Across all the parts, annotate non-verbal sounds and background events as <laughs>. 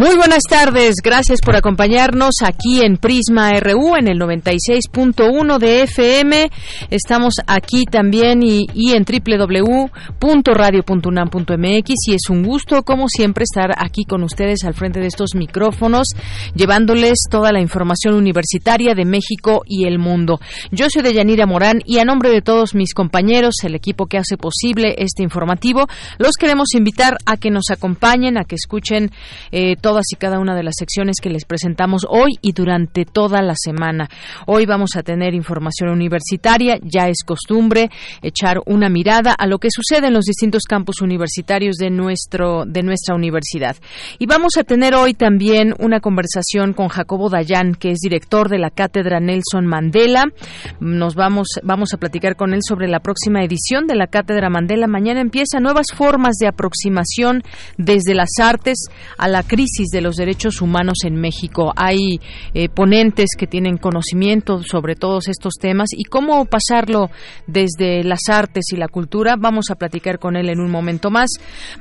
Muy buenas tardes, gracias por acompañarnos aquí en Prisma RU en el 96.1 de FM. Estamos aquí también y, y en www.radio.unam.mx y es un gusto, como siempre, estar aquí con ustedes al frente de estos micrófonos, llevándoles toda la información universitaria de México y el mundo. Yo soy Deyanira Morán y a nombre de todos mis compañeros, el equipo que hace posible este informativo, los queremos invitar a que nos acompañen, a que escuchen eh, todas y cada una de las secciones que les presentamos hoy y durante toda la semana. Hoy vamos a tener información universitaria, ya es costumbre echar una mirada a lo que sucede en los distintos campus universitarios de nuestro de nuestra universidad. Y vamos a tener hoy también una conversación con Jacobo Dayan, que es director de la cátedra Nelson Mandela. Nos vamos vamos a platicar con él sobre la próxima edición de la cátedra Mandela. Mañana empieza nuevas formas de aproximación desde las artes a la crisis de los derechos humanos en México. Hay eh, ponentes que tienen conocimiento sobre todos estos temas y cómo pasarlo desde las artes y la cultura. Vamos a platicar con él en un momento más.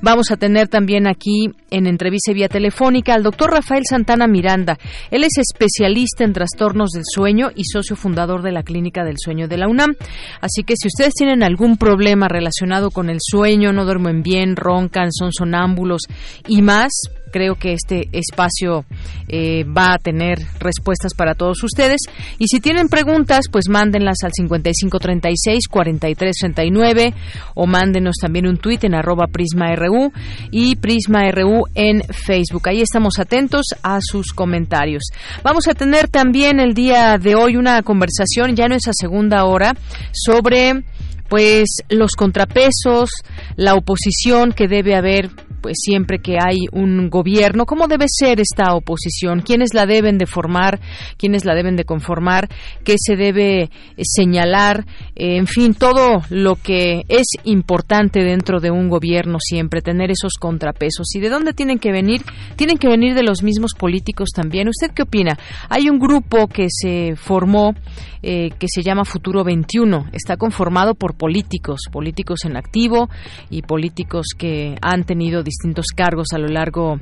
Vamos a tener también aquí en entrevista vía telefónica al doctor Rafael Santana Miranda. Él es especialista en trastornos del sueño y socio fundador de la Clínica del Sueño de la UNAM. Así que si ustedes tienen algún problema relacionado con el sueño, no duermen bien, roncan, son sonámbulos y más, creo que este espacio eh, va a tener respuestas para todos ustedes. Y si tienen preguntas, pues mándenlas al 5536-4339 o mándenos también un tuit en arroba PrismaRU y PrismaRU en Facebook. Ahí estamos atentos a sus comentarios. Vamos a tener también el día de hoy una conversación, ya no es a segunda hora, sobre pues los contrapesos, la oposición que debe haber pues siempre que hay un gobierno, cómo debe ser esta oposición, quiénes la deben de formar, quiénes la deben de conformar, qué se debe eh, señalar, eh, en fin, todo lo que es importante dentro de un gobierno siempre, tener esos contrapesos. ¿Y de dónde tienen que venir? Tienen que venir de los mismos políticos también. ¿Usted qué opina? Hay un grupo que se formó eh, que se llama Futuro 21. Está conformado por políticos, políticos en activo y políticos que han tenido distintos cargos a lo largo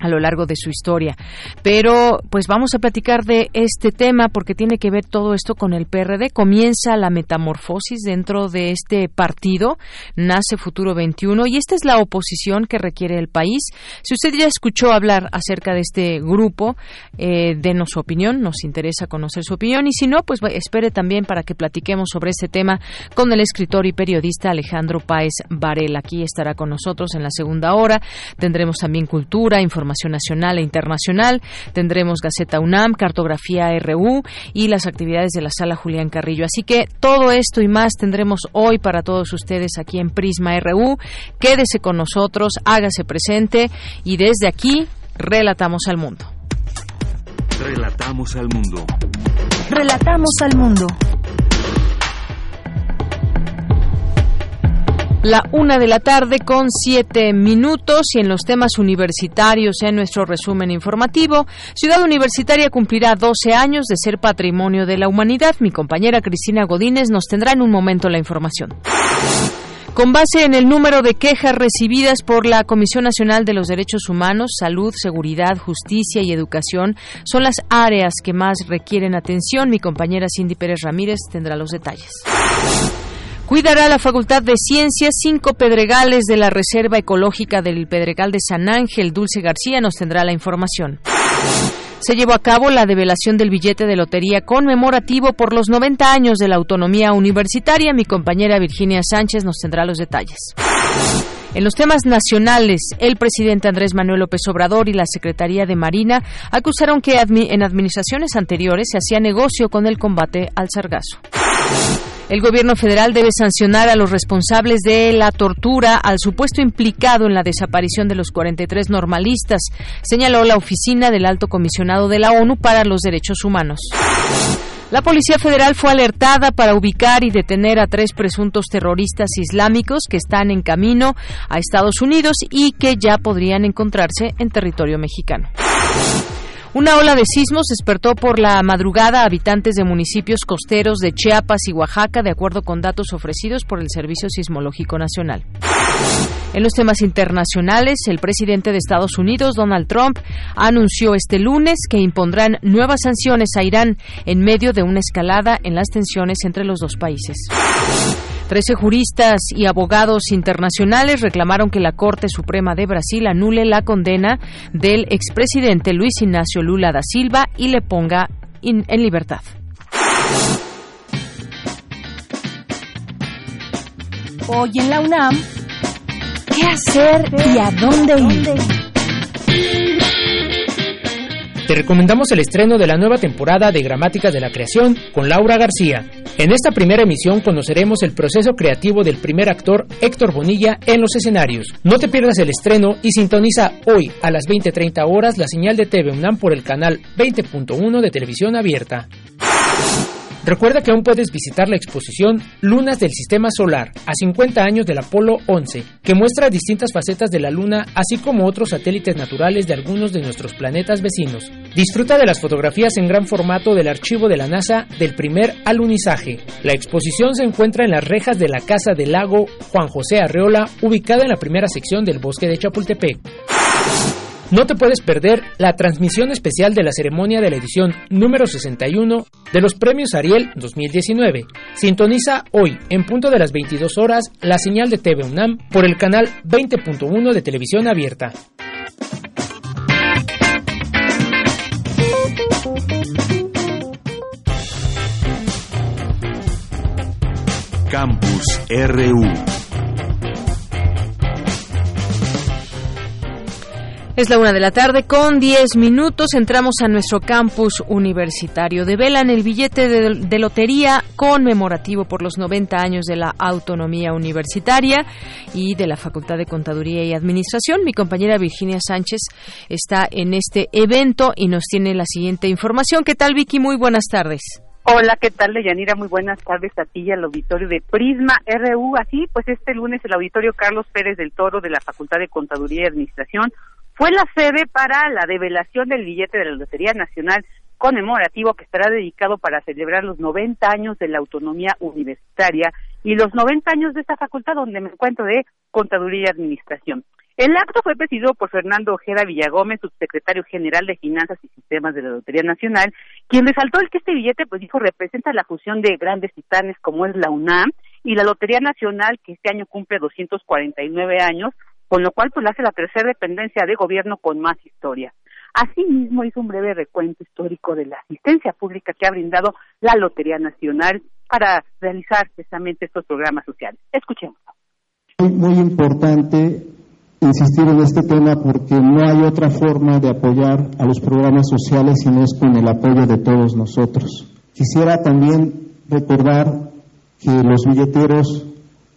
a lo largo de su historia. Pero pues vamos a platicar de este tema porque tiene que ver todo esto con el PRD. Comienza la metamorfosis dentro de este partido, nace Futuro 21 y esta es la oposición que requiere el país. Si usted ya escuchó hablar acerca de este grupo, eh, denos su opinión, nos interesa conocer su opinión y si no, pues espere también para que platiquemos sobre este tema con el escritor y periodista Alejandro Páez Varela. Aquí estará con nosotros en la segunda hora. Tendremos también cultura, información nacional e internacional. Tendremos Gaceta UNAM, Cartografía RU y las actividades de la Sala Julián Carrillo. Así que todo esto y más tendremos hoy para todos ustedes aquí en Prisma RU. Quédese con nosotros, hágase presente y desde aquí relatamos al mundo. Relatamos al mundo. Relatamos al mundo. La una de la tarde con siete minutos y en los temas universitarios en nuestro resumen informativo, Ciudad Universitaria cumplirá 12 años de ser patrimonio de la humanidad. Mi compañera Cristina Godínez nos tendrá en un momento la información. Con base en el número de quejas recibidas por la Comisión Nacional de los Derechos Humanos, Salud, Seguridad, Justicia y Educación, son las áreas que más requieren atención. Mi compañera Cindy Pérez Ramírez tendrá los detalles. Cuidará la Facultad de Ciencias cinco pedregales de la Reserva Ecológica del Pedregal de San Ángel. Dulce García nos tendrá la información. se llevó a cabo la develación del billete de lotería conmemorativo por los 90 años de la autonomía universitaria. Mi compañera Virginia Sánchez nos tendrá los detalles. En los temas nacionales, el presidente Andrés Manuel López Obrador y la Secretaría de Marina acusaron que en administraciones anteriores se hacía negocio con el combate al sargazo. El gobierno federal debe sancionar a los responsables de la tortura al supuesto implicado en la desaparición de los 43 normalistas, señaló la oficina del alto comisionado de la ONU para los Derechos Humanos. La Policía Federal fue alertada para ubicar y detener a tres presuntos terroristas islámicos que están en camino a Estados Unidos y que ya podrían encontrarse en territorio mexicano. Una ola de sismos despertó por la madrugada a habitantes de municipios costeros de Chiapas y Oaxaca, de acuerdo con datos ofrecidos por el Servicio Sismológico Nacional. En los temas internacionales, el presidente de Estados Unidos, Donald Trump, anunció este lunes que impondrán nuevas sanciones a Irán en medio de una escalada en las tensiones entre los dos países. Trece juristas y abogados internacionales reclamaron que la Corte Suprema de Brasil anule la condena del expresidente Luis Ignacio Lula da Silva y le ponga en libertad. Hoy en la UNAM, ¿qué hacer y a dónde ir? Te recomendamos el estreno de la nueva temporada de Gramáticas de la Creación con Laura García. En esta primera emisión conoceremos el proceso creativo del primer actor Héctor Bonilla en los escenarios. No te pierdas el estreno y sintoniza hoy a las 20:30 horas la señal de TV UNAM por el canal 20.1 de televisión abierta. Recuerda que aún puedes visitar la exposición Lunas del Sistema Solar, a 50 años del Apolo 11, que muestra distintas facetas de la Luna, así como otros satélites naturales de algunos de nuestros planetas vecinos. Disfruta de las fotografías en gran formato del archivo de la NASA del primer alunizaje. La exposición se encuentra en las rejas de la Casa del Lago Juan José Arreola, ubicada en la primera sección del bosque de Chapultepec. No te puedes perder la transmisión especial de la ceremonia de la edición número 61 de los Premios Ariel 2019. Sintoniza hoy, en punto de las 22 horas, la señal de TV UNAM por el canal 20.1 de televisión abierta. Campus RU Es la una de la tarde con diez minutos. Entramos a nuestro campus universitario. Develan el billete de, lotería conmemorativo por los 90 años de la autonomía universitaria y de la Facultad de Contaduría y Administración. Mi compañera Virginia Sánchez está en este evento y nos tiene la siguiente información. ¿Qué tal, Vicky? Muy buenas tardes. Hola, ¿qué tal, Leyanira? Muy buenas tardes a ti y al auditorio de Prisma RU. Así, pues este lunes el auditorio Carlos Pérez del Toro de la Facultad de Contaduría y Administración fue la sede para la develación del billete de la Lotería Nacional conmemorativo que estará dedicado para celebrar los 90 años de la autonomía universitaria y los 90 años de esta facultad donde me encuentro de Contaduría y Administración. El acto fue presidido por Fernando Ojeda Villagómez, subsecretario general de Finanzas y Sistemas de la Lotería Nacional, quien resaltó el que este billete, pues dijo, representa la fusión de grandes titanes como es la UNAM y la Lotería Nacional, que este año cumple 249 años, con lo cual pues hace la tercera dependencia de gobierno con más historia. Asimismo hizo un breve recuento histórico de la asistencia pública que ha brindado la Lotería Nacional para realizar precisamente estos programas sociales. Escuchemos. Muy, muy importante insistir en este tema porque no hay otra forma de apoyar a los programas sociales si no es con el apoyo de todos nosotros. Quisiera también recordar que los billeteros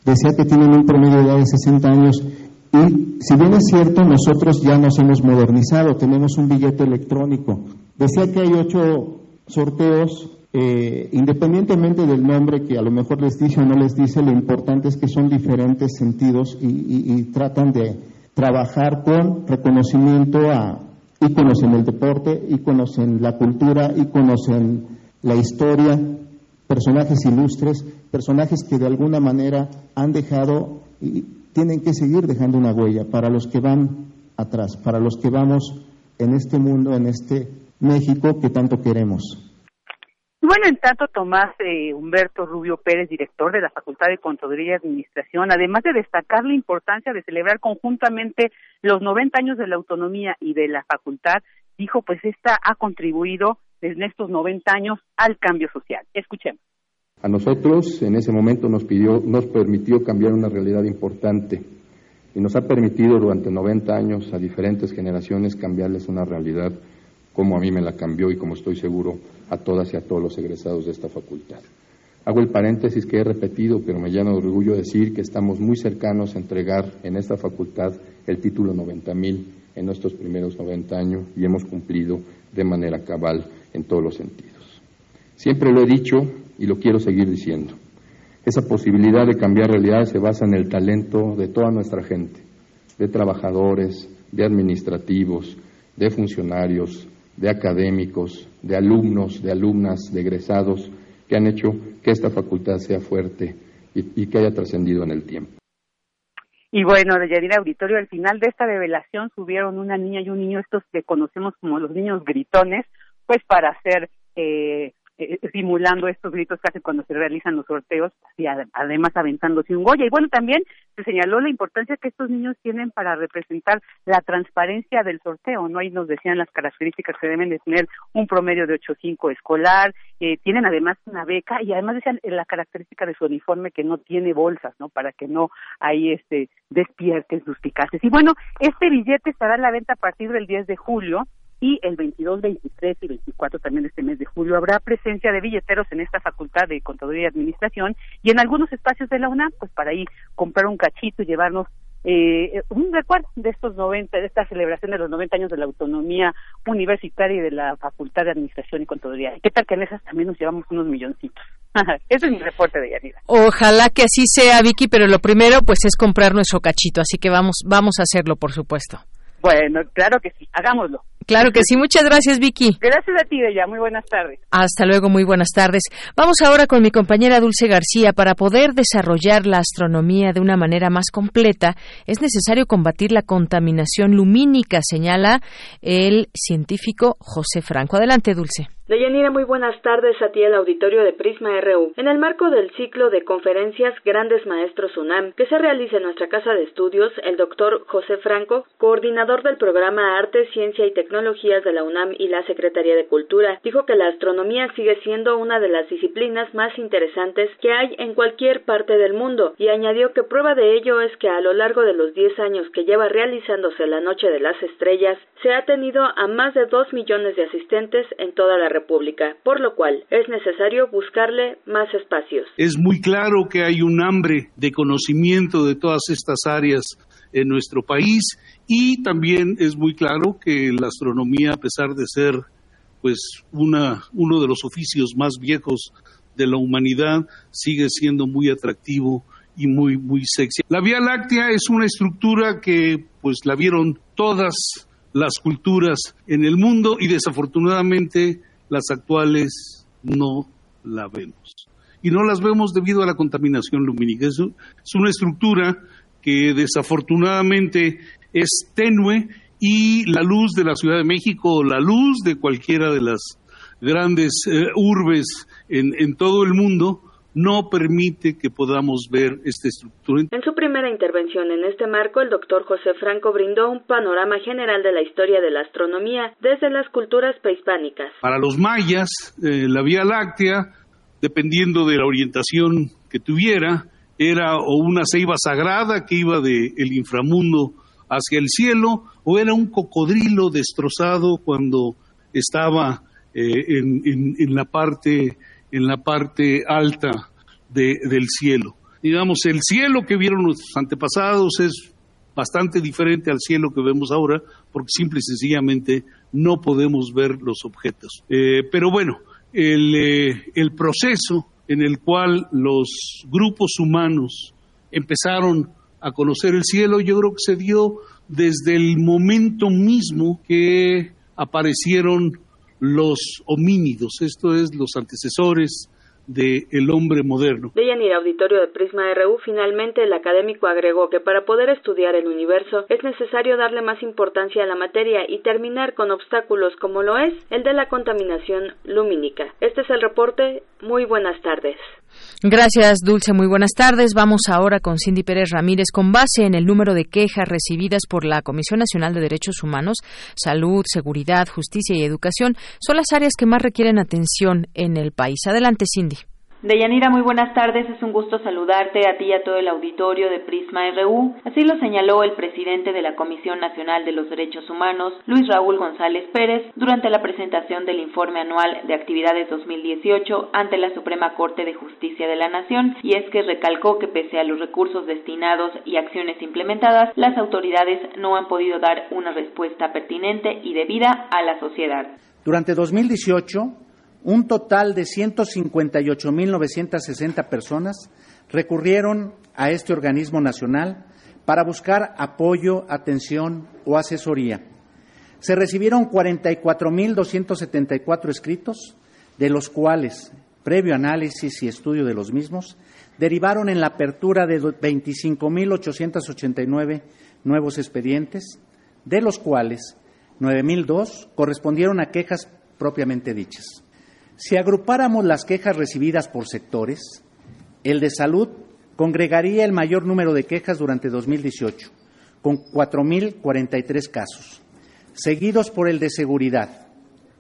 decía que tienen un promedio de edad de 60 años y si bien es cierto, nosotros ya nos hemos modernizado, tenemos un billete electrónico. Decía que hay ocho sorteos, eh, independientemente del nombre que a lo mejor les dice o no les dice, lo importante es que son diferentes sentidos y, tratan de trabajar con reconocimiento a íconos en el deporte, íconos en la cultura, íconos en la historia, personajes ilustres, personajes que de alguna manera han dejado tienen que seguir dejando una huella para los que van atrás, para los que vamos en este mundo, en este México que tanto queremos. Bueno, en tanto, Tomás eh, Humberto Rubio Pérez, director de la Facultad de Contaduría y Administración, además de destacar la importancia de celebrar conjuntamente los 90 años de la autonomía y de la facultad, dijo, pues esta ha contribuido desde estos 90 años al cambio social. Escuchemos. A nosotros en ese momento nos permitió cambiar una realidad importante y nos ha permitido durante 90 años a diferentes generaciones cambiarles una realidad como a mí me la cambió y como estoy seguro a todas y a todos los egresados de esta facultad. Hago el paréntesis que he repetido, pero me llena de orgullo decir que estamos muy cercanos a entregar en esta facultad el título 90.000 en nuestros primeros 90 años y hemos cumplido de manera cabal en todos los sentidos. Siempre lo he dicho y lo quiero seguir diciendo. Esa posibilidad de cambiar realidades se basa en el talento de toda nuestra gente, de trabajadores, de administrativos, de funcionarios, de académicos, de alumnos, de alumnas, de egresados, que han hecho que esta facultad sea fuerte y, que haya trascendido en el tiempo. Y bueno, de Auditorio, al final de esta revelación subieron una niña y un niño, estos que conocemos como los niños gritones, pues para hacer eh, eh, simulando estos gritos que hacen cuando se realizan los sorteos y además aventándose un Goya. Y bueno, también se señaló la importancia que estos niños tienen para representar la transparencia del sorteo, ¿no? Ahí nos decían las características que deben de tener un promedio de 8.5 escolar, eh, tienen además una beca y además decían la característica de su uniforme que no tiene bolsas, ¿no? Para que no ahí este despierten suspicaces. Y bueno, este billete estará a la venta a partir del 10 de julio y el 22, 23 y 24 también de este mes de julio habrá presencia de billeteros en esta facultad de Contaduría y Administración y en algunos espacios de la UNAM, pues para ahí comprar un cachito y llevarnos eh, un recuerdo de estos 90, de esta celebración de los 90 años de la autonomía universitaria y de la Facultad de Administración y Contaduría. ¿Qué tal que en esas también nos llevamos unos milloncitos? <laughs> Ese es mi reporte de Yanira. Ojalá que así sea, Vicky, pero lo primero pues es comprar nuestro cachito, así que vamos, vamos a hacerlo, por supuesto. Bueno, claro que sí, hagámoslo. Claro que sí, muchas gracias Vicky. Gracias a ti, Bella, muy buenas tardes. Hasta luego, muy buenas tardes. Vamos ahora con mi compañera Dulce García. Para poder desarrollar la astronomía de una manera más completa, es necesario combatir la contaminación lumínica, señala el científico José Franco. Adelante, Dulce. Deyanira, muy buenas tardes a ti el auditorio de Prisma RU. En el marco del ciclo de conferencias Grandes Maestros UNAM que se realiza en nuestra casa de estudios, el doctor José Franco, coordinador del programa Arte, Ciencia y Tecnologías de la UNAM y la Secretaría de Cultura, dijo que la astronomía sigue siendo una de las disciplinas más interesantes que hay en cualquier parte del mundo y añadió que prueba de ello es que a lo largo de los 10 años que lleva realizándose la Noche de las Estrellas, se ha tenido a más de 2 millones de asistentes en toda la República, por lo cual es necesario buscarle más espacios. Es muy claro que hay un hambre de conocimiento de todas estas áreas en nuestro país y también es muy claro que la astronomía, a pesar de ser pues una, uno de los oficios más viejos de la humanidad, sigue siendo muy atractivo y muy muy sexy. La Vía Láctea es una estructura que pues la vieron todas las culturas en el mundo y desafortunadamente las actuales no la vemos. Y no las vemos debido a la contaminación lumínica. Es, una estructura que desafortunadamente es tenue y la luz de la Ciudad de México la luz de cualquiera de las grandes eh, urbes en todo el mundo no permite que podamos ver esta estructura. En su primera intervención en este marco, el doctor José Franco brindó un panorama general de la historia de la astronomía desde las culturas prehispánicas. Para los mayas, eh, la Vía Láctea, dependiendo de la orientación que tuviera, era o una ceiba sagrada que iba del el inframundo hacia el cielo, o era un cocodrilo destrozado cuando estaba eh, en la parte en la parte alta del cielo. Digamos, el cielo que vieron nuestros antepasados es bastante diferente al cielo que vemos ahora, porque simple y sencillamente no podemos ver los objetos. Eh, pero bueno, el, eh, el proceso en el cual los grupos humanos empezaron a conocer el cielo, yo creo que se dio desde el momento mismo que aparecieron los homínidos, esto es, los antecesores del hombre moderno. De Yanir Auditorio de Prisma RU, finalmente el académico agregó que para poder estudiar el universo es necesario darle más importancia a la materia y terminar con obstáculos como lo es el de la contaminación lumínica. Este es el reporte. Muy buenas tardes. Gracias, Dulce. Muy buenas tardes. Vamos ahora con Cindy Pérez Ramírez. Con base en el número de quejas recibidas por la Comisión Nacional de Derechos Humanos, Salud, Seguridad, Justicia y Educación, son las áreas que más requieren atención en el país. Adelante, Cindy. Deyanira, muy buenas tardes. Es un gusto saludarte a ti y a todo el auditorio de Prisma RU. Así lo señaló el presidente de la Comisión Nacional de los Derechos Humanos, Luis Raúl González Pérez, durante la presentación del informe anual de actividades 2018 ante la Suprema Corte de Justicia de la Nación, y es que recalcó que pese a los recursos destinados y acciones implementadas, las autoridades no han podido dar una respuesta pertinente y debida a la sociedad. Durante 2018, un total de 158.960 personas recurrieron a este organismo nacional para buscar apoyo, atención o asesoría. Se recibieron 44.274 escritos, de los cuales, previo análisis y estudio de los mismos, derivaron en la apertura de 25.889 nuevos expedientes, de los cuales 9.002 correspondieron a quejas propiamente dichas. Si agrupáramos las quejas recibidas por sectores, el de salud congregaría el mayor número de quejas durante 2018, con 4.043 casos, seguidos por el de seguridad,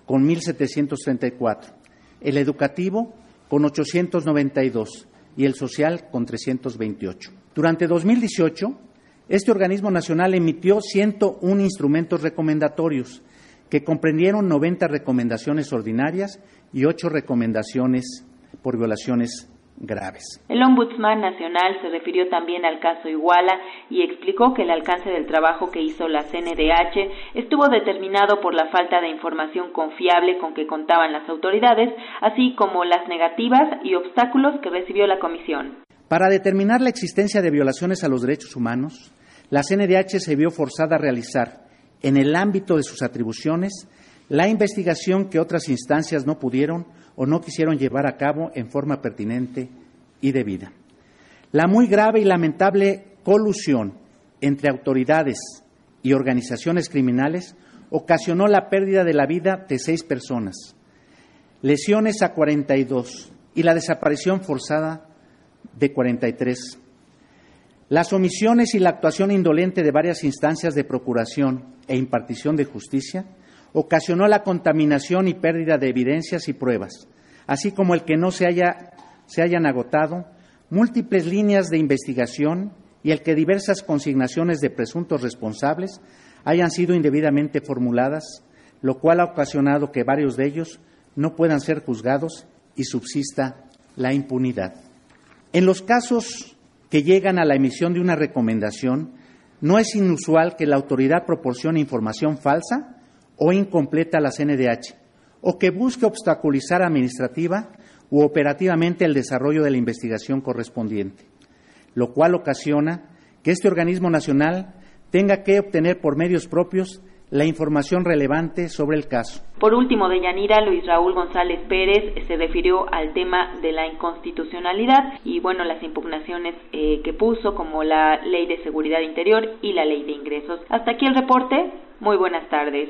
con 1.734, el educativo, con 892 y el social, con 328. Durante 2018, este organismo nacional emitió 101 instrumentos recomendatorios que comprendieron 90 recomendaciones ordinarias y ocho recomendaciones por violaciones graves. El Ombudsman Nacional se refirió también al caso Iguala y explicó que el alcance del trabajo que hizo la CNDH estuvo determinado por la falta de información confiable con que contaban las autoridades, así como las negativas y obstáculos que recibió la comisión. Para determinar la existencia de violaciones a los derechos humanos, la CNDH se vio forzada a realizar, en el ámbito de sus atribuciones, la investigación que otras instancias no pudieron o no quisieron llevar a cabo en forma pertinente y debida. La muy grave y lamentable colusión entre autoridades y organizaciones criminales ocasionó la pérdida de la vida de seis personas, lesiones a 42 y la desaparición forzada de 43. Las omisiones y la actuación indolente de varias instancias de procuración e impartición de justicia ocasionó la contaminación y pérdida de evidencias y pruebas, así como el que no se, haya, se hayan agotado múltiples líneas de investigación y el que diversas consignaciones de presuntos responsables hayan sido indebidamente formuladas, lo cual ha ocasionado que varios de ellos no puedan ser juzgados y subsista la impunidad. En los casos que llegan a la emisión de una recomendación, no es inusual que la autoridad proporcione información falsa o incompleta la CNDH, o que busque obstaculizar administrativa u operativamente el desarrollo de la investigación correspondiente, lo cual ocasiona que este organismo nacional tenga que obtener por medios propios la información relevante sobre el caso. Por último, de Yanira, Luis Raúl González Pérez se refirió al tema de la inconstitucionalidad y, bueno, las impugnaciones eh, que puso, como la Ley de Seguridad Interior y la Ley de Ingresos. Hasta aquí el reporte. Muy buenas tardes.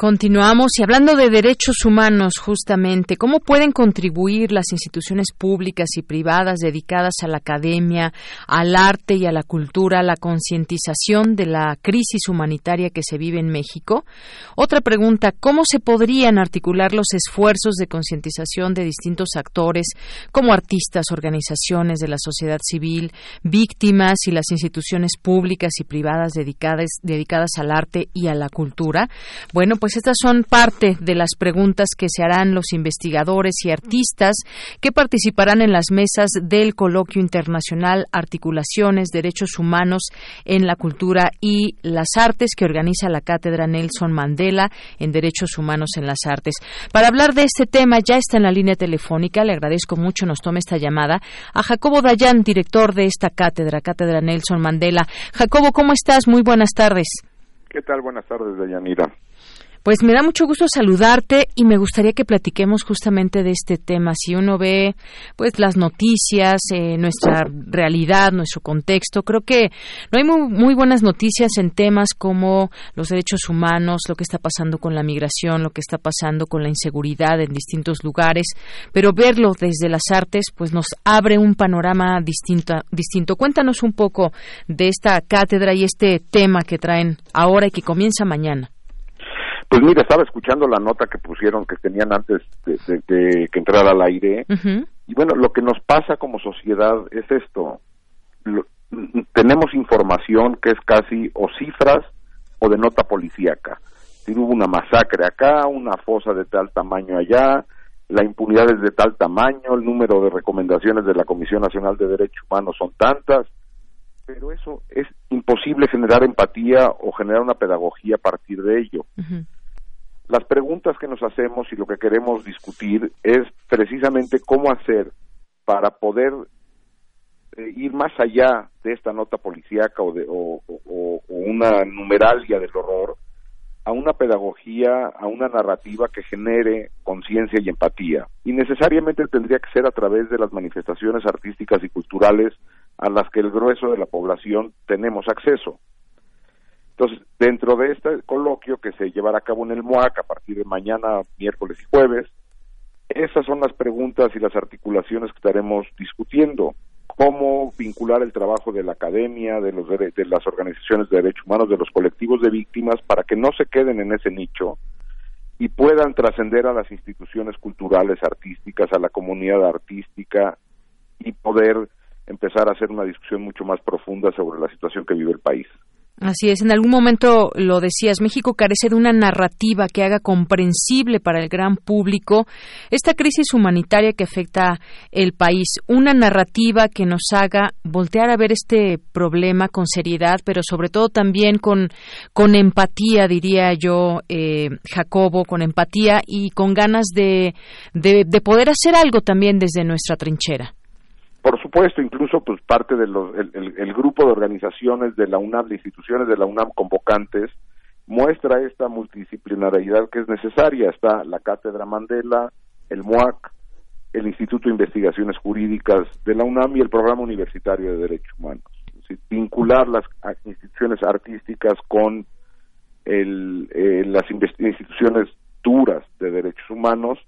Continuamos y hablando de derechos humanos, justamente, ¿cómo pueden contribuir las instituciones públicas y privadas dedicadas a la academia, al arte y a la cultura, a la concientización de la crisis humanitaria que se vive en México? Otra pregunta, ¿cómo se podrían articular los esfuerzos de concientización de distintos actores, como artistas, organizaciones de la sociedad civil, víctimas y las instituciones públicas y privadas dedicadas, dedicadas al arte y a la cultura? Bueno, pues pues estas son parte de las preguntas que se harán los investigadores y artistas que participarán en las mesas del Coloquio Internacional Articulaciones, Derechos Humanos en la Cultura y las Artes que organiza la Cátedra Nelson Mandela en Derechos Humanos en las Artes. Para hablar de este tema ya está en la línea telefónica, le agradezco mucho, nos tome esta llamada, a Jacobo Dayan, director de esta cátedra, Cátedra Nelson Mandela. Jacobo, ¿cómo estás? Muy buenas tardes. ¿Qué tal? Buenas tardes, Deyanira. Pues me da mucho gusto saludarte y me gustaría que platiquemos justamente de este tema. Si uno ve, pues, las noticias, eh, nuestra realidad, nuestro contexto, creo que no hay muy, muy, buenas noticias en temas como los derechos humanos, lo que está pasando con la migración, lo que está pasando con la inseguridad en distintos lugares, pero verlo desde las artes, pues, nos abre un panorama distinto. distinto. Cuéntanos un poco de esta cátedra y este tema que traen ahora y que comienza mañana. Pues mira, estaba escuchando la nota que pusieron, que tenían antes de, que entrara al aire, y bueno, lo que nos pasa como sociedad es esto. tenemos información que es casi o cifras o de nota policíaca. Si hubo una masacre acá, una fosa de tal tamaño allá, la impunidad es de tal tamaño, el número de recomendaciones de la Comisión Nacional de Derechos Humanos son tantas, pero eso es imposible generar empatía o generar una pedagogía a partir de ello. Las preguntas que nos hacemos y lo que queremos discutir es precisamente cómo hacer para poder eh, ir más allá de esta nota policíaca o, de, o, una numeralia del horror a una pedagogía, a una narrativa que genere conciencia y empatía. Y necesariamente tendría que ser a través de las manifestaciones artísticas y culturales a las que el grueso de la población tenemos acceso. Entonces, dentro de este coloquio que se llevará a cabo en el MOAC a partir de mañana, miércoles y jueves, esas son las preguntas y las articulaciones que estaremos discutiendo. Cómo vincular el trabajo de la academia, de, los de las organizaciones de derechos humanos, de los colectivos de víctimas, para que no se queden en ese nicho y puedan trascender a las instituciones culturales, artísticas, a la comunidad artística y poder empezar a hacer una discusión mucho más profunda sobre la situación que vive el país. Así es, en algún momento lo decías, México carece de una narrativa que haga comprensible para el gran público esta crisis humanitaria que afecta el país, una narrativa que nos haga voltear a ver este problema con seriedad, pero sobre todo también con, con empatía, diría yo, eh, Jacobo, con empatía y con ganas de, de poder hacer algo también desde nuestra trinchera. Por supuesto, incluso pues parte del el, grupo de organizaciones de la UNAM, de instituciones de la UNAM convocantes, muestra esta multidisciplinariedad que es necesaria. Está la Cátedra Mandela, el MUAC, el Instituto de Investigaciones Jurídicas de la UNAM y el Programa Universitario de Derechos Humanos. vincular las instituciones artísticas con el, eh, las instituciones duras de derechos humanos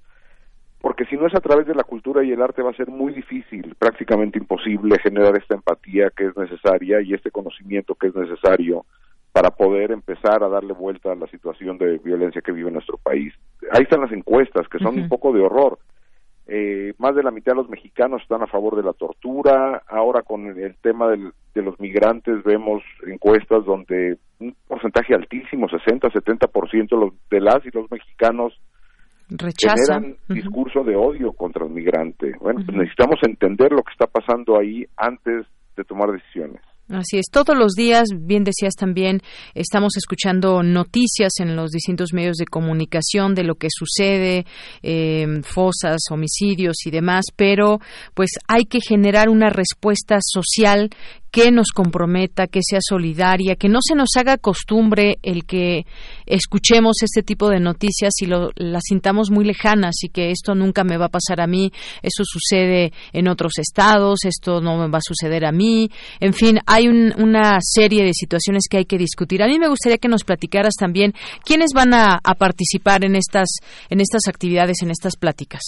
porque si no es a través de la cultura y el arte va a ser muy difícil, prácticamente imposible generar esta empatía que es necesaria y este conocimiento que es necesario para poder empezar a darle vuelta a la situación de violencia que vive nuestro país. Ahí están las encuestas, que son un poco de horror. Eh, más de la mitad de los mexicanos están a favor de la tortura. Ahora con el tema de los migrantes vemos encuestas donde un porcentaje altísimo, 60-70% de las y los mexicanos rechazan discurso de odio contra el migrante. Bueno, pues necesitamos entender lo que está pasando ahí antes de tomar decisiones. Así es, todos los días, bien decías también, estamos escuchando noticias en los distintos medios de comunicación de lo que sucede, eh, fosas, homicidios y demás, pero pues hay que generar una respuesta social que nos comprometa, que sea solidaria, que no se nos haga costumbre el que escuchemos este tipo de noticias y lo, las sintamos muy lejanas y que esto nunca me va a pasar a mí, eso sucede en otros estados, esto no me va a suceder a mí, en fin, hay una serie de situaciones que hay que discutir. A mí me gustaría que nos platicaras también quiénes van a, participar en estas, en estas actividades, en estas pláticas.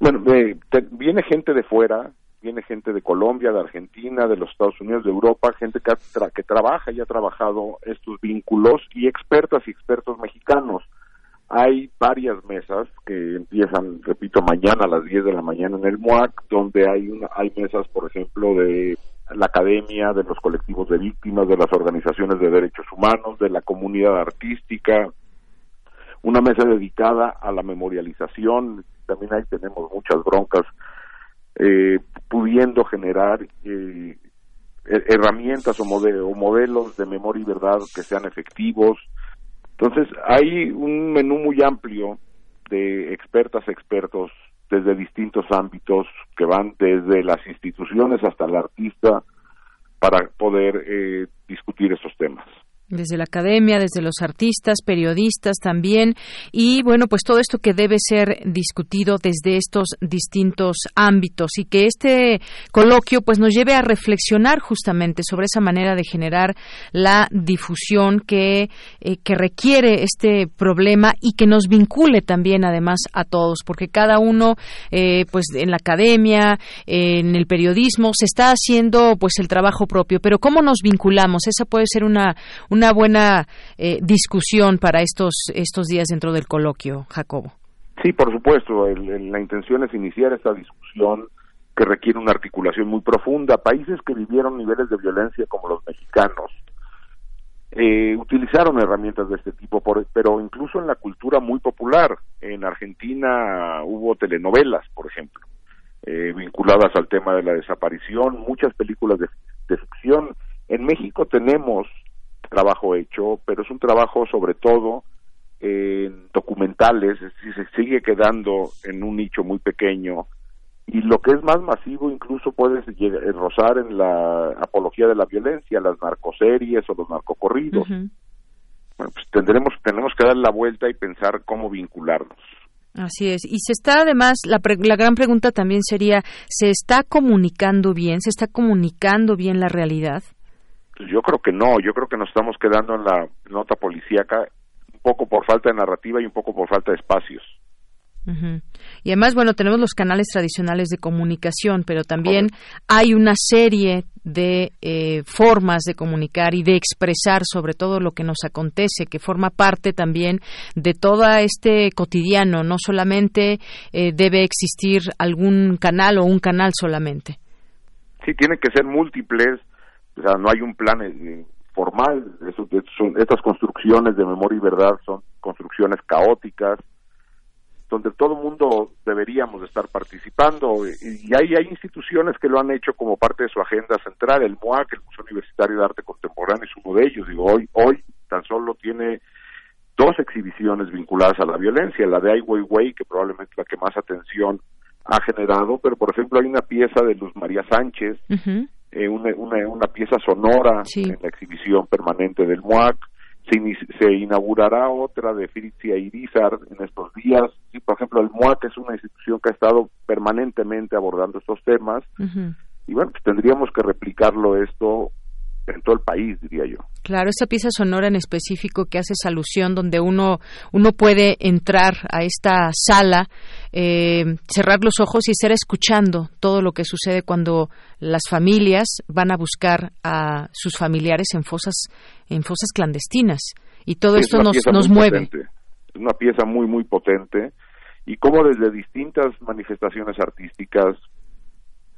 Bueno, eh, viene gente de fuera, viene gente de Colombia, de Argentina, de los Estados Unidos, de Europa, gente que, que trabaja y ha trabajado estos vínculos y expertas y expertos mexicanos. Hay varias mesas que empiezan, repito, mañana a las 10 de la mañana en el MOAC, donde hay, una, hay mesas, por ejemplo, de la academia, de los colectivos de víctimas, de las organizaciones de derechos humanos, de la comunidad artística, una mesa dedicada a la memorialización, también ahí tenemos muchas broncas eh, pudiendo generar eh, herramientas o, modelos de memoria y verdad que sean efectivos. Entonces, hay un menú muy amplio de expertas, expertos desde distintos ámbitos que van desde las instituciones hasta el artista para poder eh, discutir esos temas. Desde la academia, desde los artistas, periodistas también, y bueno, pues todo esto que debe ser discutido desde estos distintos ámbitos y que este coloquio pues nos lleve a reflexionar justamente sobre esa manera de generar la difusión que, eh, que requiere este problema y que nos vincule también además a todos, porque cada uno eh, pues en la academia, en el periodismo se está haciendo pues el trabajo propio, pero cómo nos vinculamos, esa puede ser una una buena eh, discusión para estos estos días dentro del coloquio, Jacobo. Sí, por supuesto, la intención es iniciar esta discusión que requiere una articulación muy profunda. Países que vivieron niveles de violencia como los mexicanos eh, utilizaron herramientas de este tipo, pero incluso en la cultura muy popular. En Argentina hubo telenovelas, por ejemplo, eh, vinculadas al tema de la desaparición, muchas películas de, ficción. En México tenemos trabajo hecho, pero es un trabajo sobre todo en documentales, es decir, se sigue quedando en un nicho muy pequeño y lo que es más masivo incluso puede eh, rozar en la apología de la violencia, las narcoseries o los narcocorridos. Bueno, pues tendremos, tenemos que dar la vuelta y pensar cómo vincularnos. Así es. Y se está además, la, la gran pregunta también sería, ¿se está comunicando bien? ¿Se está comunicando bien la realidad? Pues yo creo que no, yo creo que nos estamos quedando en la nota policíaca un poco por falta de narrativa y un poco por falta de espacios. Y además, bueno, tenemos los canales tradicionales de comunicación, pero también hay una serie de eh, formas de comunicar y de expresar sobre todo lo que nos acontece, que forma parte también de todo este cotidiano. No solamente eh, debe existir algún canal o un canal solamente. Sí, tienen que ser múltiples. O sea, no hay un plan eh, formal. estas construcciones de memoria y verdad son construcciones caóticas donde todo mundo deberíamos estar participando. Y hay, hay instituciones que lo han hecho como parte de su agenda central, el MUAC, el Museo Universitario de Arte Contemporáneo es uno de ellos, digo, hoy, hoy tan solo tiene dos exhibiciones vinculadas a la violencia, la de Ai Weiwei, que probablemente es la que más atención ha generado, pero por ejemplo hay una pieza de Luz María Sánchez, eh, una, una, pieza sonora en la exhibición permanente del MUAC, se, inaugurará otra de Fritzia Irizar en estos días. y por ejemplo, el MUAC es una institución que ha estado permanentemente abordando estos temas. Y bueno, pues tendríamos que replicarlo esto en todo el país, diría yo. Claro, esa pieza sonora en específico que hace esa alusión donde uno, uno puede entrar a esta sala, eh, cerrar los ojos y estar escuchando todo lo que sucede cuando las familias van a buscar a sus familiares en fosas, en fosas clandestinas. Y todo esto nos, nos mueve. Es una pieza muy, muy potente. Y como desde distintas manifestaciones artísticas,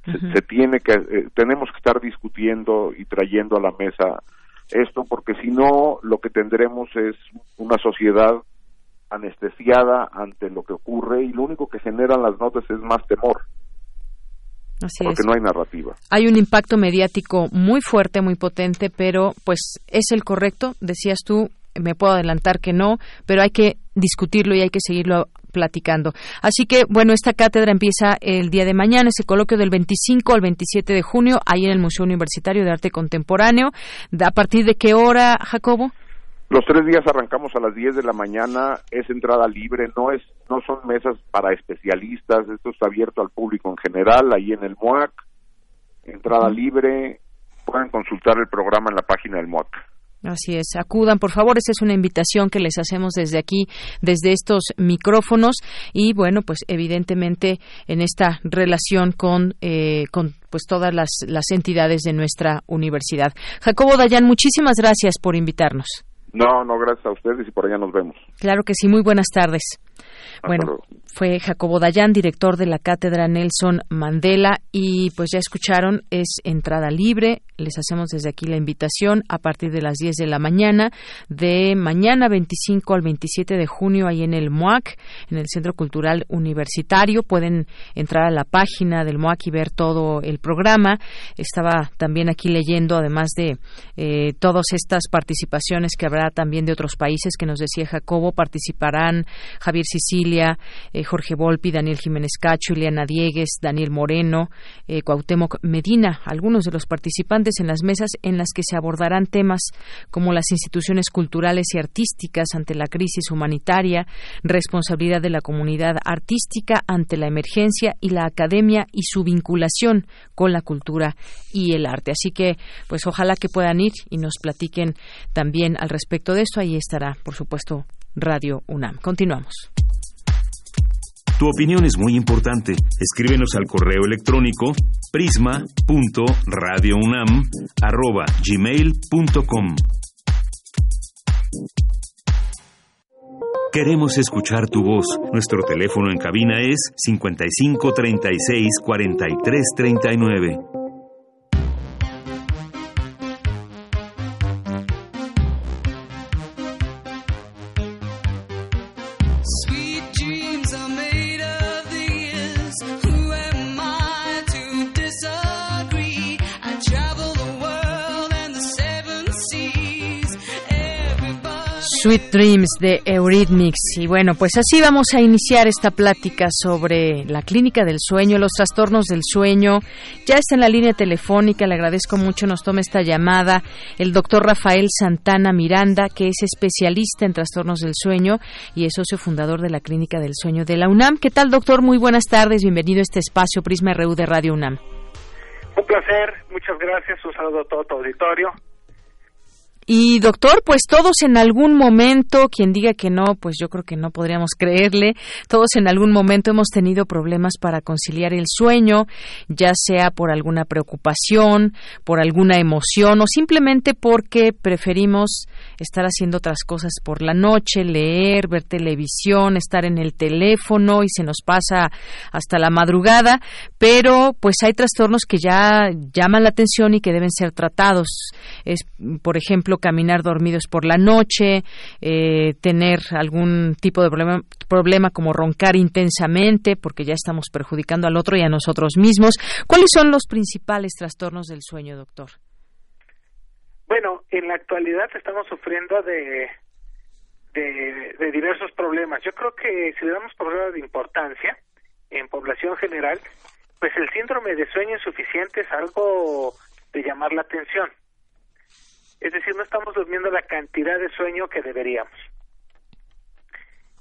se, tiene que eh, tenemos que estar discutiendo y trayendo a la mesa esto porque si no lo que tendremos es una sociedad anestesiada ante lo que ocurre y lo único que generan las notas es más temor. Así porque no hay narrativa. Hay un impacto mediático muy fuerte, muy potente, pero pues es el correcto, decías tú, me puedo adelantar que no, pero hay que discutirlo y hay que seguirlo platicando. Así que, bueno, esta cátedra empieza el día de mañana, ese coloquio del 25 al 27 de junio, ahí en el Museo Universitario de Arte Contemporáneo. ¿A partir de qué hora, Jacobo? Los tres días arrancamos a las 10 de la mañana, es entrada libre, no es no son mesas para especialistas, esto está abierto al público en general, ahí en el MOAC, entrada libre, pueden consultar el programa en la página del MOAC. Así es, acudan por favor, esa es una invitación que les hacemos desde aquí, desde estos micrófonos y bueno, pues evidentemente en esta relación con, eh, con pues todas las, las entidades de nuestra universidad. Jacobo Dayan, muchísimas gracias por invitarnos. No, no, gracias a ustedes y por allá nos vemos. Claro que sí, muy buenas tardes. bueno, fue Jacobo Dayan, director de la Cátedra Nelson Mandela, y pues ya escucharon, es entrada libre. Les hacemos desde aquí la invitación a partir de las 10 de la mañana, de mañana 25 al 27 de junio, ahí en el MOAC, en el Centro Cultural Universitario. Pueden entrar a la página del MOAC y ver todo el programa. Estaba también aquí leyendo, además de eh, todas estas participaciones que habrá también de otros países que nos decía Jacobo, participarán Javier Sicilia, eh, Jorge Volpi, Daniel Jiménez Cacho, Ileana Diegues, Daniel Moreno, eh, Cuauhtémoc Medina, algunos de los participantes en las mesas en las que se abordarán temas como las instituciones culturales y artísticas ante la crisis humanitaria, responsabilidad de la comunidad artística ante la emergencia y la academia y su vinculación con la cultura y el arte. Así que, pues ojalá que puedan ir y nos platiquen también al respecto de esto. Ahí estará, por supuesto, Radio UNAM. Continuamos. Tu opinión es muy importante. Escríbenos al correo electrónico prisma.radiounam@gmail.com. Queremos escuchar tu voz. Nuestro teléfono en cabina es 55 36 43 39. Sweet Dreams de Eurythmics. Y bueno, pues así vamos a iniciar esta plática sobre la clínica del sueño, los trastornos del sueño. Ya está en la línea telefónica, le agradezco mucho, nos toma esta llamada el doctor Rafael Santana Miranda, que es especialista en trastornos del sueño y es socio fundador de la clínica del sueño de la UNAM. ¿Qué tal, doctor? Muy buenas tardes, bienvenido a este espacio Prisma RU de Radio UNAM. Un placer, muchas gracias, un saludo a todo tu auditorio. Y doctor, pues todos en algún momento, quien diga que no, pues yo creo que no podríamos creerle, todos en algún momento hemos tenido problemas para conciliar el sueño, ya sea por alguna preocupación, por alguna emoción o simplemente porque preferimos estar haciendo otras cosas por la noche, leer, ver televisión, estar en el teléfono y se nos pasa hasta la madrugada, pero pues hay trastornos que ya llaman la atención y que deben ser tratados. Es, por ejemplo, caminar dormidos por la noche, eh, tener algún tipo de problema, problema como roncar intensamente, porque ya estamos perjudicando al otro y a nosotros mismos. ¿Cuáles son los principales trastornos del sueño, doctor? Bueno, en la actualidad estamos sufriendo de, de, diversos problemas. Yo creo que si le damos problemas de importancia en población general, pues el síndrome de sueño insuficiente es algo de llamar la atención. Es decir, no estamos durmiendo la cantidad de sueño que deberíamos.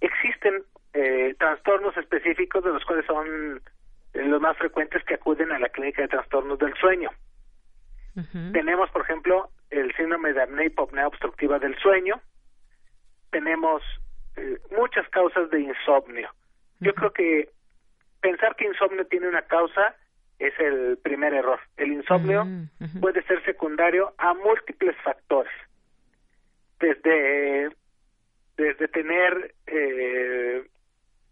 Existen eh, trastornos específicos de los cuales son eh, los más frecuentes que acuden a la clínica de trastornos del sueño. Tenemos, por ejemplo, el síndrome de apnea hipopnea obstructiva del sueño. Tenemos eh, muchas causas de insomnio. Yo creo que pensar que insomnio tiene una causa es el primer error. El insomnio mm, puede ser secundario a múltiples factores. Desde, desde tener eh,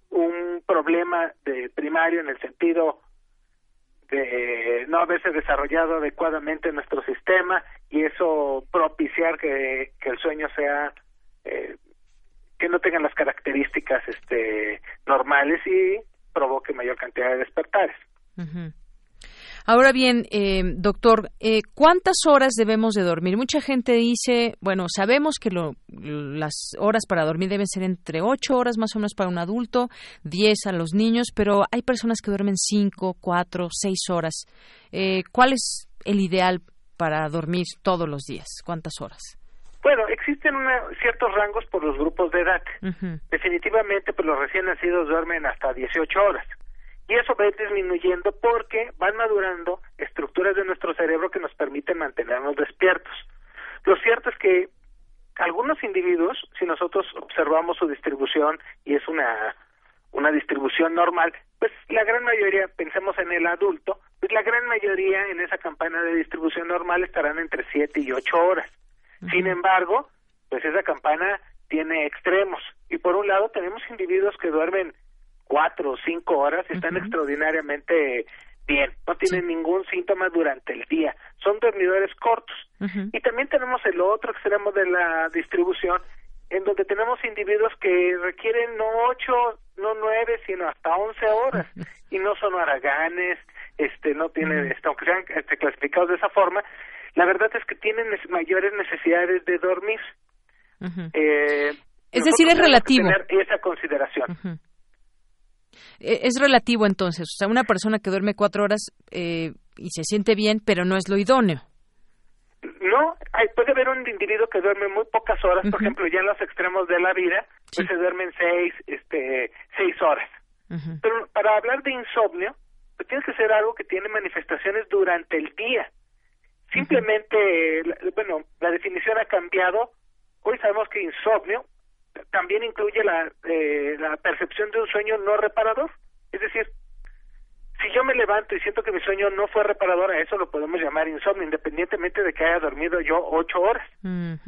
un problema de primario en el sentido de no haberse desarrollado adecuadamente nuestro sistema y eso propiciar que, que el sueño sea eh, que no tenga las características este normales y provoque mayor cantidad de despertares. Ahora bien, eh, doctor, eh, ¿cuántas horas debemos de dormir? Mucha gente dice, bueno, sabemos que las horas para dormir deben ser entre ocho horas más o menos para un adulto, diez a los niños, pero hay personas que duermen cinco, cuatro, seis horas. Eh, ¿Cuál es el ideal para dormir todos los días? ¿Cuántas horas? Bueno, existen ciertos rangos por los grupos de edad. Definitivamente, pues los recién nacidos duermen hasta 18 horas y eso va a ir disminuyendo porque van madurando estructuras de nuestro cerebro que nos permiten mantenernos despiertos. Lo cierto es que algunos individuos, si nosotros observamos su distribución y es una una distribución normal, pues la gran mayoría, pensemos en el adulto, pues la gran mayoría en esa campana de distribución normal estarán entre 7 y 8 horas. Sin embargo, pues esa campana tiene extremos. Y por un lado tenemos individuos que duermen cuatro o cinco horas están extraordinariamente bien, no tienen ningún síntoma durante el día, son dormidores cortos. Y también tenemos el otro extremo de la distribución, en donde tenemos individuos que requieren no ocho, no nueve, sino hasta once horas, y no son haraganes, este, no tienen, este, aunque sean este, clasificados de esa forma, la verdad es que tienen mayores necesidades de dormir. eh, Es decir, es relativo. Tener esa consideración. E, es relativo entonces, o sea, una persona que duerme cuatro horas eh, y se siente bien, pero no es lo idóneo. No, hay, puede haber un individuo que duerme muy pocas horas, por ejemplo, ya en los extremos de la vida, pues se duermen seis, este, seis horas. Pero para hablar de insomnio, pues tiene que ser algo que tiene manifestaciones durante el día. Simplemente, bueno, la definición ha cambiado. Hoy sabemos que insomnio también incluye la, eh, la percepción de un sueño no reparador. Es decir, si yo me levanto y siento que mi sueño no fue reparador, a eso lo podemos llamar insomnio, independientemente de que haya dormido yo ocho horas.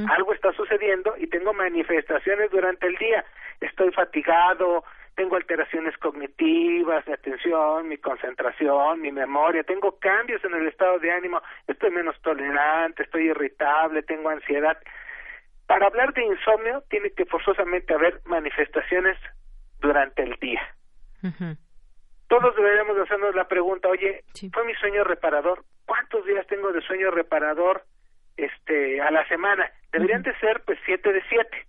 Algo está sucediendo y tengo manifestaciones durante el día. Estoy fatigado, tengo alteraciones cognitivas, mi atención, mi concentración, mi memoria, tengo cambios en el estado de ánimo, estoy menos tolerante, estoy irritable, tengo ansiedad. Para hablar de insomnio tiene que forzosamente haber manifestaciones durante el día. Todos deberíamos hacernos la pregunta, oye, ¿fue mi sueño reparador? ¿Cuántos días tengo de sueño reparador este a la semana? Deberían de ser pues siete de siete.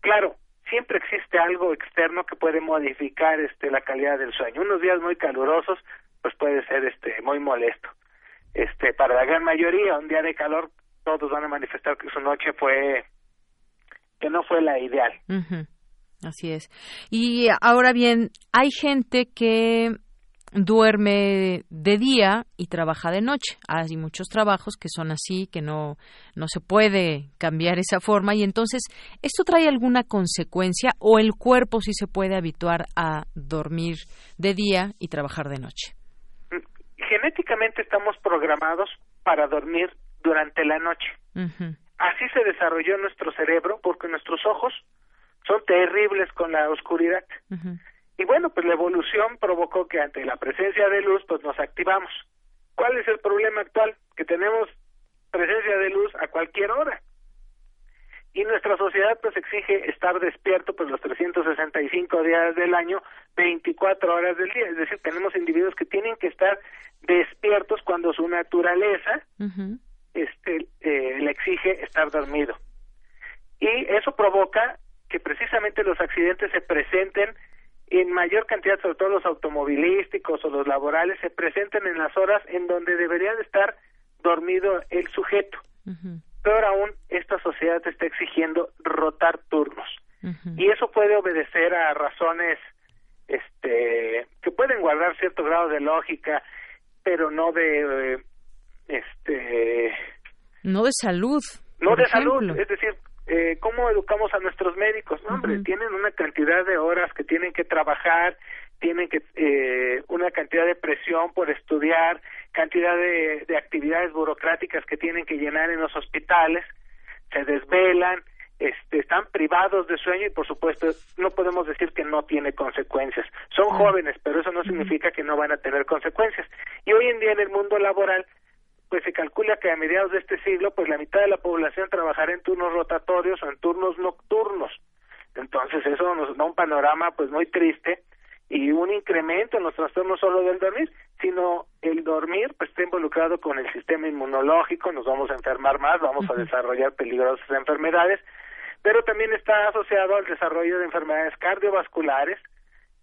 Claro, siempre existe algo externo que puede modificar este la calidad del sueño. Unos días muy calurosos pues puede ser este muy molesto. Este para la gran mayoría un día de calor todos van a manifestar que su noche fue que no fue la ideal. Así es. Y ahora bien, hay gente que duerme de día y trabaja de noche. Hay muchos trabajos que son así, que no, no se puede cambiar esa forma y entonces, ¿esto trae alguna consecuencia o el cuerpo sí se puede habituar a dormir de día y trabajar de noche? Genéticamente estamos programados para dormir durante la noche. Así se desarrolló nuestro cerebro porque nuestros ojos son terribles con la oscuridad. Y bueno, pues la evolución provocó que ante la presencia de luz, pues nos activamos. ¿Cuál es el problema actual? Que tenemos presencia de luz a cualquier hora. Y nuestra sociedad pues exige estar despierto pues los 365 días del año, 24 horas del día. Es decir, tenemos individuos que tienen que estar despiertos cuando su naturaleza este, eh, le exige estar dormido. Y eso provoca que precisamente los accidentes se presenten en mayor cantidad, sobre todo los automovilísticos o los laborales, se presenten en las horas en donde debería de estar dormido el sujeto. Peor aún, esta sociedad está exigiendo rotar turnos. Y eso puede obedecer a razones este que pueden guardar cierto grado de lógica, pero no de este no de salud. No de salud, es decir, eh, ¿cómo educamos a nuestros médicos? No, hombre, tienen una cantidad de horas que tienen que trabajar, tienen que eh, una cantidad de presión por estudiar, cantidad de, de actividades burocráticas que tienen que llenar en los hospitales, se desvelan, este, están privados de sueño y por supuesto no podemos decir que no tiene consecuencias. Son jóvenes, pero eso no significa que no van a tener consecuencias. Y hoy en día en el mundo laboral pues se calcula que a mediados de este siglo, pues la mitad de la población trabajará en turnos rotatorios o en turnos nocturnos. Entonces eso nos da un panorama pues muy triste y un incremento en los trastornos solo del dormir, sino el dormir pues está involucrado con el sistema inmunológico, nos vamos a enfermar más, vamos a desarrollar peligrosas enfermedades, pero también está asociado al desarrollo de enfermedades cardiovasculares,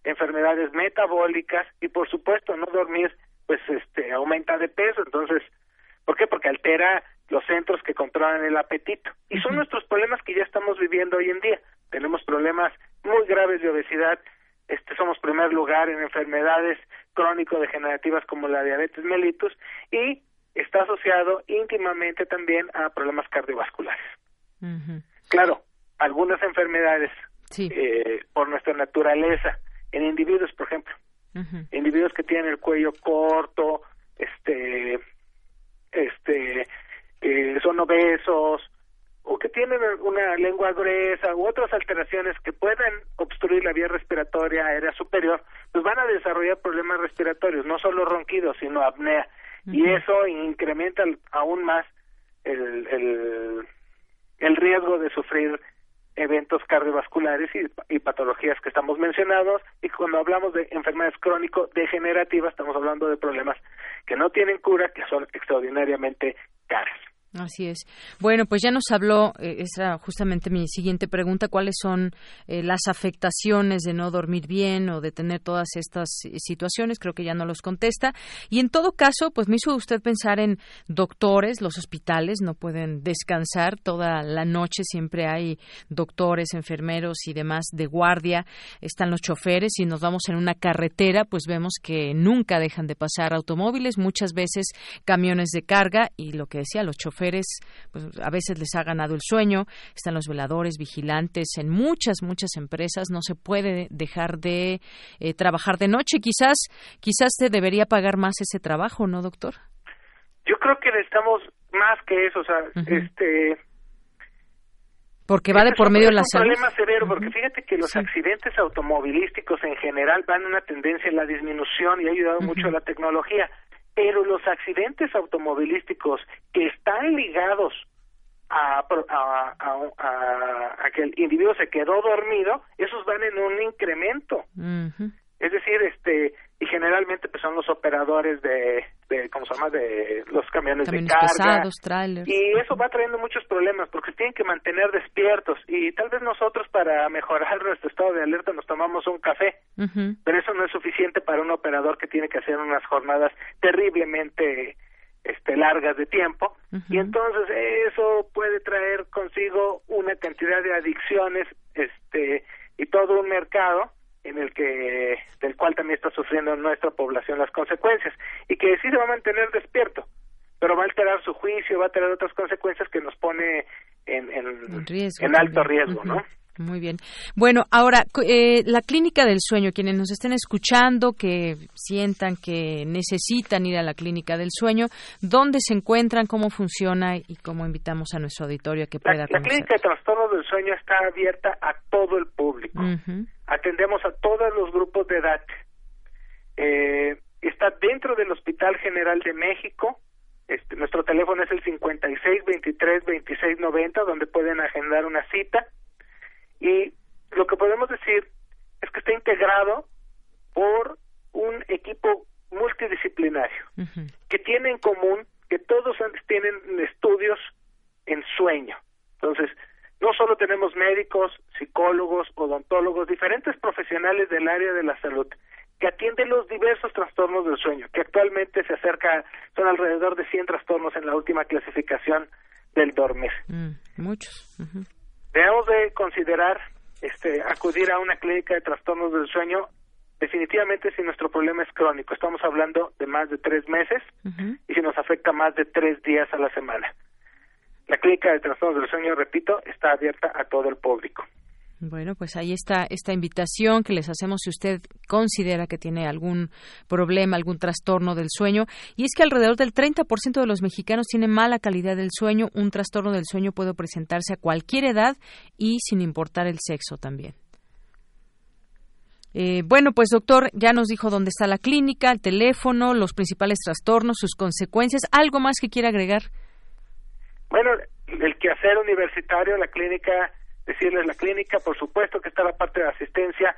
enfermedades metabólicas y por supuesto no dormir pues este aumenta de peso, entonces ¿Por qué? Porque altera los centros que controlan el apetito. Y son nuestros problemas que ya estamos viviendo hoy en día. Tenemos problemas muy graves de obesidad. Este, somos primer lugar en enfermedades crónico-degenerativas como la diabetes mellitus y está asociado íntimamente también a problemas cardiovasculares. Claro, algunas enfermedades eh, por nuestra naturaleza, en individuos, por ejemplo, individuos que tienen el cuello corto, este, este eh, son obesos o que tienen una lengua gruesa u otras alteraciones que puedan obstruir la vía respiratoria aérea superior, pues van a desarrollar problemas respiratorios, no solo ronquidos, sino apnea. Y eso incrementa aún más el, el, el riesgo de sufrir eventos cardiovasculares y, patologías que estamos mencionados y cuando hablamos de enfermedades crónico-degenerativas estamos hablando de problemas que no tienen cura, que son extraordinariamente caras. Así es. Bueno, pues ya nos habló, eh, esa justamente mi siguiente pregunta, cuáles son eh, las afectaciones de no dormir bien o de tener todas estas eh, situaciones, creo que ya no los contesta. Y en todo caso, pues me hizo usted pensar en doctores, los hospitales no pueden descansar toda la noche, siempre hay doctores, enfermeros y demás de guardia, están los choferes y nos vamos en una carretera, pues vemos que nunca dejan de pasar automóviles, muchas veces camiones de carga y lo que decía, los choferes pues a veces les ha ganado el sueño, están los veladores, vigilantes, en muchas, muchas empresas no se puede dejar de eh, trabajar de noche. Quizás, quizás se debería pagar más ese trabajo, ¿no, doctor? Yo creo que necesitamos más que eso, o sea, este porque va de por medio de la salud. Es un problema severo, porque fíjate que los accidentes automovilísticos en general van en una tendencia en la disminución y ha ayudado mucho a la tecnología pero los accidentes automovilísticos que están ligados a, a, que el individuo se quedó dormido, esos van en un incremento. Es decir, este, y generalmente pues son los operadores de, de ¿cómo se llama? De los camiones, de carga. y eso va trayendo muchos problemas porque tienen que mantener despiertos. Y tal vez nosotros para mejorar <laughs> nuestro estado de alerta nos tomamos un café, pero eso no es suficiente para un operador que tiene que hacer unas jornadas terriblemente este largas de tiempo. Y entonces eso puede traer consigo una cantidad de adicciones este y todo un mercado en el que del cual también está sufriendo nuestra población las consecuencias y que sí se va a mantener despierto pero va a alterar su juicio va a tener otras consecuencias que nos pone en, en, alto riesgo no muy bien. Bueno, ahora, eh, la clínica del sueño, quienes nos estén escuchando, que sientan que necesitan ir a la clínica del sueño, ¿dónde se encuentran, cómo funciona y cómo invitamos a nuestro auditorio a que pueda la, la clínica de trastornos del sueño está abierta a todo el público. Atendemos a todos los grupos de edad. Eh, está dentro del Hospital General de México. Este, nuestro teléfono es el 56 23 26 90, donde pueden agendar una cita y lo que podemos decir es que está integrado por un equipo multidisciplinario que tiene en común que todos tienen estudios en sueño. Entonces, no solo tenemos médicos, psicólogos, odontólogos, diferentes profesionales del área de la salud que atienden los diversos trastornos del sueño, que actualmente se acerca, son alrededor de 100 trastornos en la última clasificación del dormir. Mm, muchos debemos de considerar este acudir a una clínica de trastornos del sueño definitivamente si nuestro problema es crónico estamos hablando de más de tres meses y si nos afecta más de tres días a la semana la clínica de trastornos del sueño repito está abierta a todo el público bueno, pues ahí está esta invitación que les hacemos si usted considera que tiene algún problema, algún trastorno del sueño. Y es que alrededor del 30% de los mexicanos tienen mala calidad del sueño. Un trastorno del sueño puede presentarse a cualquier edad y sin importar el sexo también. Eh, bueno, pues doctor, ya nos dijo dónde está la clínica, el teléfono, los principales trastornos, sus consecuencias. ¿Algo más que quiera agregar? Bueno, el quehacer universitario, la clínica decirles la clínica, por supuesto que está la parte de asistencia,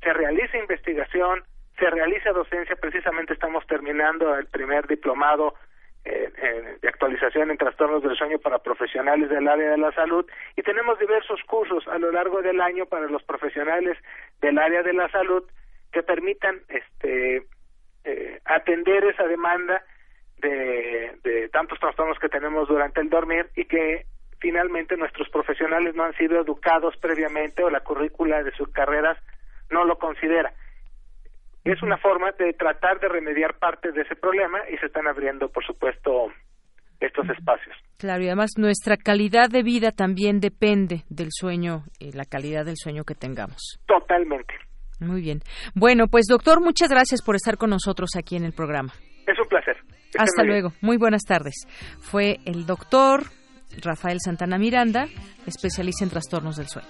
se realiza investigación, se realiza docencia, precisamente estamos terminando el primer diplomado eh, de actualización en trastornos del sueño para profesionales del área de la salud y tenemos diversos cursos a lo largo del año para los profesionales del área de la salud que permitan este eh, atender esa demanda de, de tantos trastornos que tenemos durante el dormir y que finalmente nuestros profesionales no han sido educados previamente o la currícula de sus carreras no lo considera. Es una forma de tratar de remediar parte de ese problema y se están abriendo, por supuesto, estos espacios. Claro, y además nuestra calidad de vida también depende del sueño, eh, la calidad del sueño que tengamos. Totalmente. Muy bien. Bueno, pues doctor, muchas gracias por estar con nosotros aquí en el programa. Es un placer. Hasta luego. Muy buenas tardes. Fue el doctor Rafael Santana Miranda, especialista en trastornos del sueño.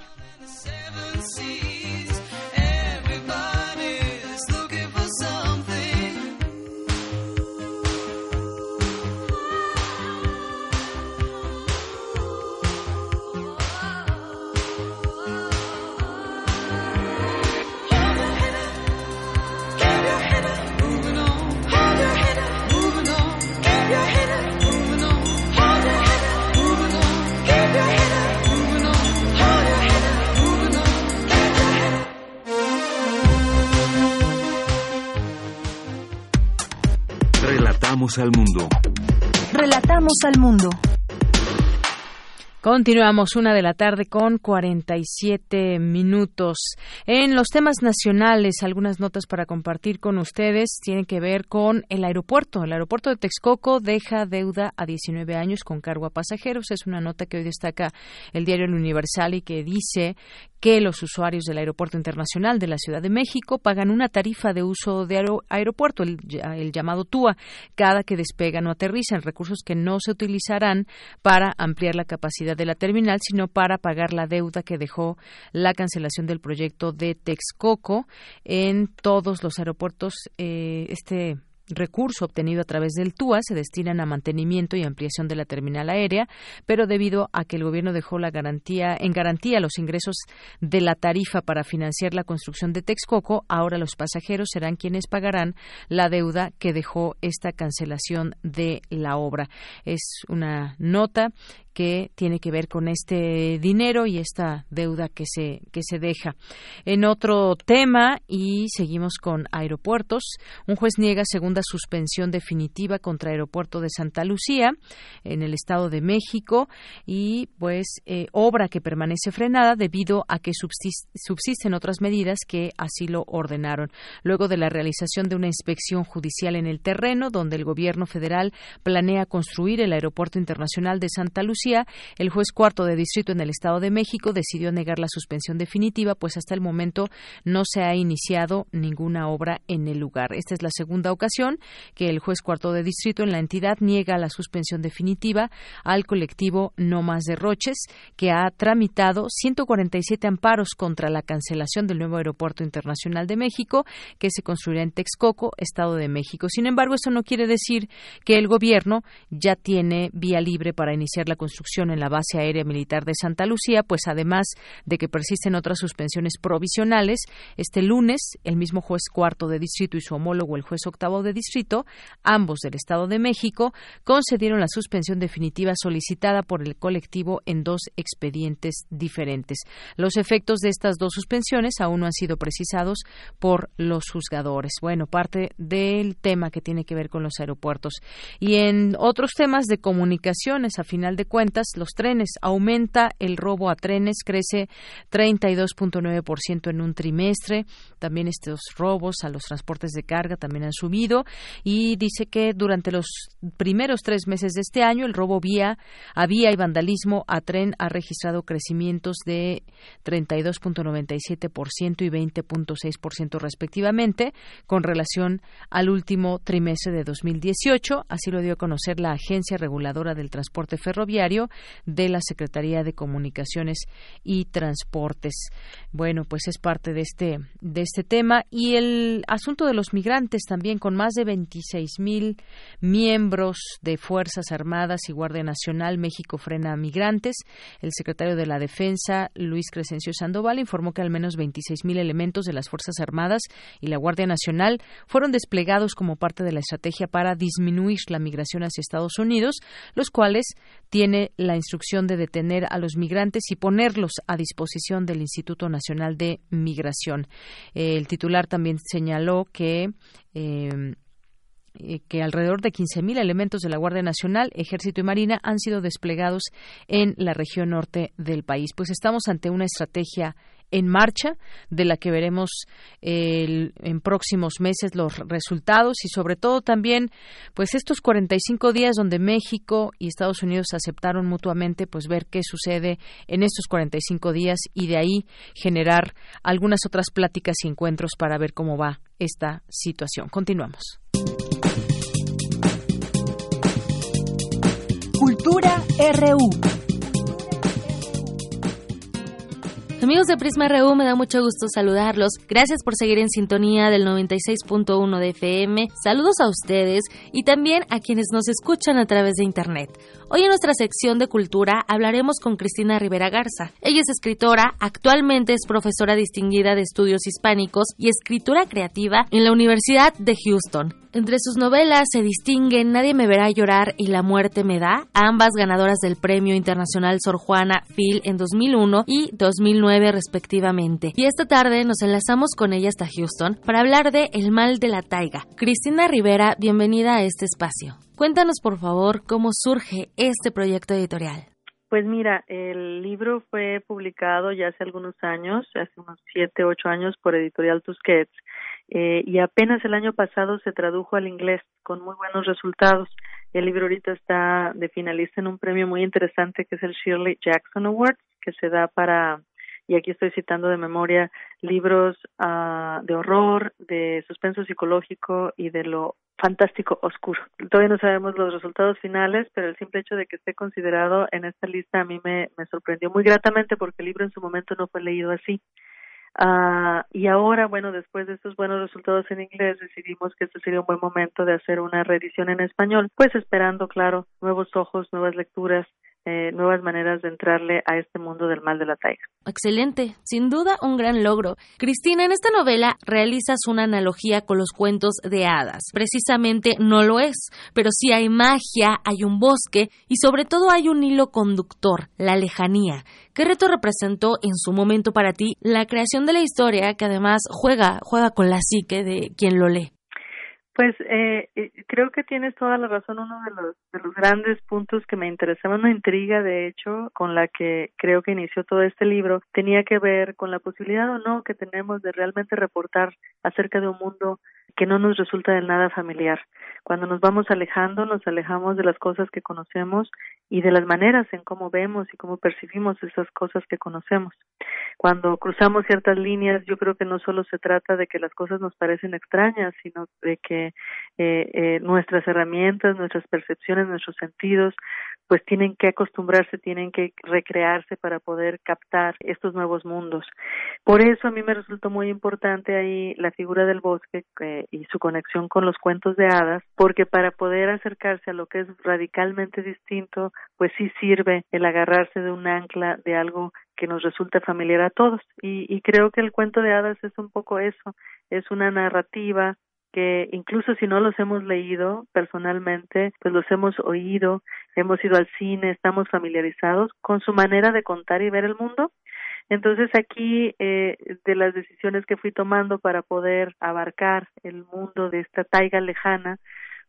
Relatamos al mundo. Relatamos al mundo. Continuamos una de la tarde con 47 minutos. En los temas nacionales, algunas notas para compartir con ustedes tienen que ver con el aeropuerto. El aeropuerto de Texcoco deja deuda a 19 años con cargo a pasajeros. Es una nota que hoy destaca el diario El Universal y que dice que los usuarios del Aeropuerto Internacional de la Ciudad de México pagan una tarifa de uso de aeropuerto, el, el llamado TUA, cada que despegan o aterrizan, recursos que no se utilizarán para ampliar la capacidad de la terminal, sino para pagar la deuda que dejó la cancelación del proyecto de Texcoco en todos los aeropuertos. Eh, este recurso obtenido a través del TUA se destinan a mantenimiento y ampliación de la terminal aérea, pero debido a que el gobierno dejó la garantía en garantía los ingresos de la tarifa para financiar la construcción de Texcoco, ahora los pasajeros serán quienes pagarán la deuda que dejó esta cancelación de la obra. Es una nota que tiene que ver con este dinero y esta deuda que se que se deja. En otro tema y seguimos con aeropuertos, un juez niega segunda suspensión definitiva contra Aeropuerto de Santa Lucía en el Estado de México y pues eh, obra que permanece frenada debido a que subsisten otras medidas que así lo ordenaron. Luego de la realización de una inspección judicial en el terreno donde el gobierno federal planea construir el Aeropuerto Internacional de Santa Lucía el juez cuarto de distrito en el Estado de México decidió negar la suspensión definitiva, pues hasta el momento no se ha iniciado ninguna obra en el lugar. Esta es la segunda ocasión que el juez cuarto de distrito en la entidad niega la suspensión definitiva al colectivo No Más Derroches, que ha tramitado 147 amparos contra la cancelación del nuevo aeropuerto internacional de México, que se construirá en Texcoco, Estado de México. Sin embargo, eso no quiere decir que el gobierno ya tiene vía libre para iniciar la construcción en la base aérea militar de Santa Lucía, pues además de que persisten otras suspensiones provisionales, este lunes el mismo juez cuarto de distrito y su homólogo el juez octavo de distrito, ambos del Estado de México, concedieron la suspensión definitiva solicitada por el colectivo en dos expedientes diferentes. Los efectos de estas dos suspensiones aún no han sido precisados por los juzgadores. Bueno, parte del tema que tiene que ver con los aeropuertos. Y en otros temas de comunicaciones, a final de cuentas, los trenes. Aumenta el robo a trenes, crece 32.9% en un trimestre. También estos robos a los transportes de carga también han subido y dice que durante los primeros tres meses de este año el robo vía a vía y vandalismo a tren ha registrado crecimientos de 32.97% y 20.6% respectivamente con relación al último trimestre de 2018. Así lo dio a conocer la Agencia Reguladora del Transporte Ferroviario de la Secretaría de Comunicaciones y Transportes. Bueno, pues es parte de este de este tema y el asunto de los migrantes también con más de 26 mil miembros de Fuerzas Armadas y Guardia Nacional. México frena a migrantes. El secretario de la Defensa, Luis Crescencio Sandoval, informó que al menos 26 mil elementos de las Fuerzas Armadas y la Guardia Nacional fueron desplegados como parte de la estrategia para disminuir la migración hacia Estados Unidos, los cuales tienen la instrucción de detener a los migrantes y ponerlos a disposición del Instituto Nacional de Migración. el titular también señaló que eh, que alrededor de 15.000 elementos de la Guardia Nacional, Ejército y Marina han sido desplegados en la región norte del país. Pues estamos ante una estrategia en marcha, de la que veremos en próximos meses los resultados y sobre todo también pues estos 45 días donde México y Estados Unidos aceptaron mutuamente pues ver qué sucede en estos 45 días y de ahí generar algunas otras pláticas y encuentros para ver cómo va esta situación. Continuamos. Cultura RU. Amigos de Prisma RU, me da mucho gusto saludarlos. Gracias por seguir en sintonía del 96.1 de FM. Saludos a ustedes y también a quienes nos escuchan a través de Internet. Hoy en nuestra sección de cultura hablaremos con Cristina Rivera Garza. Ella es escritora, actualmente es profesora distinguida de estudios hispánicos y escritura creativa en la Universidad de Houston. Entre sus novelas se distinguen Nadie me verá llorar y La muerte me da, ambas ganadoras del Premio Internacional Sor Juana Phil en 2001 y 2009 respectivamente. Y esta tarde nos enlazamos con ella hasta Houston para hablar de El mal de la taiga. Cristina Rivera, bienvenida a este espacio. Cuéntanos por favor cómo surge este proyecto editorial. Pues mira, el libro fue publicado ya hace algunos años, hace unos siete, ocho años por Editorial Tusquets, eh, y apenas el año pasado se tradujo al inglés con muy buenos resultados. El libro ahorita está de finalista en un premio muy interesante que es el Shirley Jackson Award, que se da para y aquí estoy citando de memoria libros uh, de horror, de suspenso psicológico y de lo fantástico oscuro. Todavía no sabemos los resultados finales, pero el simple hecho de que esté considerado en esta lista a mí me sorprendió muy gratamente porque el libro en su momento no fue leído así. Uh, y ahora, bueno, después de estos buenos resultados en inglés, decidimos que este sería un buen momento de hacer una reedición en español, pues esperando, claro, nuevos ojos, nuevas lecturas eh, nuevas maneras de entrarle a este mundo del mal de la taiga. Excelente, sin duda un gran logro. Cristina, en esta novela realizas una analogía con los cuentos de hadas. Precisamente no lo es, pero sí hay magia, hay un bosque y sobre todo hay un hilo conductor, la lejanía. ¿Qué reto representó en su momento para ti la creación de la historia que además juega, juega con la psique de quien lo lee? Pues eh, eh, creo que tienes toda la razón. Uno de los, de los grandes puntos que me interesaba, una intriga de hecho, con la que creo que inició todo este libro, tenía que ver con la posibilidad o no que tenemos de realmente reportar acerca de un mundo que no nos resulta de nada familiar. Cuando nos vamos alejando, nos alejamos de las cosas que conocemos y de las maneras en cómo vemos y cómo percibimos esas cosas que conocemos. Cuando cruzamos ciertas líneas, yo creo que no solo se trata de que las cosas nos parecen extrañas, sino de que eh, eh, nuestras herramientas, nuestras percepciones, nuestros sentidos, pues tienen que acostumbrarse, tienen que recrearse para poder captar estos nuevos mundos. Por eso a mí me resultó muy importante ahí la figura del bosque eh, y su conexión con los cuentos de hadas, porque para poder acercarse a lo que es radicalmente distinto, pues sí sirve el agarrarse de un ancla, de algo que nos resulta familiar a todos. Y, y creo que el cuento de hadas es un poco eso, es una narrativa que incluso si no los hemos leído personalmente, pues los hemos oído, hemos ido al cine, estamos familiarizados con su manera de contar y ver el mundo. Entonces aquí, eh, de las decisiones que fui tomando para poder abarcar el mundo de esta taiga lejana,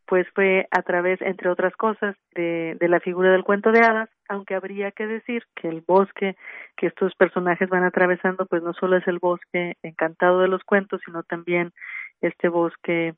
pues fue a través, entre otras cosas, de, de la figura del cuento de hadas, aunque habría que decir que el bosque que estos personajes van atravesando, pues no solo es el bosque encantado de los cuentos, sino también este bosque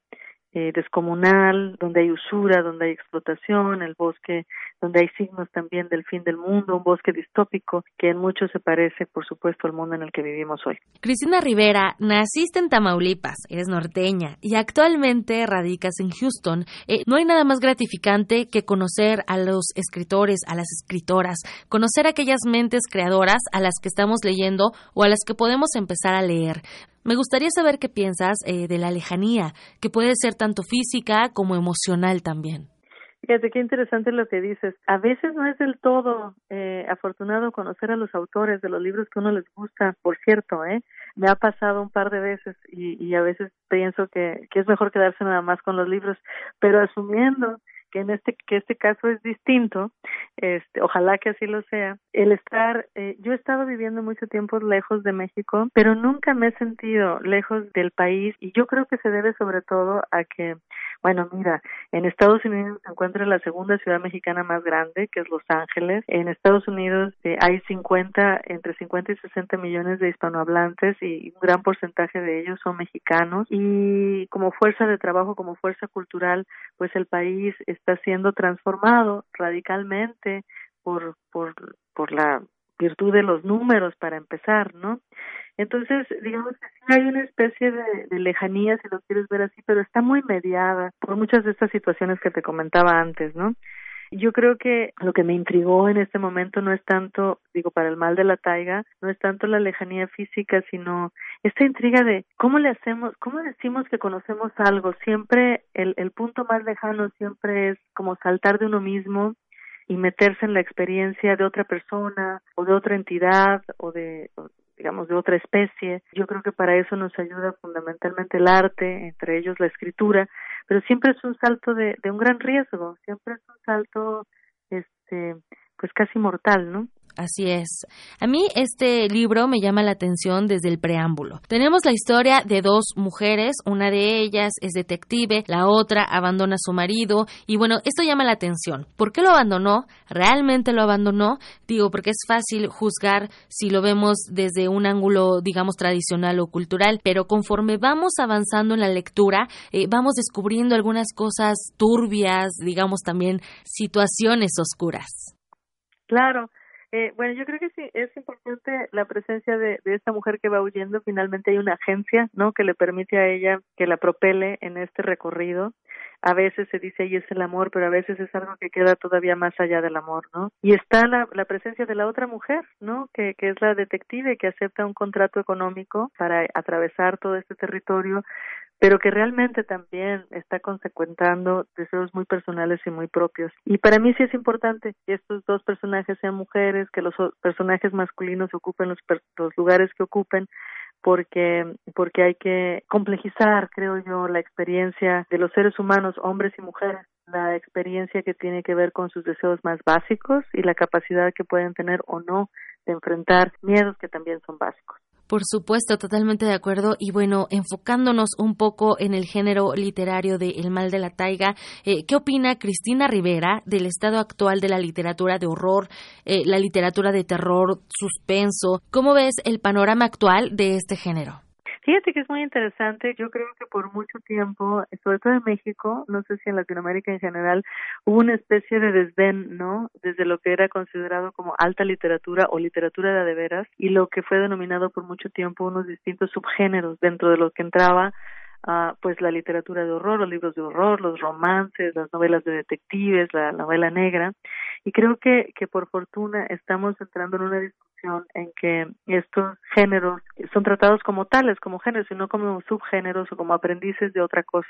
eh, descomunal, donde hay usura, donde hay explotación, el bosque donde hay signos también del fin del mundo, un bosque distópico que en mucho se parece, por supuesto, al mundo en el que vivimos hoy. Cristina Rivera, naciste en Tamaulipas, eres norteña y actualmente radicas en Houston. Eh, no hay nada más gratificante que conocer a los escritores, a las escritoras, conocer aquellas mentes creadoras a las que estamos leyendo o a las que podemos empezar a leer. Me gustaría saber qué piensas eh, de la lejanía, que puede ser tanto física como emocional también. Fíjate qué interesante lo que dices. A veces no es del todo eh, afortunado conocer a los autores de los libros que uno les gusta, por cierto, ¿eh? Me ha pasado un par de veces y, a veces pienso que es mejor quedarse nada más con los libros, pero asumiendo que en este que este caso es distinto este ojalá que así lo sea el estar eh, yo he estado viviendo mucho tiempo lejos de México pero nunca me he sentido lejos del país y yo creo que se debe sobre todo a que bueno mira en Estados Unidos se encuentra la segunda ciudad mexicana más grande que es Los Ángeles. En Estados Unidos eh, hay 50 entre 50 y 60 millones de hispanohablantes y un gran porcentaje de ellos son mexicanos. Y como fuerza de trabajo como fuerza cultural pues el país está siendo transformado radicalmente por, por, por la virtud de los números para empezar, ¿no? Entonces, digamos que sí hay una especie de, de, lejanía, si lo quieres ver así, pero está muy mediada por muchas de estas situaciones que te comentaba antes, ¿no? Yo creo que lo que me intrigó en este momento no es tanto, digo, para el mal de la taiga, no es tanto la lejanía física, sino esta intriga de cómo le hacemos, cómo decimos que conocemos algo. Siempre el, el punto más lejano siempre es como saltar de uno mismo y meterse en la experiencia de otra persona o de otra entidad o de digamos, de otra especie. Yo creo que para eso nos ayuda fundamentalmente el arte, entre ellos la escritura, pero siempre es un salto de, de un gran riesgo, siempre es un salto, este, pues casi mortal, ¿no? Así es. A mí este libro me llama la atención desde el preámbulo. Tenemos la historia de dos mujeres, una de ellas es detective, la otra abandona a su marido y bueno, esto llama la atención. ¿Por qué lo abandonó? ¿Realmente lo abandonó? Digo, porque es fácil juzgar si lo vemos desde un ángulo, digamos, tradicional o cultural, pero conforme vamos avanzando en la lectura, eh, vamos descubriendo algunas cosas turbias, digamos también situaciones oscuras. Claro, eh, bueno, yo creo que sí, es importante la presencia de, esta mujer que va huyendo. Finalmente hay una agencia, ¿no? Que le permite a ella que la propele en este recorrido. A veces se dice ahí es el amor, pero a veces es algo que queda todavía más allá del amor, ¿no? Y está la, la presencia de la otra mujer, ¿no? Que, que es la detective que acepta un contrato económico para atravesar todo este territorio pero que realmente también está consecuentando deseos muy personales y muy propios. Y para mí sí es importante que estos dos personajes sean mujeres, que los personajes masculinos ocupen los, los lugares que ocupen, porque porque hay que complejizar, creo yo, la experiencia de los seres humanos, hombres y mujeres, la experiencia que tiene que ver con sus deseos más básicos y la capacidad que pueden tener o no de enfrentar miedos que también son básicos. Por supuesto, totalmente de acuerdo. Y bueno, enfocándonos un poco en el género literario de El mal de la taiga, eh, ¿qué opina Cristina Rivera del estado actual de la literatura de horror, eh, la literatura de terror, suspenso? ¿Cómo ves el panorama actual de este género? Fíjate que es muy interesante. Yo creo que por mucho tiempo, sobre todo en México, no sé si en Latinoamérica en general, hubo una especie de desdén, ¿no? Desde lo que era considerado como alta literatura o literatura de, de veras y lo que fue denominado por mucho tiempo unos distintos subgéneros dentro de lo que entraba uh, pues la literatura de horror, los libros de horror, los romances, las novelas de detectives, la novela negra. Y creo que, que por fortuna estamos entrando en una discusión en que estos géneros son tratados como tales, como géneros, y no como subgéneros o como aprendices de otra cosa.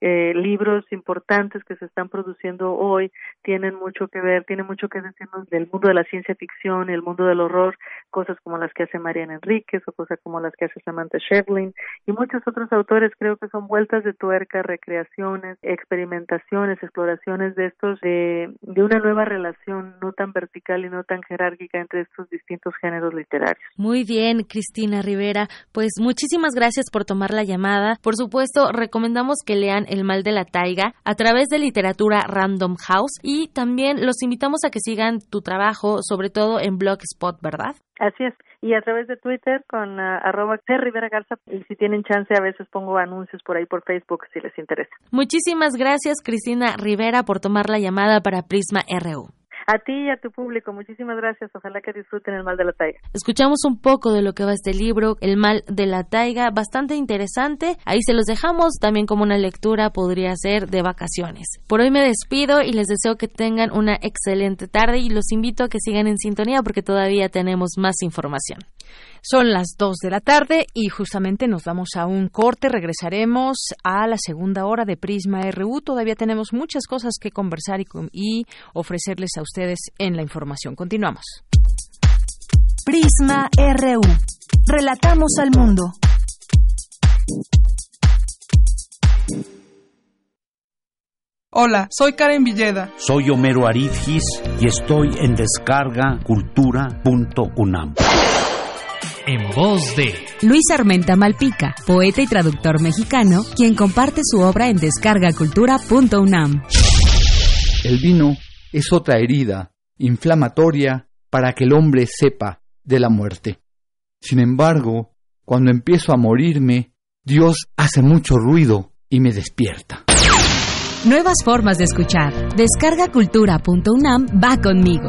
Eh, libros importantes que se están produciendo hoy tienen mucho que ver, tienen mucho que decirnos del mundo de la ciencia ficción el mundo del horror, cosas como las que hace Mariana Enríquez o cosas como las que hace Samantha Shevlin y muchos otros autores creo que son vueltas de tuerca, recreaciones, experimentaciones, exploraciones de estos, de, de una nueva relación no tan vertical y no tan jerárquica entre estos distintos géneros literarios. Muy bien, Cristina Rivera, pues muchísimas gracias por tomar la llamada. Por supuesto, recomendamos que lean El mal de la taiga a través de literatura Random House y también los invitamos a que sigan tu trabajo, sobre todo en Blogspot, ¿verdad? Así es. Y a través de Twitter con uh, arroba Rivera Garza. Y si tienen chance, a veces pongo anuncios por ahí por Facebook si les interesa. Muchísimas gracias, Cristina Rivera, por tomar la llamada para Prisma RU. A ti y a tu público, muchísimas gracias. Ojalá que disfruten El Mal de la Taiga. Escuchamos un poco de lo que va este libro, El Mal de la Taiga, bastante interesante. Ahí se los dejamos, también como una lectura podría ser de vacaciones. Por hoy me despido y les deseo que tengan una excelente tarde y los invito a que sigan en sintonía porque todavía tenemos más información. Son las 2 de la tarde y justamente nos vamos a un corte. Regresaremos a la segunda hora de Prisma RU. Todavía tenemos muchas cosas que conversar y, y ofrecerles a ustedes en la información. Continuamos. Prisma RU. Relatamos al mundo. Hola, soy Karen Villeda. Soy Homero Aridgis y estoy en descargacultura.unam en voz de Luis Armenta Malpica, poeta y traductor mexicano, quien comparte su obra en descargacultura.unam. El vino es otra herida inflamatoria para que el hombre sepa de la muerte. Sin embargo, cuando empiezo a morirme, Dios hace mucho ruido y me despierta. Nuevas formas de escuchar. Descargacultura.unam va conmigo.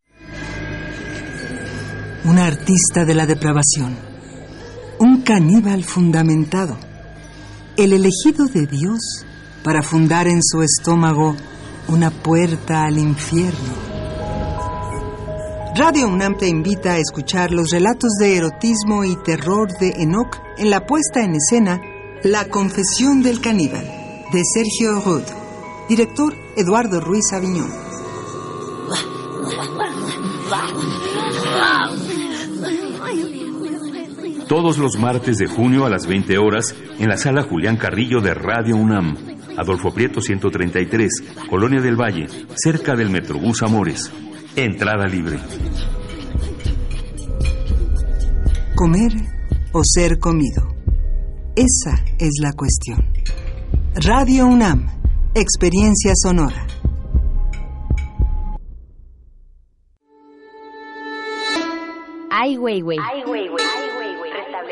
Un artista de la depravación. Un caníbal fundamentado. El elegido de Dios para fundar en su estómago una puerta al infierno. Radio UNAM te invita a escuchar los relatos de erotismo y terror de Enoch en la puesta en escena La confesión del caníbal, de Sergio Rud. Director Eduardo Ruiz Aviñón. Todos los martes de junio a las 20 horas en la sala Julián Carrillo de Radio UNAM. Adolfo Prieto 133, Colonia del Valle, cerca del Metrobús Amores. Entrada libre. Comer o ser comido. Esa es la cuestión. Radio UNAM, experiencia sonora. Ai Weiwei.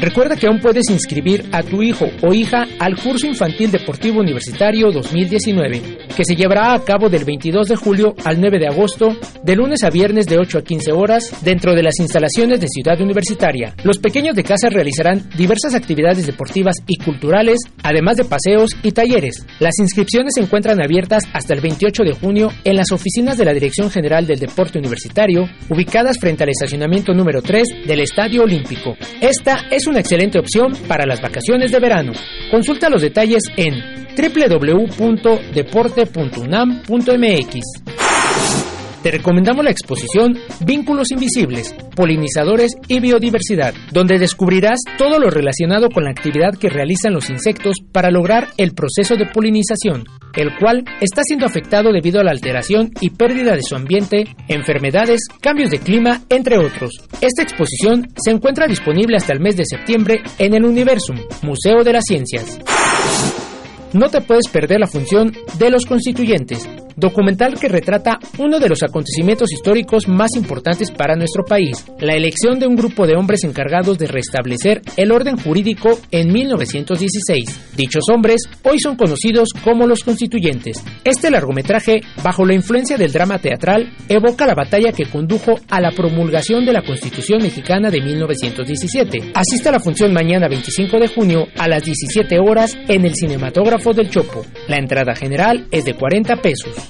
Recuerda que aún puedes inscribir a tu hijo o hija al curso infantil deportivo universitario 2019, que se llevará a cabo del 22 de julio al 9 de agosto, de lunes a viernes de 8 a 15 horas, dentro de las instalaciones de Ciudad Universitaria. Los pequeños de casa realizarán diversas actividades deportivas y culturales, además de paseos y talleres. Las inscripciones se encuentran abiertas hasta el 28 de junio en las oficinas de la Dirección General del Deporte Universitario, ubicadas frente al estacionamiento número 3 del Estadio Olímpico. Esta es una excelente opción para las vacaciones de verano. Consulta los detalles en www.deporte.unam.mx. Te recomendamos la exposición Vínculos Invisibles, Polinizadores y Biodiversidad, donde descubrirás todo lo relacionado con la actividad que realizan los insectos para lograr el proceso de polinización, el cual está siendo afectado debido a la alteración y pérdida de su ambiente, enfermedades, cambios de clima, entre otros. Esta exposición se encuentra disponible hasta el mes de septiembre en el Universum, Museo de las Ciencias. No te puedes perder la función de los constituyentes, documental que retrata uno de los acontecimientos históricos más importantes para nuestro país, la elección de un grupo de hombres encargados de restablecer el orden jurídico en 1916. Dichos hombres hoy son conocidos como los constituyentes. Este largometraje, bajo la influencia del drama teatral, evoca la batalla que condujo a la promulgación de la Constitución mexicana de 1917. Asista a la función mañana 25 de junio a las 17 horas en el Cinematógrafo del Chopo. La entrada general es de 40 pesos.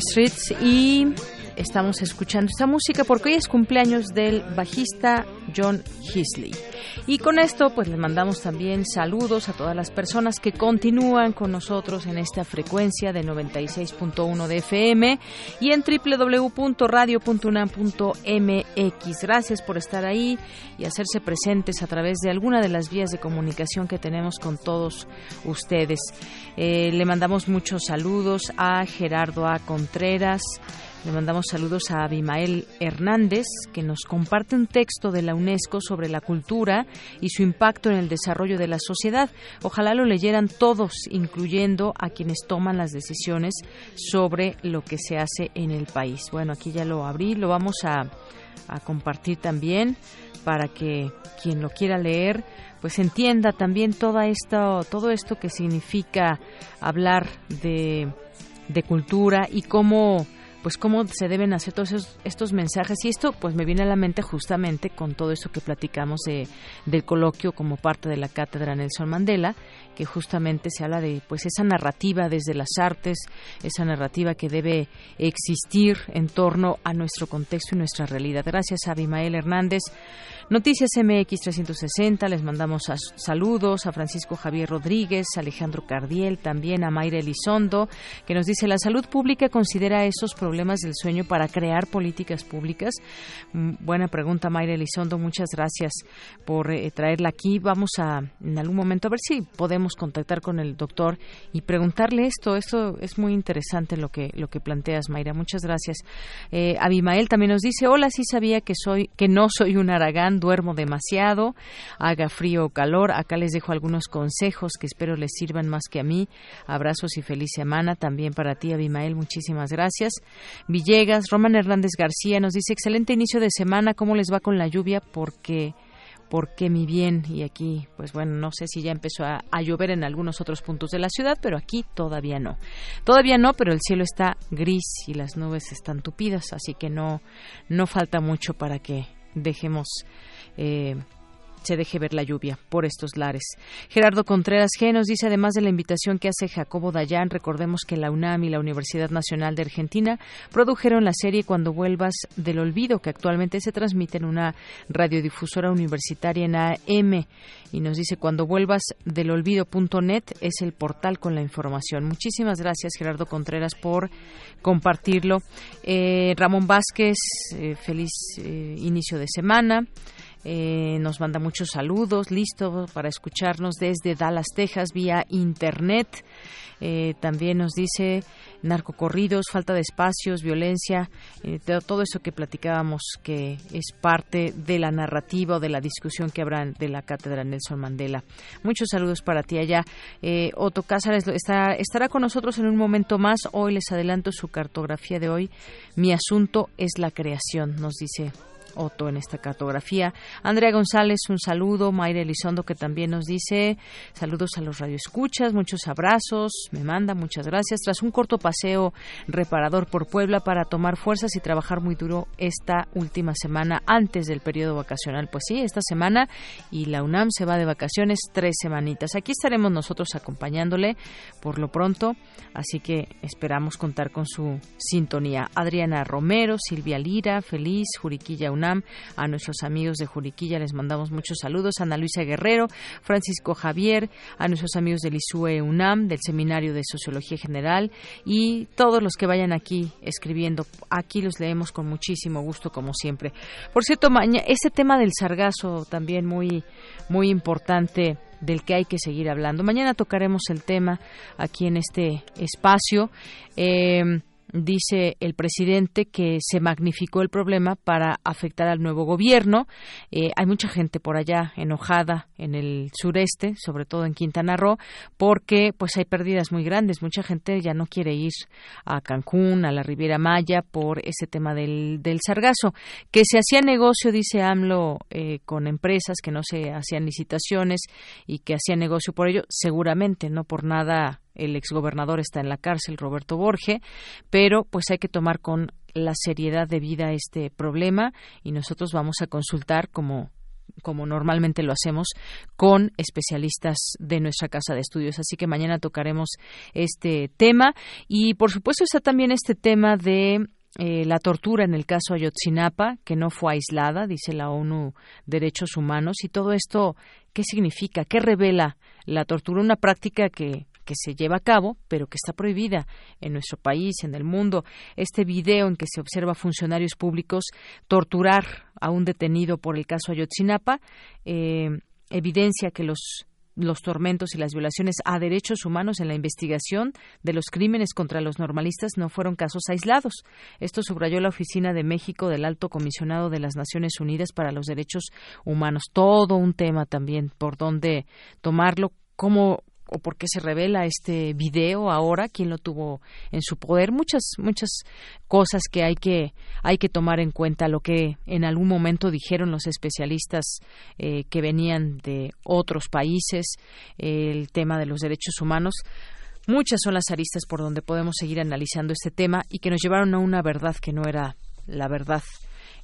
Streets y estamos escuchando esta música porque hoy es cumpleaños del bajista John Hisley. Y con esto, pues le mandamos también saludos a todas las personas que continúan con nosotros en esta frecuencia de 96.1 de FM y en www.radio.unam.mx. Gracias por estar ahí y hacerse presentes a través de alguna de las vías de comunicación que tenemos con todos ustedes. Eh, le mandamos muchos saludos a Gerardo A. Contreras, le mandamos saludos a Abimael Hernández, que nos comparte un texto de la UNESCO sobre la cultura y su impacto en el desarrollo de la sociedad. Ojalá lo leyeran todos, incluyendo a quienes toman las decisiones sobre lo que se hace en el país. Bueno, aquí ya lo abrí, lo vamos a, a compartir también para que quien lo quiera leer pues entienda también toda esto, todo esto que significa hablar de, de cultura y cómo pues cómo se deben hacer todos estos mensajes. Y esto pues me viene a la mente justamente con todo eso que platicamos de, del coloquio como parte de la cátedra Nelson Mandela que justamente se habla de pues esa narrativa desde las artes esa narrativa que debe existir en torno a nuestro contexto y nuestra realidad. Gracias a Abimael Hernández Noticias MX 360, les mandamos saludos a Francisco Javier Rodríguez, Alejandro Cardiel, también a Mayra Elizondo, que nos dice, la salud pública considera esos problemas del sueño para crear políticas públicas. Mm, buena pregunta, Mayra Elizondo, muchas gracias por eh, traerla aquí. Vamos a, en algún momento, a ver si podemos contactar con el doctor y preguntarle esto. Esto es muy interesante lo que, lo que planteas, Mayra. Muchas gracias. Eh, Abimael también nos dice, hola, sí sabía que soy, que no soy un aragán, duermo demasiado, haga frío o calor. Acá les dejo algunos consejos que espero les sirvan más que a mí. Abrazos y feliz semana también para ti, Abimael. Muchísimas gracias. Villegas, Roman Hernández García nos dice, excelente inicio de semana. ¿Cómo les va con la lluvia? Porque porque mi bien y aquí pues bueno no sé si ya empezó a, a, llover en algunos otros puntos de la ciudad pero aquí todavía no todavía no pero el cielo está gris y las nubes están tupidas así que no no falta mucho para que dejemos eh, se deje ver la lluvia por estos lares. Gerardo Contreras G nos dice, además de la invitación que hace Jacobo Dayan, recordemos que la UNAM y la Universidad Nacional de Argentina produjeron la serie Cuando vuelvas del olvido, que actualmente se transmite en una radiodifusora universitaria en AM. Y nos dice, cuando vuelvas del olvido.net es el portal con la información. Muchísimas gracias, Gerardo Contreras, por compartirlo. Eh, Ramón Vázquez, eh, feliz inicio de semana. Eh, nos manda muchos saludos, listo para escucharnos desde Dallas, Texas, vía Internet. Eh, también nos dice narcocorridos, falta de espacios, violencia, eh, todo eso que platicábamos que es parte de la narrativa o de la discusión que habrá de la cátedra Nelson Mandela. Muchos saludos para ti allá. Otto Cázares está, estará con nosotros en un momento más. Hoy les adelanto su cartografía de hoy. Mi asunto es la creación, nos dice Otto en esta cartografía. Andrea González, un saludo. Mayra Elizondo, que también nos dice saludos a los radioescuchas, muchos abrazos. Me manda, muchas gracias. Tras un corto paseo reparador por Puebla para tomar fuerzas y trabajar muy duro esta última semana antes del periodo vacacional. Pues sí, esta semana y la UNAM se va de vacaciones tres semanitas. Aquí estaremos nosotros acompañándole por lo pronto, así que esperamos contar con su sintonía. Adriana Romero, Silvia Lira, Feliz, Juriquilla UNAM a nuestros amigos de Juriquilla les mandamos muchos saludos, Ana Luisa Guerrero, Francisco Javier, a nuestros amigos del ISUE UNAM, del Seminario de Sociología General y todos los que vayan aquí escribiendo. Aquí los leemos con muchísimo gusto, como siempre. Por cierto, ese tema del sargazo también muy, muy importante del que hay que seguir hablando. Mañana tocaremos el tema aquí en este espacio. Eh, dice el presidente que se magnificó el problema para afectar al nuevo gobierno. Eh, hay mucha gente por allá enojada en el sureste, sobre todo en Quintana Roo, porque pues hay pérdidas muy grandes. Mucha gente ya no quiere ir a Cancún, a la Riviera Maya por ese tema del, del sargazo. Que se hacía negocio, dice AMLO, eh, con empresas que no se hacían licitaciones y que hacían negocio por ello, seguramente, no por nada el exgobernador está en la cárcel, Roberto Borge, pero pues hay que tomar con la seriedad debida este problema y nosotros vamos a consultar como como normalmente lo hacemos, con especialistas de nuestra casa de estudios. Así que mañana tocaremos este tema y, por supuesto, está también este tema de eh, la tortura en el caso Ayotzinapa, que no fue aislada, dice la ONU Derechos Humanos, y todo esto, ¿qué significa? ¿Qué revela la tortura? Una práctica que que se lleva a cabo, pero que está prohibida en nuestro país, en el mundo. Este video en que se observa a funcionarios públicos torturar a un detenido por el caso Ayotzinapa eh, evidencia que los los tormentos y las violaciones a derechos humanos en la investigación de los crímenes contra los normalistas no fueron casos aislados. Esto subrayó la Oficina de México del Alto Comisionado de las Naciones Unidas para los Derechos Humanos. Todo un tema también por dónde tomarlo, cómo o por qué se revela este video ahora, quién lo tuvo en su poder, muchas muchas cosas que hay que hay que tomar en cuenta. Lo que en algún momento dijeron los especialistas eh, que venían de otros países, el tema de los derechos humanos. Muchas son las aristas por donde podemos seguir analizando este tema y que nos llevaron a una verdad que no era la verdad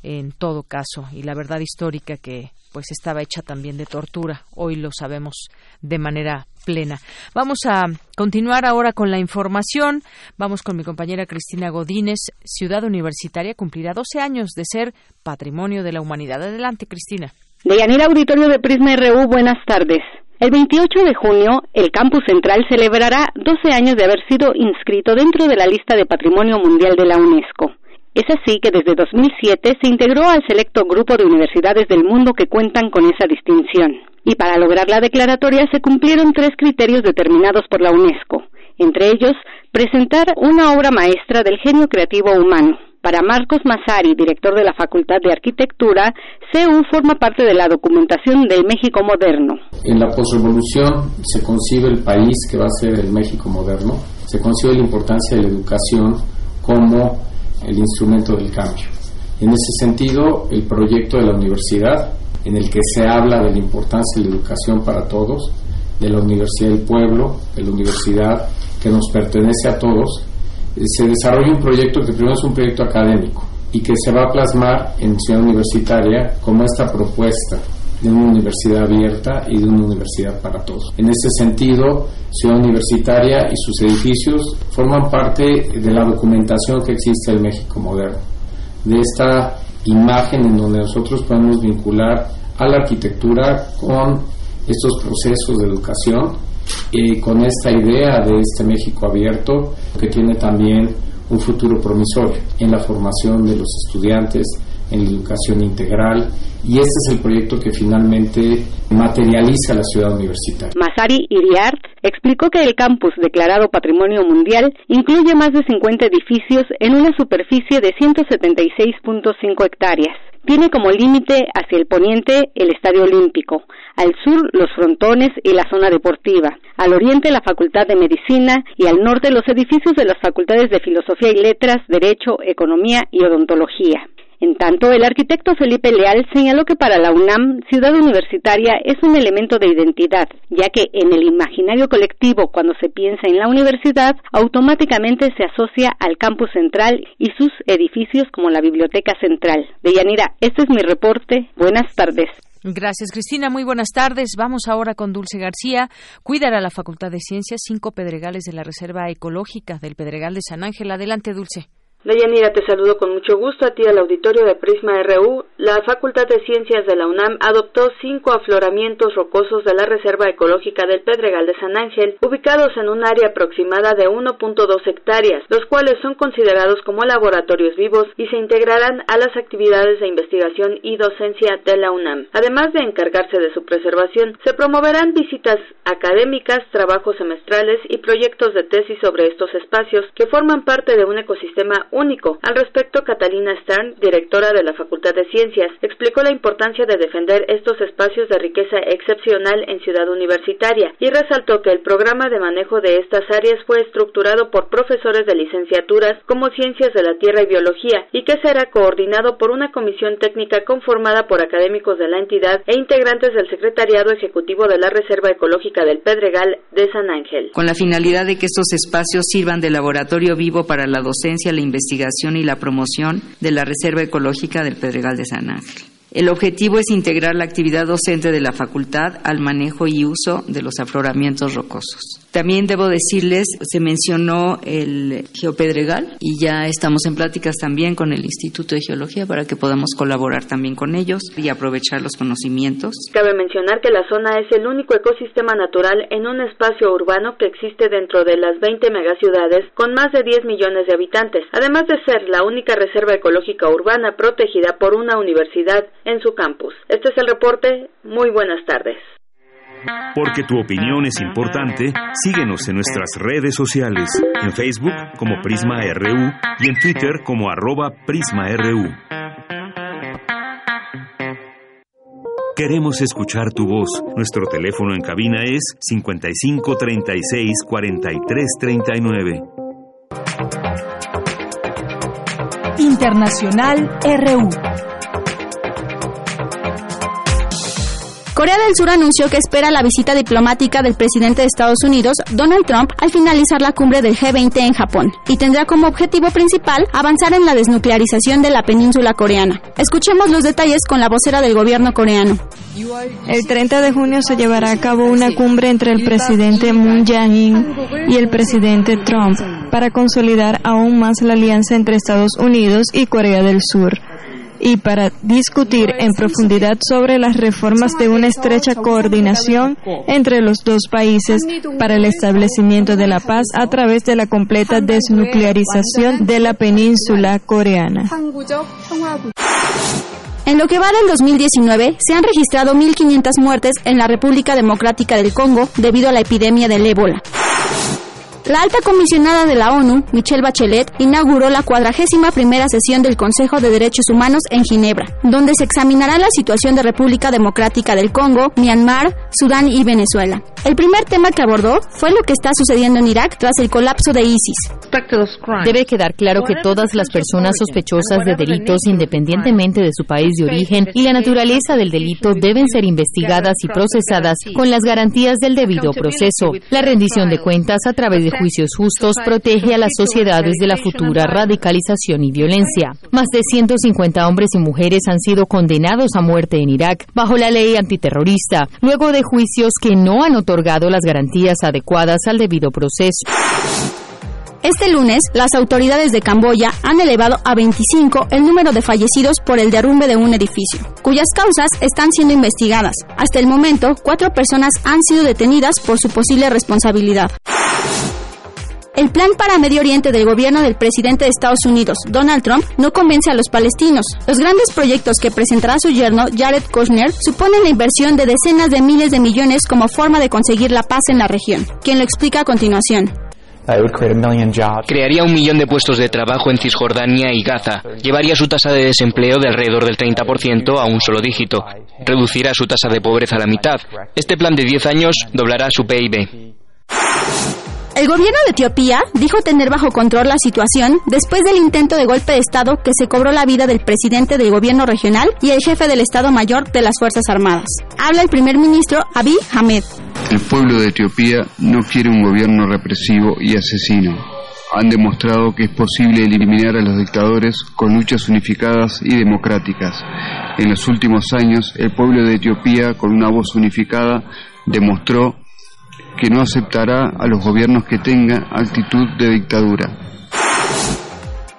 en todo caso y la verdad histórica que pues estaba hecha también de tortura. Hoy lo sabemos de manera plena. Vamos a continuar ahora con la información. Vamos con mi compañera Cristina Godínez. Ciudad Universitaria cumplirá 12 años de ser Patrimonio de la Humanidad. Adelante, Cristina. Deyanira Auditorio de Prisma RU, buenas tardes. El 28 de junio, el campus central celebrará 12 años de haber sido inscrito dentro de la lista de Patrimonio Mundial de la UNESCO. Es así que desde 2007 se integró al selecto grupo de universidades del mundo que cuentan con esa distinción. Y para lograr la declaratoria se cumplieron tres criterios determinados por la UNESCO, entre ellos presentar una obra maestra del genio creativo humano. Para Marcos Masari, director de la Facultad de Arquitectura, CEU forma parte de la documentación del México moderno. En la posrevolución se concibe el país que va a ser el México moderno, se concibe la importancia de la educación como el instrumento del cambio. En ese sentido, el proyecto de la universidad, en el que se habla de la importancia de la educación para todos, de la Universidad del Pueblo, de la universidad que nos pertenece a todos, eh, se desarrolla un proyecto que primero es un proyecto académico y que se va a plasmar en Ciudad Universitaria como esta propuesta de una universidad abierta y de una universidad para todos. En ese sentido, Ciudad Universitaria y sus edificios forman parte de la documentación que existe del México moderno, de esta imagen en donde nosotros podemos vincular a la arquitectura con estos procesos de educación y con esta idea de este México abierto que tiene también un futuro promisorio en la formación de los estudiantes, en educación integral y este es el proyecto que finalmente materializa la ciudad universitaria. Masari Iriart explicó que el campus declarado Patrimonio Mundial incluye más de 50 edificios en una superficie de 176.5 hectáreas. Tiene como límite hacia el poniente el Estadio Olímpico, al sur los frontones y la zona deportiva, al oriente la Facultad de Medicina y al norte los edificios de las facultades de Filosofía y Letras, Derecho, Economía y Odontología. En tanto, el arquitecto Felipe Leal señaló que para la UNAM, ciudad universitaria es un elemento de identidad, ya que en el imaginario colectivo, cuando se piensa en la universidad, automáticamente se asocia al campus central y sus edificios como la Biblioteca Central. Deyanira, este es mi reporte. Buenas tardes. Gracias, Cristina. Muy buenas tardes. Vamos ahora con Dulce García. Cuidar a la Facultad de Ciencias, cinco pedregales de la Reserva Ecológica del Pedregal de San Ángel. Adelante, Dulce. Deyanira, te saludo con mucho gusto a ti al auditorio de Prisma RU. La Facultad de Ciencias de la UNAM adoptó cinco afloramientos rocosos de la Reserva Ecológica del Pedregal de San Ángel, ubicados en un área aproximada de 1.2 hectáreas, los cuales son considerados como laboratorios vivos y se integrarán a las actividades de investigación y docencia de la UNAM. Además de encargarse de su preservación, se promoverán visitas académicas, trabajos semestrales y proyectos de tesis sobre estos espacios que forman parte de un ecosistema único. Al respecto, Catalina Stern, directora de la Facultad de Ciencias, explicó la importancia de defender estos espacios de riqueza excepcional en Ciudad Universitaria y resaltó que el programa de manejo de estas áreas fue estructurado por profesores de licenciaturas como Ciencias de la Tierra y Biología y que será coordinado por una comisión técnica conformada por académicos de la entidad e integrantes del Secretariado Ejecutivo de la Reserva Ecológica del Pedregal de San Ángel. Con la finalidad de que estos espacios sirvan de laboratorio vivo para la docencia, la investigación y la promoción de la Reserva Ecológica del Pedregal de San Ángel. El objetivo es integrar la actividad docente de la facultad al manejo y uso de los afloramientos rocosos. También debo decirles, se mencionó el geopedregal y ya estamos en pláticas también con el Instituto de Geología para que podamos colaborar también con ellos y aprovechar los conocimientos. Cabe mencionar que la zona es el único ecosistema natural en un espacio urbano que existe dentro de las 20 megaciudades con más de 10 millones de habitantes, además de ser la única reserva ecológica urbana protegida por una universidad en su campus. Este es el reporte. Muy buenas tardes. Porque tu opinión es importante, síguenos en nuestras redes sociales, en Facebook como Prisma RU y en Twitter como arroba PrismaRU. Queremos escuchar tu voz. Nuestro teléfono en cabina es 55 36 43 39. Internacional RU. Corea del Sur anunció que espera la visita diplomática del presidente de Estados Unidos, Donald Trump, al finalizar la cumbre del G20 en Japón, y tendrá como objetivo principal avanzar en la desnuclearización de la península coreana. Escuchemos los detalles con la vocera del gobierno coreano. El 30 de junio se llevará a cabo una cumbre entre el presidente Moon Jae-in y el presidente Trump para consolidar aún más la alianza entre Estados Unidos y Corea del Sur y para discutir en profundidad sobre las reformas de una estrecha coordinación entre los dos países para el establecimiento de la paz a través de la completa desnuclearización de la península coreana. En lo que va del 2019, se han registrado 1.500 muertes en la República Democrática del Congo debido a la epidemia del ébola. La alta comisionada de la ONU, Michelle Bachelet, inauguró la cuadragésima primera sesión del Consejo de Derechos Humanos en Ginebra, donde se examinará la situación de República Democrática del Congo, Myanmar, Sudán y Venezuela. El primer tema que abordó fue lo que está sucediendo en Irak tras el colapso de ISIS. Debe quedar claro que todas las personas sospechosas de delitos, independientemente de su país de origen y la naturaleza del delito, deben ser investigadas y procesadas con las garantías del debido proceso. La rendición de cuentas a través de juicios justos protege a las sociedades de la futura radicalización y violencia. Más de 150 hombres y mujeres han sido condenados a muerte en Irak bajo la ley antiterrorista, luego de juicios que no han otorgado las garantías adecuadas al debido proceso. Este lunes, las autoridades de Camboya han elevado a 25 el número de fallecidos por el derrumbe de un edificio, cuyas causas están siendo investigadas. Hasta el momento, cuatro personas han sido detenidas por su posible responsabilidad. El plan para Medio Oriente del gobierno del presidente de Estados Unidos, Donald Trump, no convence a los palestinos. Los grandes proyectos que presentará su yerno, Jared Kushner, suponen la inversión de decenas de miles de millones como forma de conseguir la paz en la región. Quien lo explica a continuación. Crearía un millón de puestos de trabajo en Cisjordania y Gaza. Llevaría su tasa de desempleo de alrededor del 30% a un solo dígito. Reducirá su tasa de pobreza a la mitad. Este plan de 10 años doblará su PIB. El gobierno de Etiopía dijo tener bajo control la situación después del intento de golpe de Estado que se cobró la vida del presidente del gobierno regional y el jefe del Estado Mayor de las Fuerzas Armadas. Habla el primer ministro Abiy Ahmed. El pueblo de Etiopía no quiere un gobierno represivo y asesino. Han demostrado que es posible eliminar a los dictadores con luchas unificadas y democráticas. En los últimos años, el pueblo de Etiopía, con una voz unificada, demostró que no aceptará a los gobiernos que tengan actitud de dictadura.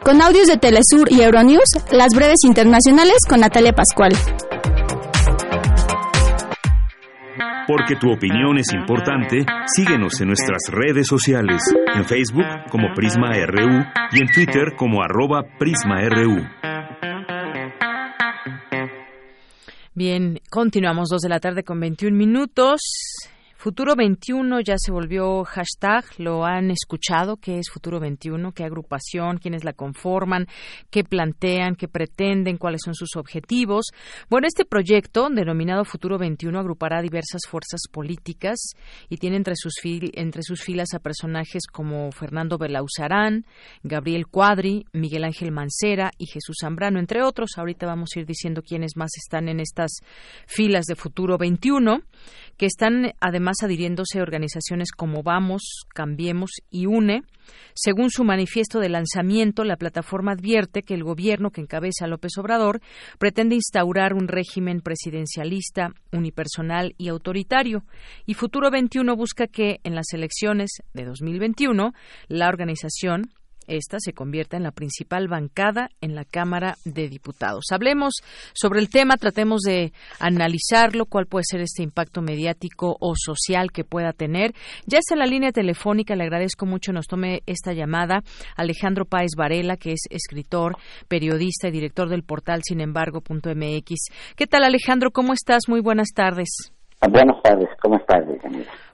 Con audios de Telesur y Euronews, las breves internacionales con Natalia Pascual. Porque tu opinión es importante, síguenos en nuestras redes sociales, en Facebook como Prisma RU y en Twitter como arroba PrismaRU. Bien, continuamos dos de la tarde con 21 minutos. Futuro 21 ya se volvió hashtag, lo han escuchado, ¿qué es Futuro 21? ¿Qué agrupación? ¿Quiénes la conforman? ¿Qué plantean? ¿Qué pretenden? ¿Cuáles son sus objetivos? Bueno, este proyecto, denominado Futuro 21, agrupará diversas fuerzas políticas y tiene entre sus, entre sus filas a personajes como Fernando Belauzarán, Gabriel Cuadri, Miguel Ángel Mancera y Jesús Zambrano, entre otros. Ahorita vamos a ir diciendo quiénes más están en estas filas de Futuro 21, que están además adhiriéndose organizaciones como Vamos, Cambiemos y UNE. Según su manifiesto de lanzamiento, la plataforma advierte que el gobierno que encabeza López Obrador pretende instaurar un régimen presidencialista, unipersonal y autoritario. Y Futuro 21 busca que en las elecciones de 2021 la organización esta se convierta en la principal bancada en la Cámara de Diputados. Hablemos sobre el tema, tratemos de analizarlo, cuál puede ser este impacto mediático o social que pueda tener. Ya está en la línea telefónica, le agradezco mucho, nos tome esta llamada Alejandro Páez Varela, que es escritor, periodista y director del portal sin embargo.mx. ¿Qué tal Alejandro? ¿Cómo estás? Muy buenas tardes. Buenas tardes, ¿cómo estás,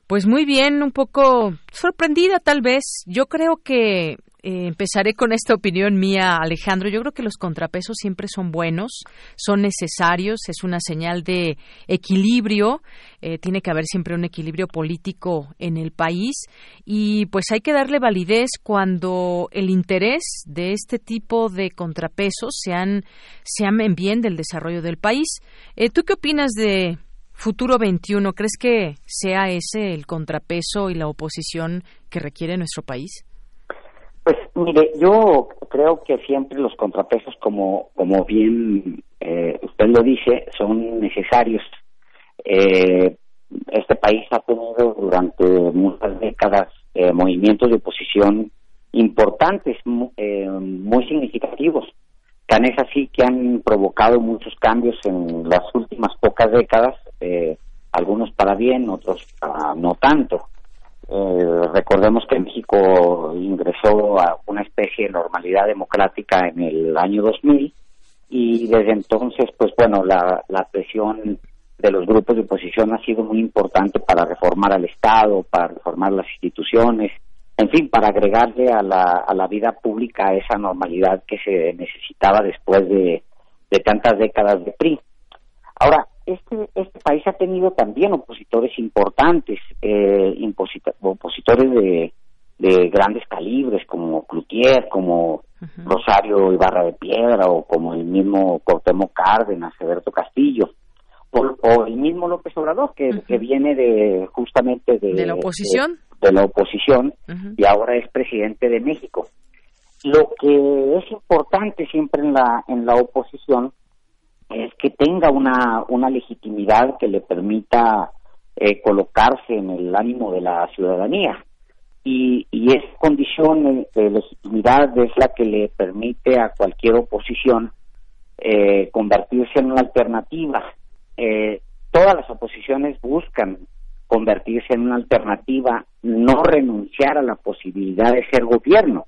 Pues muy bien, un poco sorprendida tal vez. Yo creo que eh, empezaré con esta opinión mía, Alejandro. Yo creo que los contrapesos siempre son buenos, son necesarios, es una señal de equilibrio. Eh, tiene que haber siempre un equilibrio político en el país y pues hay que darle validez cuando el interés de este tipo de contrapesos sean, sean en bien del desarrollo del país. Eh, ¿Tú qué opinas de Futuro 21? ¿Crees que sea ese el contrapeso y la oposición que requiere nuestro país? Pues mire, yo creo que siempre los contrapesos, como, como bien eh, usted lo dice, son necesarios. Eh, este país ha tenido durante muchas décadas eh, movimientos de oposición importantes, muy significativos. Tan es así que han provocado muchos cambios en las últimas pocas décadas, algunos para bien, otros no tanto. Eh, recordemos que México ingresó a una especie de normalidad democrática en el año 2000 y desde entonces, pues bueno, la, la presión de los grupos de oposición ha sido muy importante para reformar al Estado, para reformar las instituciones, en fin, para agregarle a la, a la vida pública esa normalidad que se necesitaba después de, de tantas décadas de PRI. Ahora, este, este país ha tenido también opositores importantes, eh, opositores de, de grandes calibres como Cloutier, como Rosario Ibarra de Piedra o como el mismo Cortemo Cárdenas, Alberto Castillo. O, el mismo López Obrador que, que viene de justamente de, la oposición de, la oposición y ahora es presidente de México. Lo que es importante siempre en la en la oposición es que tenga una, una legitimidad que le permita eh, colocarse en el ánimo de la ciudadanía. Y, y esa condición de legitimidad es la que le permite a cualquier oposición eh, convertirse en una alternativa. Eh, todas las oposiciones buscan convertirse en una alternativa, no renunciar a la posibilidad de ser gobierno.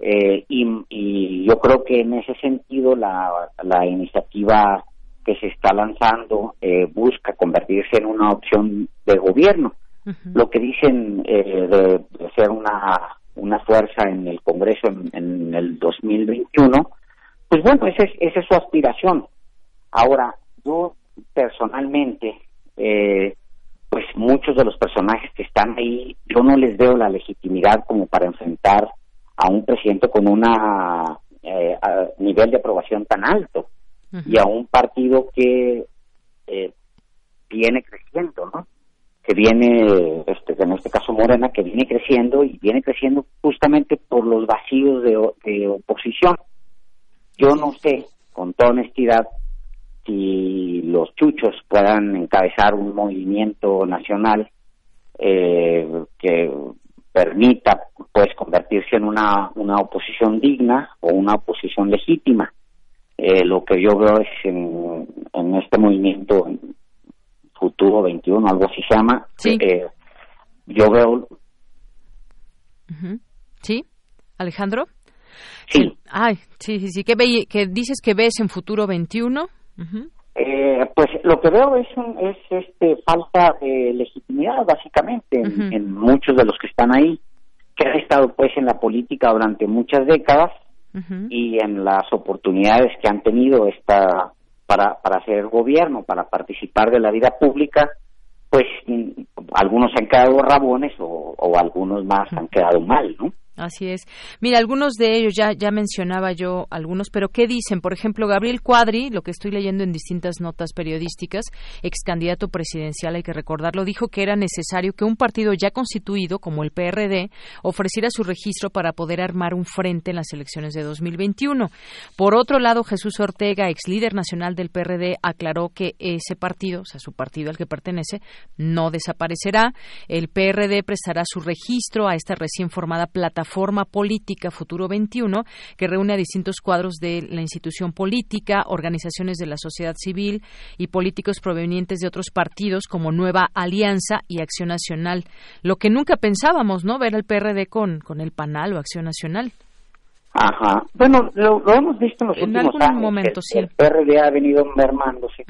Eh, y, yo creo que en ese sentido la, la iniciativa que se está lanzando eh, busca convertirse en una opción de gobierno. Lo que dicen eh, de, ser una, una fuerza en el Congreso en, en el 2021, pues bueno, esa es, esa es su aspiración. Ahora, yo personalmente, eh, pues muchos de los personajes que están ahí, yo no les veo la legitimidad como para enfrentar a un presidente con un eh, nivel de aprobación tan alto y a un partido que eh, viene creciendo, ¿no? Que viene, este, en este caso Morena, que viene creciendo y viene creciendo justamente por los vacíos de, de oposición. Yo no sé, con toda honestidad, si los chuchos puedan encabezar un movimiento nacional eh, que permita pues convertirse en una, una oposición digna o una oposición legítima. Eh, lo que yo veo es en, en este movimiento Futuro 21, algo así se llama, eh, yo veo... ¿Sí? ¿Alejandro? Sí. ay, sí, sí, sí. ¿Qué, ¿Qué, dices que ves en Futuro 21? Eh, pues lo que veo es, es este, falta de legitimidad, básicamente, en, muchos de los que están ahí, que han estado pues en la política durante muchas décadas y en las oportunidades que han tenido esta para, para hacer gobierno, para participar de la vida pública, pues mm, algunos han quedado rabones o, algunos más han quedado mal, ¿no? Así es. Mira, algunos de ellos ya ya mencionaba yo algunos, pero ¿qué dicen? Por ejemplo, Gabriel Cuadri, lo que estoy leyendo en distintas notas periodísticas, ex candidato presidencial, hay que recordarlo, dijo que era necesario que un partido ya constituido como el PRD ofreciera su registro para poder armar un frente en las elecciones de 2021. Por otro lado, Jesús Ortega, ex líder nacional del PRD, aclaró que ese partido, o sea, su partido al que pertenece, no desaparecerá. El PRD prestará su registro a esta recién formada plataforma Forma Política Futuro 21, que reúne a distintos cuadros de la institución política, organizaciones de la sociedad civil y políticos provenientes de otros partidos como Nueva Alianza y Acción Nacional. Lo que nunca pensábamos, ¿no? Ver al PRD con, con el PANAL o Acción Nacional. Ajá. Bueno, lo, hemos visto en los últimos años. Momento, el, el, PRD ha venido mermándose.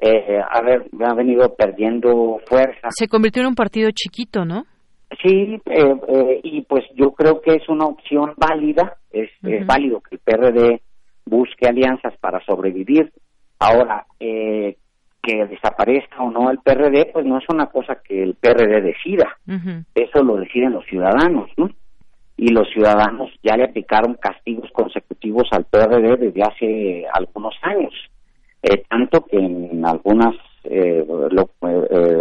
eh, ha, ha venido perdiendo fuerza. Se convirtió en un partido chiquito, ¿no? Sí, eh, eh, y pues yo creo que es una opción válida, es, uh -huh. es, válido que el PRD busque alianzas para sobrevivir. Ahora, eh, que desaparezca o no el PRD, pues no es una cosa que el PRD decida, uh -huh. eso lo deciden los ciudadanos, ¿no? Y los ciudadanos ya le aplicaron castigos consecutivos al PRD desde hace algunos años, tanto que en algunas lo,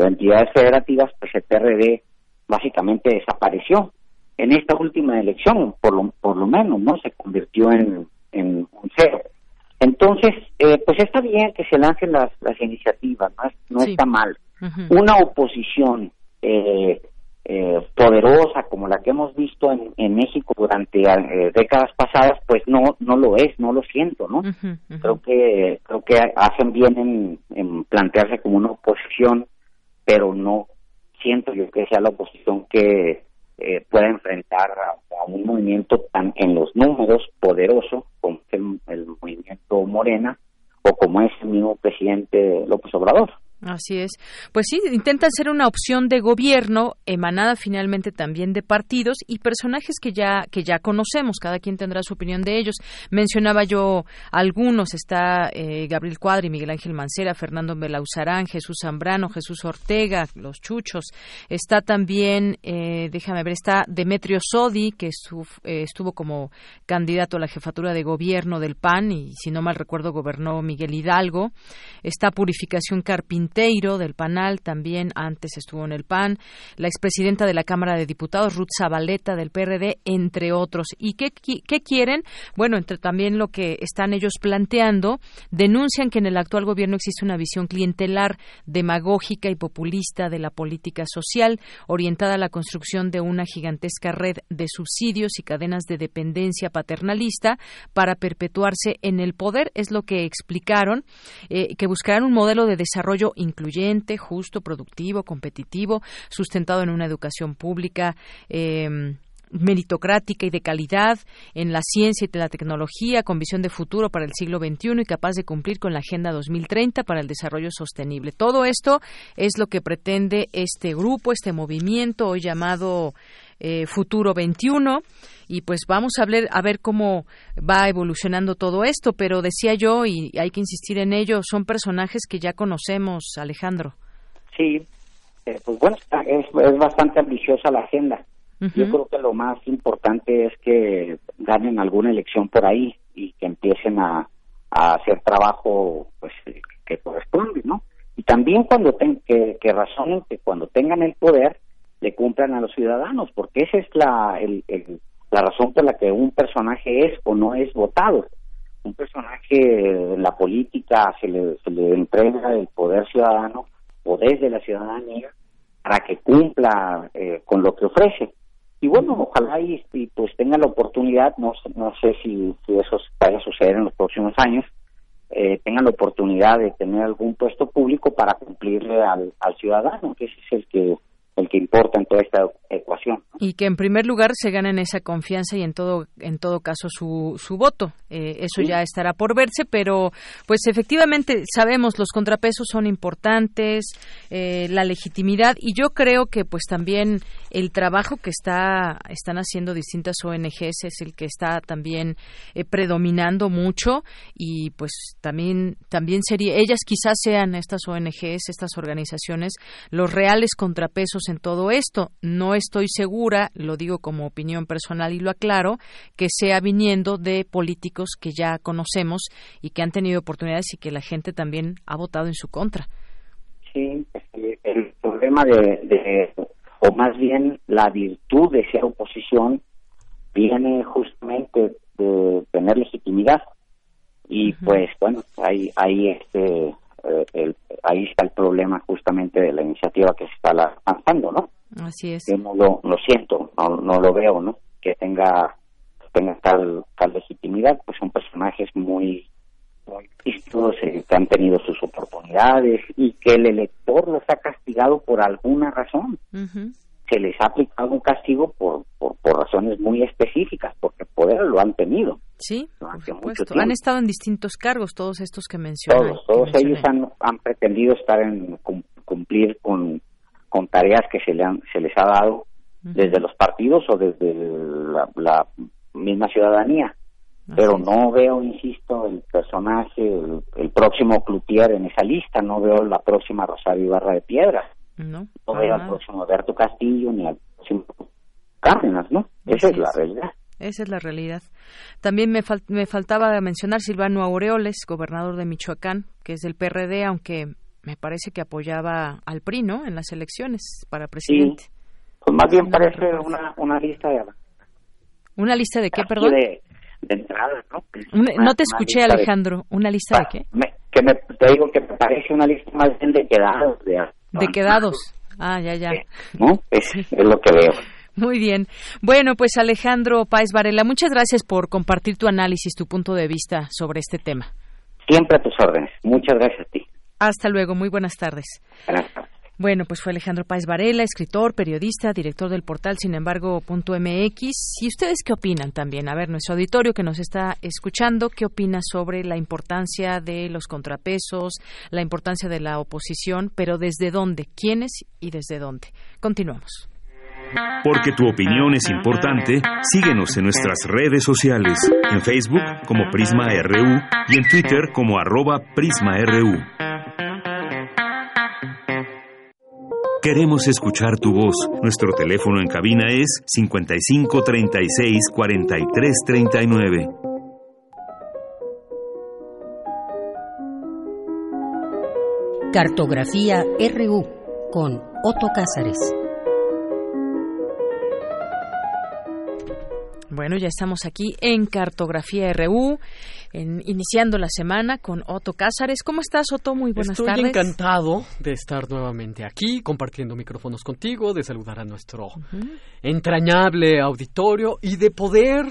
entidades federativas, pues el PRD básicamente desapareció en esta última elección, por lo, por lo menos, ¿no? Se convirtió en, en un cero. Entonces, eh, pues está bien que se lancen las, las iniciativas, no, no sí. está mal. Uh -huh. Una oposición eh, eh, poderosa como la que hemos visto en, en México durante eh, décadas pasadas, pues no no lo es, no lo siento, ¿no? Uh -huh, uh -huh. Creo que creo que hacen bien en, en plantearse como una oposición, pero no siento yo que sea la oposición que eh, pueda enfrentar a, un movimiento tan en los números poderoso como el, el movimiento Morena o como es el mismo presidente López Obrador. Así es. Pues sí, intentan ser una opción de gobierno emanada finalmente también de partidos y personajes que ya que ya conocemos. Cada quien tendrá su opinión de ellos. Mencionaba yo algunos. Está eh, Gabriel Cuadri, Miguel Ángel Mancera, Fernando Belauzarán, Jesús Zambrano, Jesús Ortega, los Chuchos. Está también, eh, déjame ver, está Demetrio Sodi, que estuvo, eh, estuvo como candidato a la jefatura de gobierno del PAN y, si no mal recuerdo, gobernó Miguel Hidalgo. Está Purificación Carpintero Del PANAL, también antes estuvo en el PAN, la expresidenta de la Cámara de Diputados, Ruth Zabaleta del PRD, entre otros. ¿Y qué, qué quieren? Bueno, entre también lo que están ellos planteando, denuncian que en el actual gobierno existe una visión clientelar, demagógica y populista de la política social, orientada a la construcción de una gigantesca red de subsidios y cadenas de dependencia paternalista para perpetuarse en el poder. Es lo que explicaron, eh, que buscarán un modelo de desarrollo incluyente, justo, productivo, competitivo, sustentado en una educación pública. Eh, meritocrática y de calidad en la ciencia y la tecnología, con visión de futuro para el siglo XXI y capaz de cumplir con la Agenda 2030 para el desarrollo sostenible. Todo esto es lo que pretende este grupo, este movimiento hoy llamado eh, Futuro 21 y pues vamos a ver, a ver cómo va evolucionando todo esto, pero decía yo, y hay que insistir en ello, son personajes que ya conocemos, Alejandro. Sí, eh, pues bueno, es, es, bastante ambiciosa la agenda. Uh -huh. Yo creo que lo más importante es que ganen alguna elección por ahí y que empiecen a, a hacer trabajo pues que corresponde, ¿no? Y también cuando ten, que, que razonen que cuando tengan el poder le cumplan a los ciudadanos, porque esa es la, el, el la razón por la que un personaje es o no es votado. Un personaje en la política se le, se le entrega el poder ciudadano o desde la ciudadanía para que cumpla eh, con lo que ofrece. Y bueno, ojalá y, y, pues tenga la oportunidad, no, no sé si, si eso vaya a suceder en los próximos años, eh, tengan la oportunidad de tener algún puesto público para cumplirle al, al ciudadano, que ese es el que el que importa en toda esta ecuación. Y que en primer lugar se ganen esa confianza y en todo en todo caso su, su voto. Eh, eso sí. ya estará por verse, pero pues efectivamente sabemos los contrapesos son importantes, eh, la legitimidad y yo creo que pues también el trabajo que está están haciendo distintas ONGs es el que está también eh, predominando mucho y pues también también sería ellas quizás sean estas ONGs, estas organizaciones los reales contrapesos en todo esto. No es estoy segura, lo digo como opinión personal y lo aclaro, que sea viniendo de políticos que ya conocemos y que han tenido oportunidades y que la gente también ha votado en su contra. Sí, el problema de, o más bien la virtud de ser oposición, viene justamente de tener legitimidad. Y pues bueno, ahí, ahí este eh, el, ahí está el problema justamente de la iniciativa que se está lanzando, ¿no? Así es. Yo no lo, lo siento, no, no lo veo, ¿no? Que tenga tenga tal, tal legitimidad, pues son personajes muy muy vistos, eh, que han tenido sus oportunidades y que el elector los ha castigado por alguna razón. Se les ha aplicado un castigo por, por, razones muy específicas, porque poder lo han tenido. Sí, por supuesto. Han estado en distintos cargos, todos estos que mencioné. Todos, todos ellos han, han pretendido estar en cumplir con, con tareas que se, le han, se les ha dado desde los partidos o desde la misma ciudadanía pero no veo, insisto, el personaje, el, próximo Cloutier en esa lista, no veo la próxima Rosario Ibarra de Piedras, no, no veo al próximo Alberto Castillo ni al próximo Cárdenas, ¿no? Esa es la realidad. Esa es la realidad. También me, me faltaba mencionar Silvano Aureoles, gobernador de Michoacán, que es del PRD, aunque me parece que apoyaba al PRI, ¿no? En las elecciones para presidente. Pues más bien parece una, una lista de... ¿Una lista de qué, perdón? de entrada, ¿no? no te escuché, Alejandro. ¿Una lista de qué? que me, te digo que me parece una lista más bien de quedados. De, quedados. Ah, ya, ya. ¿No? Es, es lo que veo. Muy bien. Bueno, pues Alejandro Páez Varela, muchas gracias por compartir tu análisis, tu punto de vista sobre este tema. Siempre a tus órdenes. Muchas gracias a ti. Hasta luego. Muy buenas tardes. Buenas tardes. Bueno, pues fue Alejandro Páez Varela, escritor, periodista, director del portal sin embargo .mx. ¿Y ustedes qué opinan también? A ver, nuestro auditorio que nos está escuchando, ¿qué opina sobre la importancia de los contrapesos, la importancia de la oposición, pero desde dónde, quiénes y desde dónde? Continuamos. Porque tu opinión es importante, síguenos en nuestras redes sociales, en Facebook como Prisma RU y en Twitter como arroba PrismaRU. Queremos escuchar tu voz. Nuestro teléfono en cabina es 55 36 43 39. Cartografía RU con Otto Cázares. Bueno, ya estamos aquí en Cartografía RU iniciando la semana con Otto Cázares. ¿Cómo estás, Otto? Muy buenas tardes. Estoy encantado de estar nuevamente aquí, compartiendo micrófonos contigo, de saludar a nuestro entrañable auditorio y de poder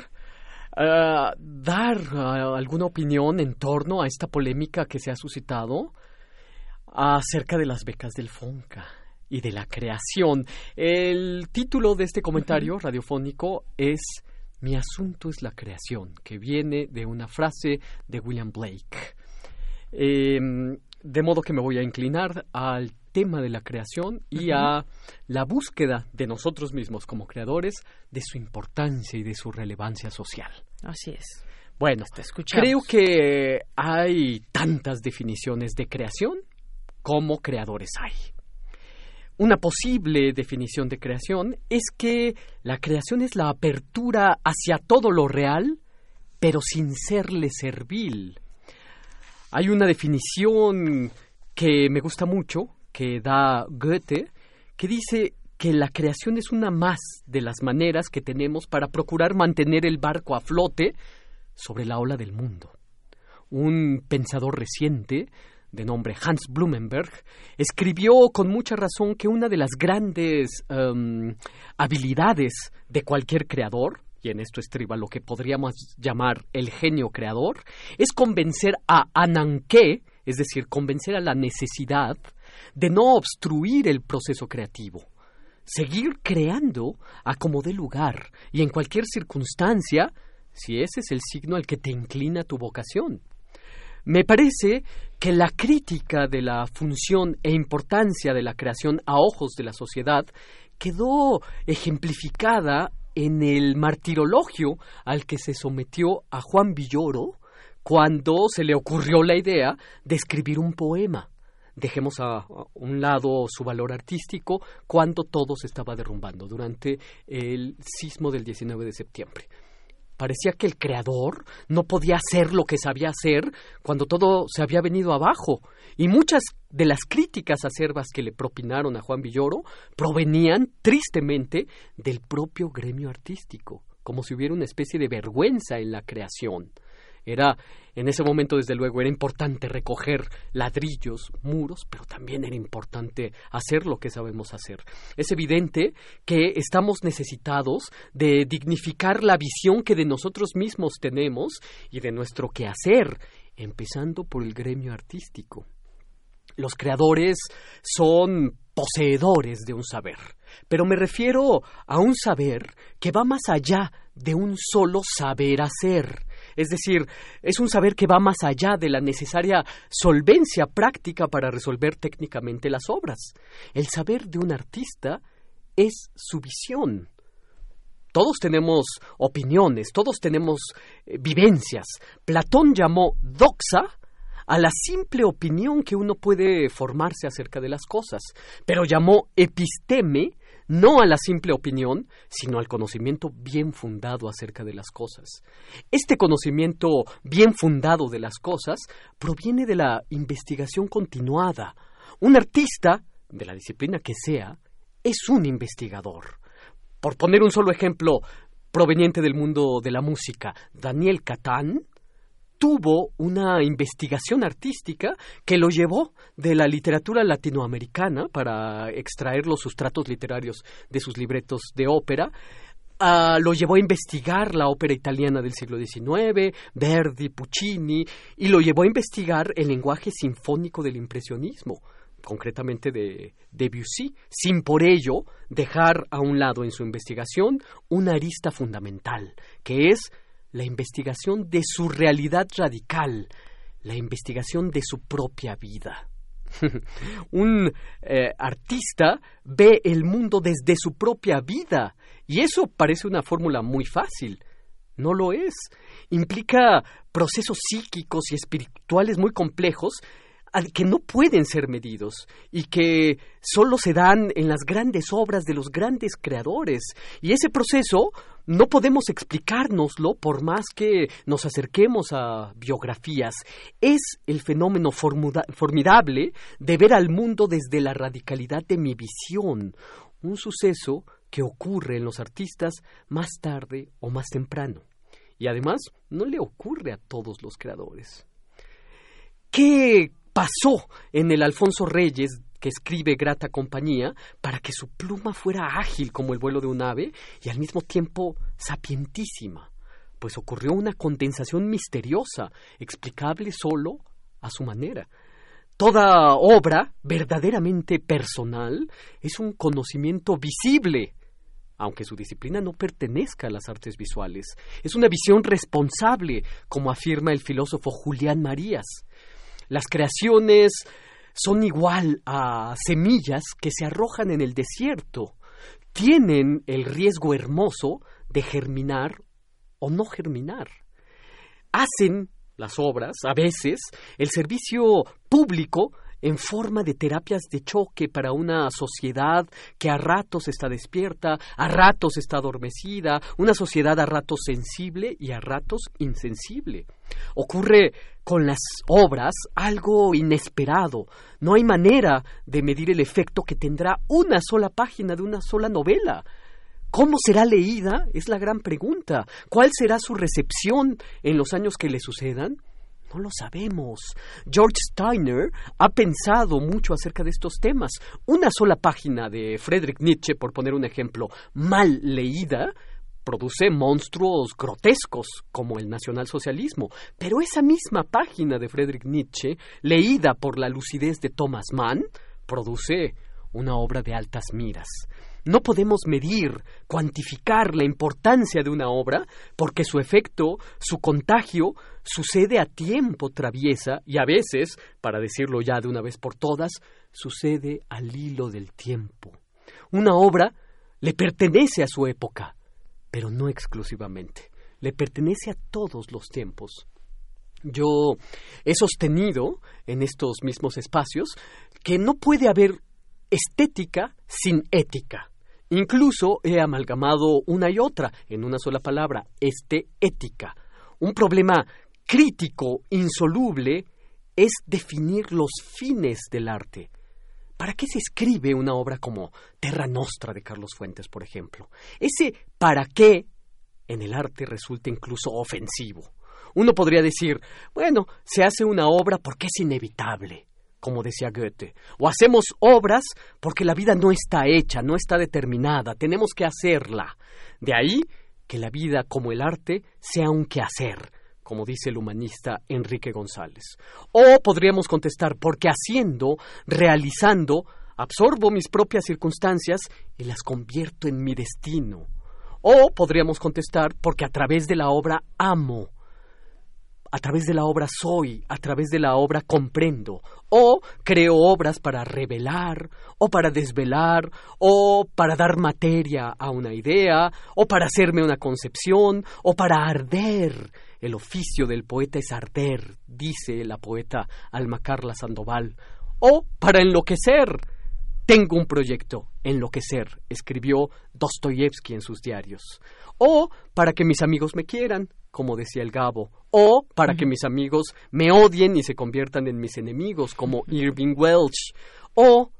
eh, dar eh, alguna opinión en torno a esta polémica que se ha suscitado acerca de las becas del FONCA y de la creación. El título de este comentario radiofónico es mi asunto es la creación, que viene de una frase de William Blake. Em, de modo que me voy a inclinar al tema de la creación y a la búsqueda de nosotros mismos como creadores de su importancia y de su relevancia social. Así es. Bueno, creo que hay tantas definiciones de creación como creadores hay. Una posible definición de creación es que la creación es la apertura hacia todo lo real, pero sin serle servil. Hay una definición que me gusta mucho, que da Goethe, que dice que la creación es una más de las maneras que tenemos para procurar mantener el barco a flote sobre la ola del mundo. Un pensador reciente de nombre Hans Blumenberg, escribió con mucha razón que una de las grandes em, habilidades de cualquier creador, y en esto estriba lo que podríamos llamar el genio creador, es convencer a Ananke, es decir, convencer a la necesidad de no obstruir el proceso creativo. Seguir creando a como dé lugar y en cualquier circunstancia, si ese es el signo al que te inclina tu vocación. Me parece que la crítica de la función e importancia de la creación a ojos de la sociedad quedó ejemplificada en el martirologio al que se sometió a Juan Villoro cuando se le ocurrió la idea de escribir un poema, dejemos a, un lado su valor artístico cuando todo se estaba derrumbando durante el sismo del 19 de septiembre. Parecía que el creador no podía hacer lo que sabía hacer cuando todo se había venido abajo. Y muchas de las críticas acerbas que le propinaron a Juan Villoro provenían tristemente del propio gremio artístico, como si hubiera una especie de vergüenza en la creación. Era, en ese momento, desde luego, era importante recoger ladrillos, muros, pero también era importante hacer lo que sabemos hacer. Es evidente que estamos necesitados de dignificar la visión que de nosotros mismos tenemos y de nuestro quehacer, empezando por el gremio artístico. Los creadores son poseedores de un saber, pero me refiero a un saber que va más allá de un solo saber hacer. Es decir, es un saber que va más allá de la necesaria solvencia práctica para resolver técnicamente las obras. El saber de un artista es su visión. Todos tenemos opiniones, todos tenemos eh, vivencias. Platón llamó doxa a la simple opinión que uno puede formarse acerca de las cosas, pero llamó episteme no a la simple opinión, sino al conocimiento bien fundado acerca de las cosas. Este conocimiento bien fundado de las cosas proviene de la investigación continuada. Un artista, de la disciplina que sea, es un investigador. Por poner un solo ejemplo proveniente del mundo de la música, Daniel Catán tuvo una investigación artística que lo llevó de la literatura latinoamericana para extraer los sustratos literarios de sus libretos de ópera. lo llevó a investigar la ópera italiana del siglo XIX, Verdi, Puccini, y lo llevó a investigar el lenguaje sinfónico del impresionismo, concretamente de Debussy, sin por ello dejar a un lado en su investigación una arista fundamental, que es la investigación de su realidad radical, la investigación de su propia vida. <laughs> Un eh, artista ve el mundo desde su propia vida y eso parece una fórmula muy fácil. No lo es. Implica procesos psíquicos y espirituales muy complejos que no pueden ser medidos y que solo se dan en las grandes obras de los grandes creadores. Y ese proceso no podemos explicárnoslo por más que nos acerquemos a biografías. Es el fenómeno formidable de ver al mundo desde la radicalidad de mi visión, un suceso que ocurre en los artistas más tarde o más temprano. Y además no le ocurre a todos los creadores. ¿Qué pasó en el Alfonso Reyes que escribe Grata Compañía para que su pluma fuera ágil como el vuelo de un ave y al mismo tiempo sapientísima, pues ocurrió una condensación misteriosa, explicable solo a su manera. Toda obra verdaderamente personal es un conocimiento visible, aunque su disciplina no pertenezca a las artes visuales. Es una visión responsable, como afirma el filósofo Julián Marías. Las creaciones son igual a semillas que se arrojan en el desierto. Tienen el riesgo hermoso de germinar o no germinar. Hacen las obras, a veces, el servicio público en forma de terapias de choque para una sociedad que a ratos está despierta, a ratos está adormecida, una sociedad a ratos sensible y a ratos insensible. Ocurre con las obras algo inesperado. No hay manera de medir el efecto que tendrá una sola página de una sola novela. ¿Cómo será leída? Es la gran pregunta. ¿Cuál será su recepción en los años que le sucedan? No lo sabemos. George Steiner ha pensado mucho acerca de estos temas. Una sola página de Friedrich Nietzsche, por poner un ejemplo, mal leída, produce monstruos grotescos como el nacionalsocialismo, pero esa misma página de Friedrich Nietzsche, leída por la lucidez de Thomas Mann, produce una obra de altas miras. No podemos medir, cuantificar la importancia de una obra porque su efecto, su contagio, sucede a tiempo traviesa y a veces, para decirlo ya de una vez por todas, sucede al hilo del tiempo. Una obra le pertenece a su época, pero no exclusivamente. Le pertenece a todos los tiempos. Yo he sostenido en estos mismos espacios que no puede haber estética sin ética. Incluso he amalgamado una y otra en una sola palabra, este ética. Un problema crítico, insoluble, es definir los fines del arte. ¿Para qué se escribe una obra como Terra Nostra de Carlos Fuentes, por ejemplo? Ese para qué en el arte resulta incluso ofensivo. Uno podría decir, bueno, se hace una obra porque es inevitable, como decía Goethe, o hacemos obras porque la vida no está hecha, no está determinada, tenemos que hacerla. De ahí que la vida como el arte sea un quehacer, como dice el humanista Enrique González. O podríamos contestar, porque haciendo, realizando, absorbo mis propias circunstancias y las convierto en mi destino. O podríamos contestar, porque a través de la obra amo, a través de la obra soy, a través de la obra comprendo, o creo obras para revelar, o para desvelar, o para dar materia a una idea, o para hacerme una concepción, o para arder. El oficio del poeta es arder, dice la poeta Alma Carla Sandoval, o para enloquecer. Tengo un proyecto, enloquecer, escribió Dostoyevsky en sus diarios. O para que mis amigos me quieran, como decía el Gabo, o para que mis amigos me odien y se conviertan en mis enemigos, como Irving Welsh, o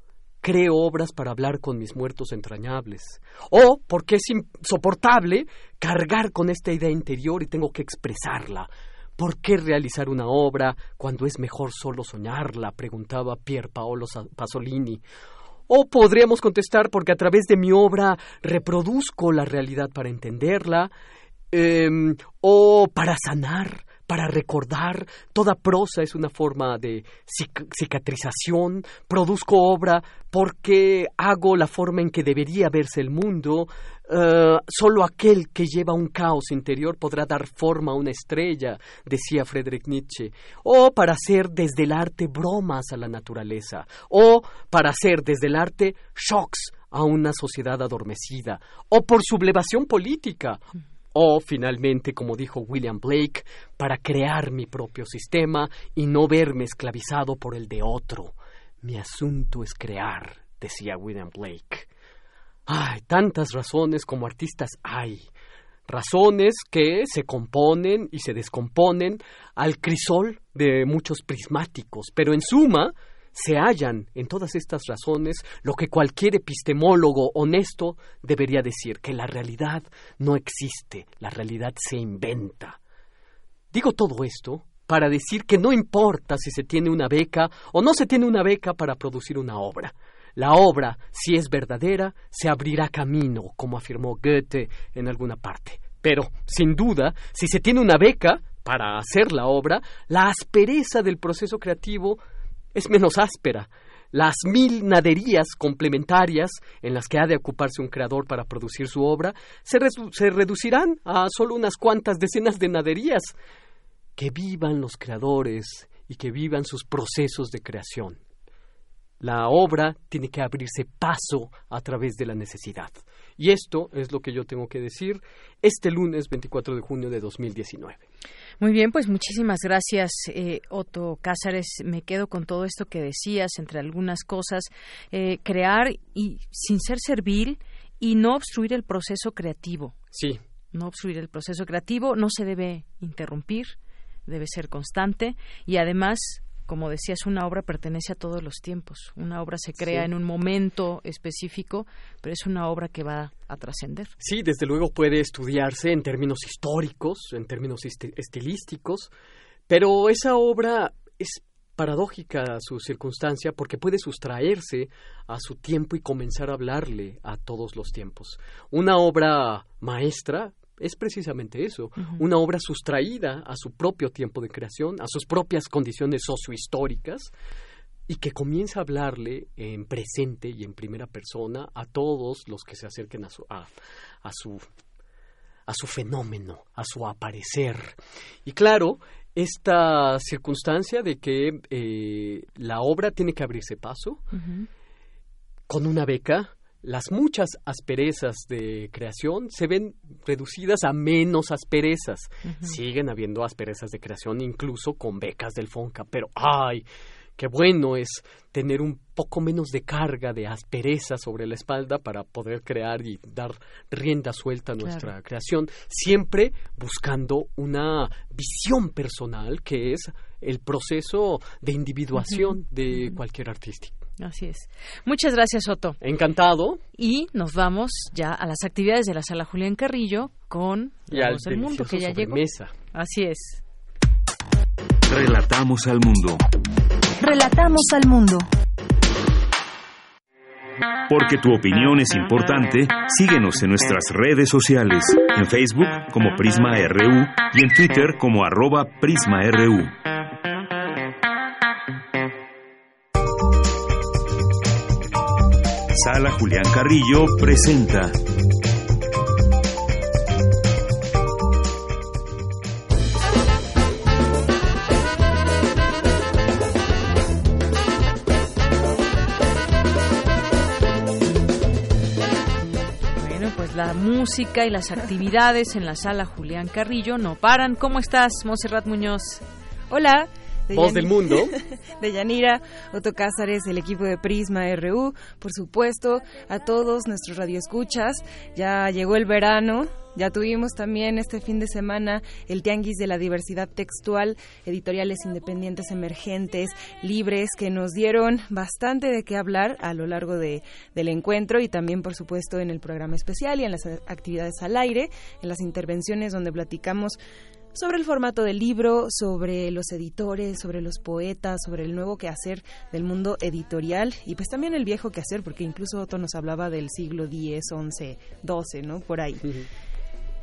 creo obras para hablar con mis muertos entrañables, o porque es insoportable cargar con esta idea interior y tengo que expresarla. ¿Por qué realizar una obra cuando es mejor solo soñarla? preguntaba Pier Paolo Pasolini. O podríamos contestar porque a través de mi obra reproduzco la realidad para entenderla, Em, o para sanar, para recordar. Toda prosa es una forma de cicatrización. Produzco obra porque hago la forma en que debería verse el mundo. Uh, solo aquel que lleva un caos interior podrá dar forma a una estrella, decía Friedrich Nietzsche, o para hacer desde el arte bromas a la naturaleza, o para hacer desde el arte shocks a una sociedad adormecida, o por sublevación política, o finalmente, como dijo William Blake, para crear mi propio sistema y no verme esclavizado por el de otro. Mi asunto es crear, decía William Blake. Ay, tantas razones como artistas hay. Razones que se componen y se descomponen al crisol de muchos prismáticos, pero en suma se hallan en todas estas razones lo que cualquier epistemólogo honesto debería decir, que la realidad no existe, la realidad se inventa. Digo todo esto para decir que no importa si se tiene una beca o no se tiene una beca para producir una obra. La obra, si es verdadera, se abrirá camino, como afirmó Goethe en alguna parte. Pero, sin duda, si se tiene una beca para hacer la obra, la aspereza del proceso creativo es menos áspera. Las mil naderías complementarias en las que ha de ocuparse un creador para producir su obra se, reducirán a solo unas cuantas decenas de naderías. Que vivan los creadores y que vivan sus procesos de creación. La obra tiene que abrirse paso a través de la necesidad. Y esto es lo que yo tengo que decir este lunes 24 de junio de 2019. Muy bien, pues muchísimas gracias, eh, Otto Cázares. Me quedo con todo esto que decías, entre algunas cosas, eh, crear y sin ser servil y no obstruir el proceso creativo. Sí. No obstruir el proceso creativo, no se debe interrumpir, debe ser constante y además como decías, una obra pertenece a todos los tiempos. Una obra se crea en un momento específico, pero es una obra que va a trascender. Sí, desde luego puede estudiarse en términos históricos, en términos estilísticos, pero esa obra es paradójica su circunstancia porque puede sustraerse a su tiempo y comenzar a hablarle a todos los tiempos. Una obra maestra es precisamente eso, una obra sustraída a su propio tiempo de creación, a sus propias condiciones sociohistóricas, y que comienza a hablarle en presente y en primera persona a todos los que se acerquen a su, a, su, a su fenómeno, a su aparecer. Y claro, esta circunstancia de que eh, la obra tiene que abrirse paso con una beca las muchas asperezas de creación se ven reducidas a menos asperezas. Siguen habiendo asperezas de creación incluso con becas del FONCA, pero ¡ay! Qué bueno es tener un poco menos de carga, de aspereza sobre la espalda para poder crear y dar rienda suelta a nuestra creación, siempre buscando una visión personal que es el proceso de individuación de cualquier artista. Así es. Muchas gracias, Otto. Encantado. Y nos vamos ya a las actividades de la sala Julián Carrillo con La Voz del Mundo, que ya llegó. Mesa. Así es. Relatamos al mundo. Relatamos al mundo. Porque tu opinión es importante, síguenos en nuestras redes sociales, en Facebook como Prisma RU y en Twitter como arroba PrismaRU. Sala Julián Carrillo presenta Bueno, pues la música y las actividades en la sala Julián Carrillo no paran. ¿Cómo estás, Monserrat Muñoz? Hola. Voz del mundo. <laughs> de Yanira, Otto Cázares, el equipo de Prisma RU, por supuesto, a todos nuestros radioescuchas. Ya llegó el verano, ya tuvimos también este fin de semana el Tianguis de la Diversidad Textual, editoriales independientes emergentes, libres, que nos dieron bastante de qué hablar a lo largo de, del encuentro y también, por supuesto, en el programa especial y en las actividades al aire, en las intervenciones donde platicamos sobre el formato del libro, sobre los editores, sobre los poetas, sobre el nuevo quehacer del mundo editorial y pues también el viejo quehacer, porque incluso Otto nos hablaba del siglo X, XI, XII, ¿no? Por ahí.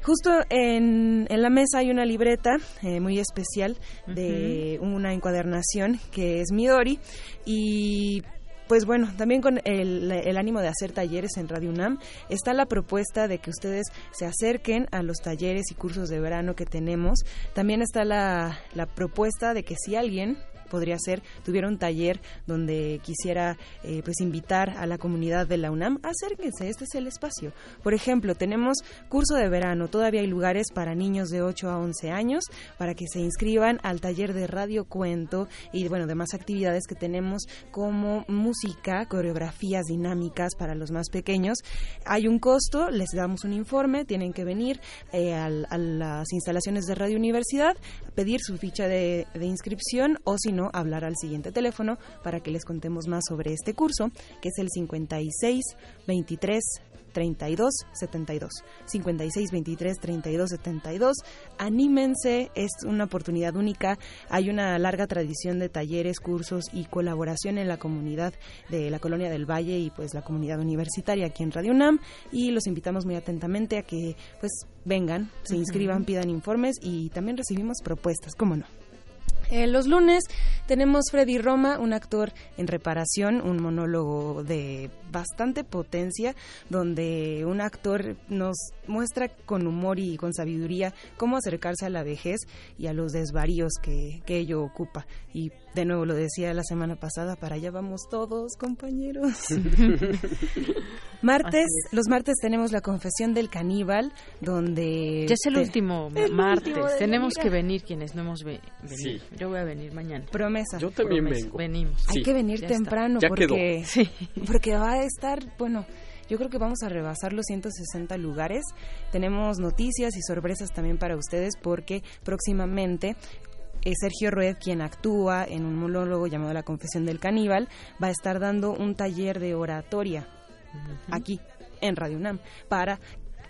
Justo en, en, la mesa hay una libreta eh, muy especial de una encuadernación que es Midori y pues bueno, también con el, ánimo de hacer talleres en Radio UNAM, está la propuesta de que ustedes se acerquen a los talleres y cursos de verano que tenemos. También está la, la propuesta de que si alguien podría ser tuviera un taller donde quisiera eh, pues invitar a la comunidad de la UNAM acérquense este es el espacio. Por ejemplo tenemos curso de verano todavía hay lugares para niños de 8 a 11 años para que se inscriban al taller de radio cuento y bueno demás actividades que tenemos como música coreografías dinámicas para los más pequeños. Hay un costo les damos un informe tienen que venir eh, a, a, las instalaciones de Radio Universidad pedir su ficha de, de inscripción o si no hablar al siguiente teléfono para que les contemos más sobre este curso, que es el 56 23 32 72 56 23 32 72 anímense es una oportunidad única. Hay una larga tradición de talleres cursos y colaboración en la comunidad de la colonia del Valle y pues la comunidad universitaria aquí en Radio UNAM. Y los invitamos muy atentamente a que pues vengan se inscriban pidan informes y también recibimos propuestas cómo no eh, los lunes tenemos Freddy Roma, un actor en reparación, un monólogo de bastante potencia, donde un actor nos muestra con humor y con sabiduría cómo acercarse a la vejez y a los desvaríos que, que ello ocupa. Y de nuevo lo decía la semana pasada, para allá vamos todos, compañeros. <laughs> martes, los martes tenemos la confesión del caníbal, donde... Ya es el último el martes, último tenemos que venir quienes no hemos venido. Sí. Yo voy a venir mañana. Promesa. Yo también Promesa. vengo. Venimos. Hay que venir temprano ya porque, <laughs> sí. porque va a estar, bueno, yo creo que vamos a rebasar los 160 lugares. Tenemos noticias y sorpresas también para ustedes porque próximamente eh, Sergio Rued, quien actúa en un monólogo llamado La Confesión del Caníbal, va a estar dando un taller de oratoria uh -huh. aquí en Radio UNAM para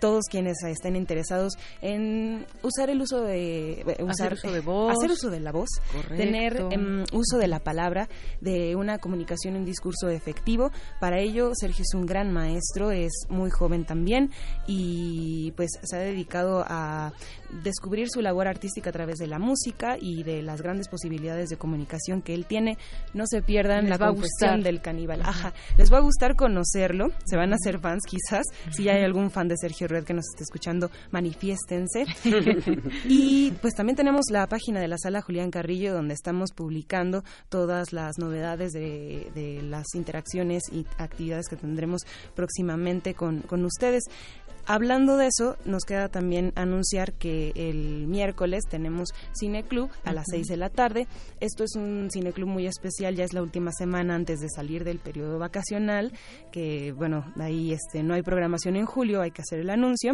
todos quienes estén interesados en usar el uso de hacer usar, uso de voz, hacer uso de la voz, correcto. tener um, uso de la palabra, de una comunicación, un discurso efectivo. Para ello, Sergio es un gran maestro, es muy joven también y pues se ha dedicado a descubrir su labor artística a través de la música y de las grandes posibilidades de comunicación que él tiene. No se pierdan les la confesión del caníbal. Ajá. Les va a gustar conocerlo, se van a hacer fans quizás, si hay algún fan de Sergio red que nos esté escuchando, manifiéstense. <laughs> y pues también tenemos la página de la sala Julián Carrillo donde estamos publicando todas las novedades de, de las interacciones y actividades que tendremos próximamente con, con ustedes. Hablando de eso, nos queda también anunciar que el miércoles tenemos Cineclub a las 6 de la tarde. Esto es un cineclub muy especial, ya es la última semana antes de salir del periodo vacacional, que bueno, ahí este no hay programación en julio, hay que hacer el anuncio.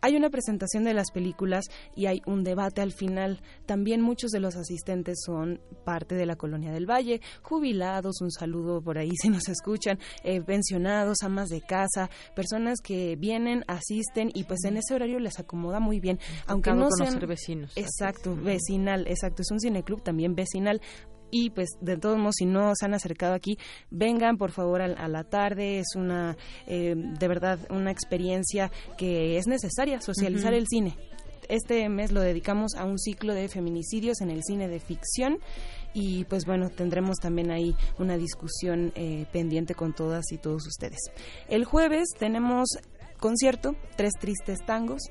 Hay una presentación de las películas y hay un debate al final. También muchos de los asistentes son parte de la Colonia del Valle, jubilados, un saludo por ahí <laughs> si nos escuchan, eh, pensionados, amas de casa, personas que vienen a asisten y pues en ese horario les acomoda muy bien, aunque no sean vecinos. Exacto, vecinal, exacto, es un cineclub también vecinal. Y pues de todos modos si no se han acercado aquí vengan por favor a, la tarde es una eh, de verdad una experiencia que es necesaria socializar el cine. Este mes lo dedicamos a un ciclo de feminicidios en el cine de ficción y pues bueno, tendremos también ahí una discusión eh, pendiente con todas y todos ustedes. El jueves tenemos concierto, Tres Tristes Tangos.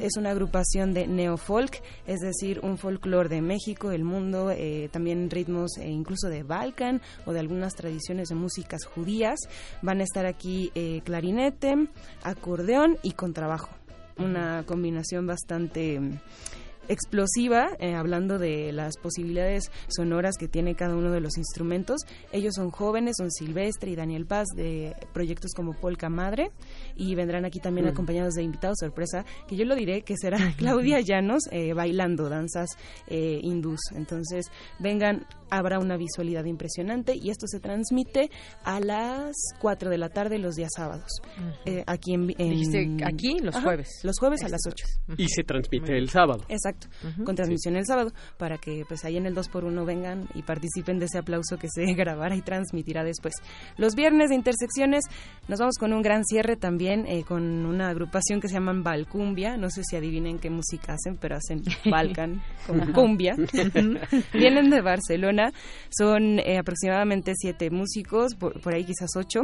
Es una agrupación de neofolk, es decir, un folclore de México, el mundo, eh, también ritmos e incluso de Balkan o de algunas tradiciones de músicas judías. Van a estar aquí eh, clarinete, acordeón y contrabajo. Una combinación bastante explosiva, eh, hablando de las posibilidades sonoras que tiene cada uno de los instrumentos. Ellos son jóvenes, son Silvestre y Daniel Paz de proyectos como Polka Madre y vendrán aquí también mm. acompañados de invitados sorpresa, que yo lo diré que será <laughs> Claudia Llanos eh, bailando danzas eh, hindús. Entonces, vengan, habrá una visualidad impresionante y esto se transmite a las 4 de la tarde los días sábados. aquí en, aquí los jueves. Los jueves a las 8. Y se transmite el sábado. Exacto con transmisión el sábado, para que pues ahí en el 2x1 vengan y participen de ese aplauso que se <laughs> grabará y transmitirá después. Los viernes de Intersecciones nos vamos con un gran cierre también, eh, con una agrupación que se llaman Balcumbia, no sé si adivinen qué música hacen, pero hacen <laughs> Balkan con cumbia. <laughs> Vienen de Barcelona, son eh, aproximadamente siete músicos, por, ahí quizás ocho,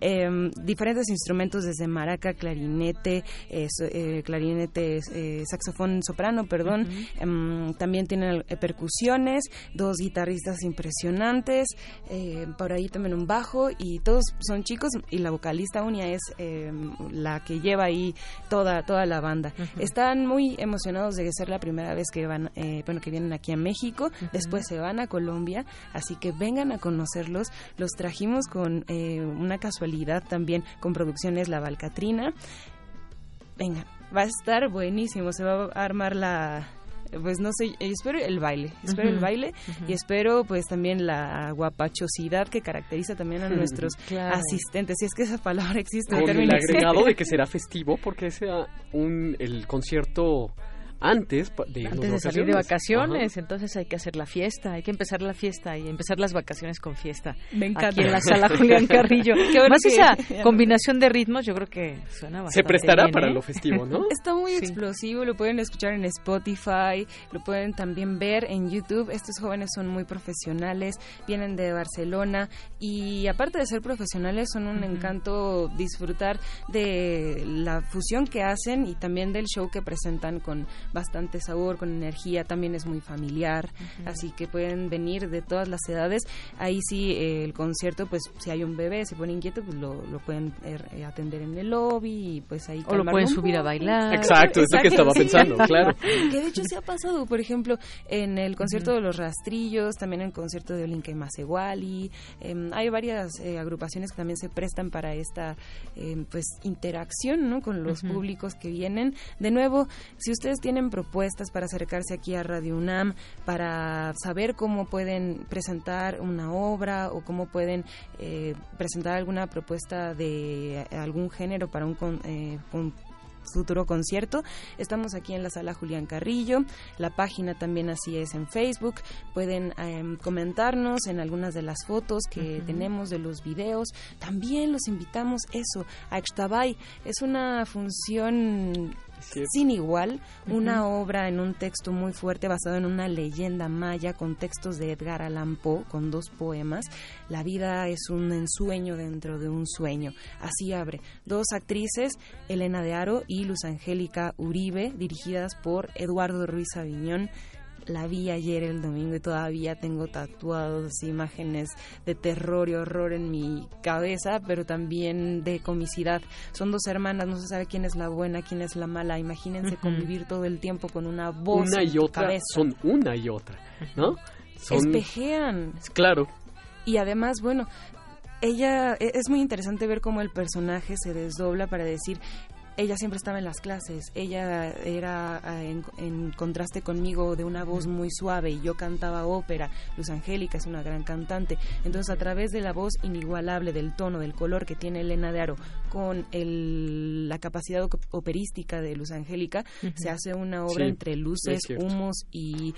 em, diferentes instrumentos desde maraca, clarinete, eh, clarinete, saxofón soprano, perdón, Em, también tienen eh, percusiones, dos guitarristas impresionantes, eh, por ahí también un bajo y todos son chicos y la vocalista Unia es em, la que lleva ahí toda toda la banda. Están muy emocionados de ser la primera vez que van, eh, bueno, que vienen aquí a México, después se van a Colombia, así que vengan a conocerlos. Los trajimos con una casualidad también con producciones La Valcatrina. Vengan, va a estar buenísimo, se va a armar la pues no sé, espero el baile, espero el baile y espero pues también la guapachosidad que caracteriza también a nuestros asistentes, si es que esa palabra existe. Con el agregado <laughs> de que será festivo porque sea un el concierto antes de, salir de vacaciones, entonces hay que hacer la fiesta, hay que empezar la fiesta y empezar las vacaciones con fiesta. Me encanta. Aquí en la sala <laughs> Julián Carrillo. Más esa combinación de ritmos, yo creo que suena bastante Se prestará para ¿eh? lo festivo, ¿no? <laughs> Está muy explosivo, lo pueden escuchar en Spotify, lo pueden también ver en YouTube. Estos jóvenes son muy profesionales, vienen de Barcelona y aparte de ser profesionales son un encanto disfrutar de la fusión que hacen y también del show que presentan con bastante sabor, con energía, también es muy familiar, así que pueden venir de todas las edades. Ahí sí, eh, el concierto, pues si hay un bebé, se pone inquieto, pues lo, pueden er, eh, atender en el lobby y pues ahí... O lo pueden subir a bailar. Exacto, es lo que estaba pensando, <laughs> claro. Que de hecho se ha pasado, por ejemplo, en el concierto de los rastrillos, también en el concierto de Olinka y Masewali, em, hay varias eh, agrupaciones que también se prestan para esta em, pues interacción ¿no? con los públicos que vienen. De nuevo, si ustedes tienen propuestas para acercarse aquí a Radio UNAM, para saber cómo pueden presentar una obra o cómo pueden eh, presentar alguna propuesta de algún género para un, eh, futuro concierto. Estamos aquí en la sala Julián Carrillo. La página también así es en Facebook. Pueden em, comentarnos en algunas de las fotos que tenemos de los videos. También los invitamos eso a Extabay. Es una función sin igual, una obra en un texto muy fuerte basado en una leyenda maya con textos de Edgar Allan Poe, con dos poemas. La vida es un ensueño dentro de un sueño. Así abre. Dos actrices, Elena de Aro y Luz Angélica Uribe, dirigidas por Eduardo Ruiz Aviñón la vi ayer el domingo y todavía tengo tatuados imágenes de terror y horror en mi cabeza, pero también de comicidad. Son dos hermanas, no se sabe quién es la buena, quién es la mala. Imagínense convivir todo el tiempo con una voz. Una y otra cabeza. son una y otra, ¿no? Son... Espejean. Claro. Y además, bueno, ella e-, es muy interesante ver cómo el personaje se desdobla para decir ella siempre estaba en las clases, ella era ah, en, en, contraste conmigo de una voz muy suave y yo cantaba ópera, Luz Angélica es una gran cantante, entonces a través de la voz inigualable, del tono, del color que tiene Elena de Aro con el, la capacidad operística de Luz Angélica, uh -huh. se hace una obra Sí, entre luces, humos y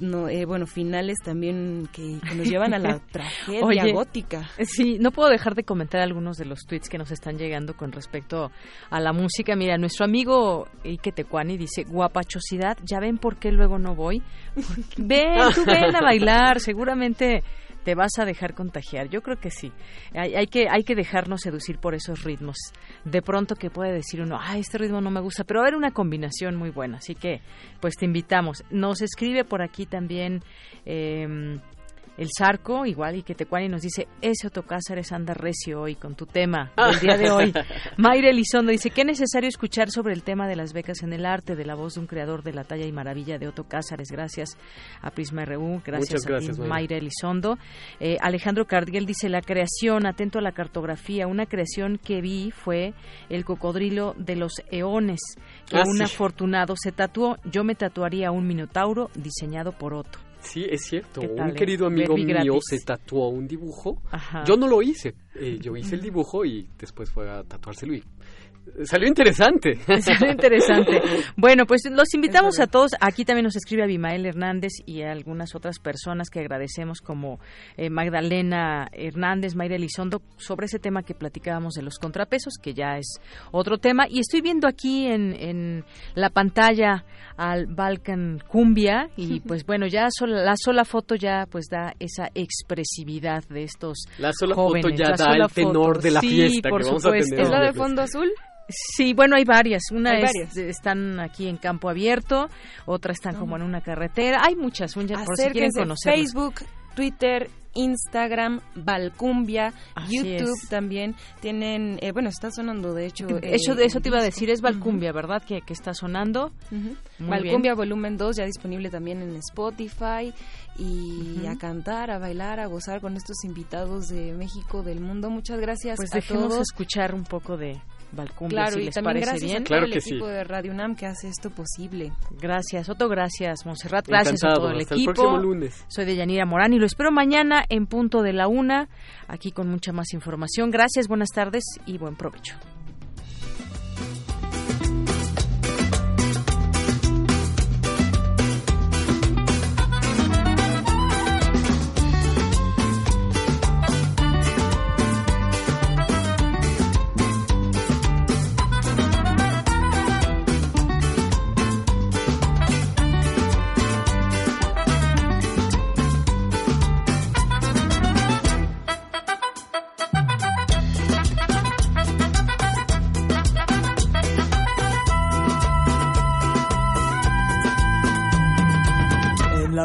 no, eh, bueno, finales también que, que nos llevan a la <laughs> tragedia Oye, gótica. Sí, no puedo dejar de comentar algunos de los tweets que nos están llegando con respecto a la música. Mira, nuestro amigo Ike Tecuani dice, guapachosidad, ¿ya ven por qué luego no voy? <laughs> Ven, tú ven a <laughs> bailar, seguramente te vas a dejar contagiar. Yo creo que sí. Hay, hay que hay que dejarnos seducir por esos ritmos. De pronto que puede decir uno, ah, este ritmo no me gusta, pero va a haber una combinación muy buena. Así que, pues te invitamos. Nos escribe por aquí también. eh, el Zarco, igual, y que Tecuani nos dice, ese Otto Cázares anda recio hoy con tu tema del día de hoy. <laughs> Mayra Elizondo dice, qué necesario escuchar sobre el tema de las becas en el arte, de la voz de un creador de la talla y maravilla de Otto Cázares. Gracias a Prisma RU, gracias, a ti, Mayra. Mayra Elizondo. Eh, Alejandro Cardiel dice, la creación, atento a la cartografía, una creación que vi fue el cocodrilo de los eones, que Ah, un sí. afortunado se tatuó. Yo me tatuaría un minotauro diseñado por Otto. Sí, es cierto. ¿Qué Un eh? querido amigo mío gratis. se tatuó un dibujo. Ajá. Yo no lo hice. eh, yo hice el dibujo y después fue a tatuárselo y salió interesante. <laughs> Salió interesante. <laughs> Bueno, pues los invitamos a todos. Aquí también nos escribe Abimael Hernández y a algunas otras personas que agradecemos como eh, Magdalena Hernández, Mayra Elizondo, sobre ese tema que platicábamos de los contrapesos, que ya es otro tema. Y estoy viendo aquí en, en la pantalla al Balkan Cumbia y <laughs> pues bueno, ya sola- la sola foto ya pues da esa expresividad de estos La sola jóvenes. foto ya La da el tenor foto. de la Sí, fiesta por que vamos a supuesto. tener. ¿Es la de fondo azul? Sí, bueno, hay varias. Una Hay es, varias. están aquí en campo abierto, otras están como en una carretera. Hay muchas, un- por si quieren conocerlas. Facebook, Twitter, Instagram, Valcumbia, Así YouTube es. también tienen, eh, bueno, está sonando de hecho. eh, Eso, eso te iba a decir, es Valcumbia, ¿verdad? Que, que está sonando. Valcumbia Volumen 2 ya disponible también en Spotify y a cantar, a bailar, a gozar con estos invitados de México, del mundo. Muchas gracias Pues a dejemos todos. escuchar un poco de Claro, si y les también parece gracias bien. a todo el equipo de Radio UNAM que hace esto posible. Gracias, Otto, gracias, Monserrat, gracias a Encantado, todo el hasta el equipo. próximo lunes. Soy de Yanira Morán y lo espero mañana en punto de la una, aquí con mucha más información. Gracias, buenas tardes y buen provecho.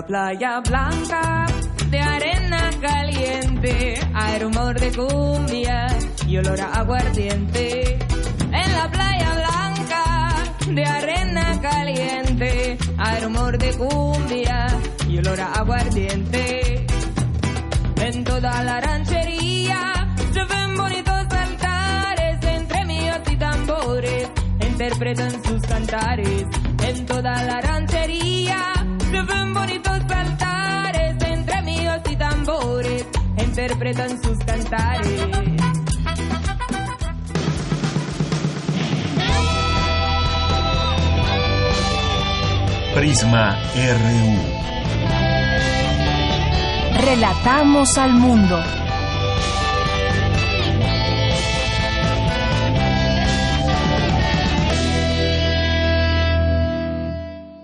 Playa blanca de arena caliente hay rumor de cumbia y olor a aguardiente. En la playa blanca de arena caliente hay rumor de cumbia y olor a aguardiente. En toda la ranchería se ven bonitos altares entre míos y tambores interpretan sus cantares. En toda la ranchería ven bonitos altares entre míos y tambores interpretan sus cantares. Prisma RU. Relatamos al mundo.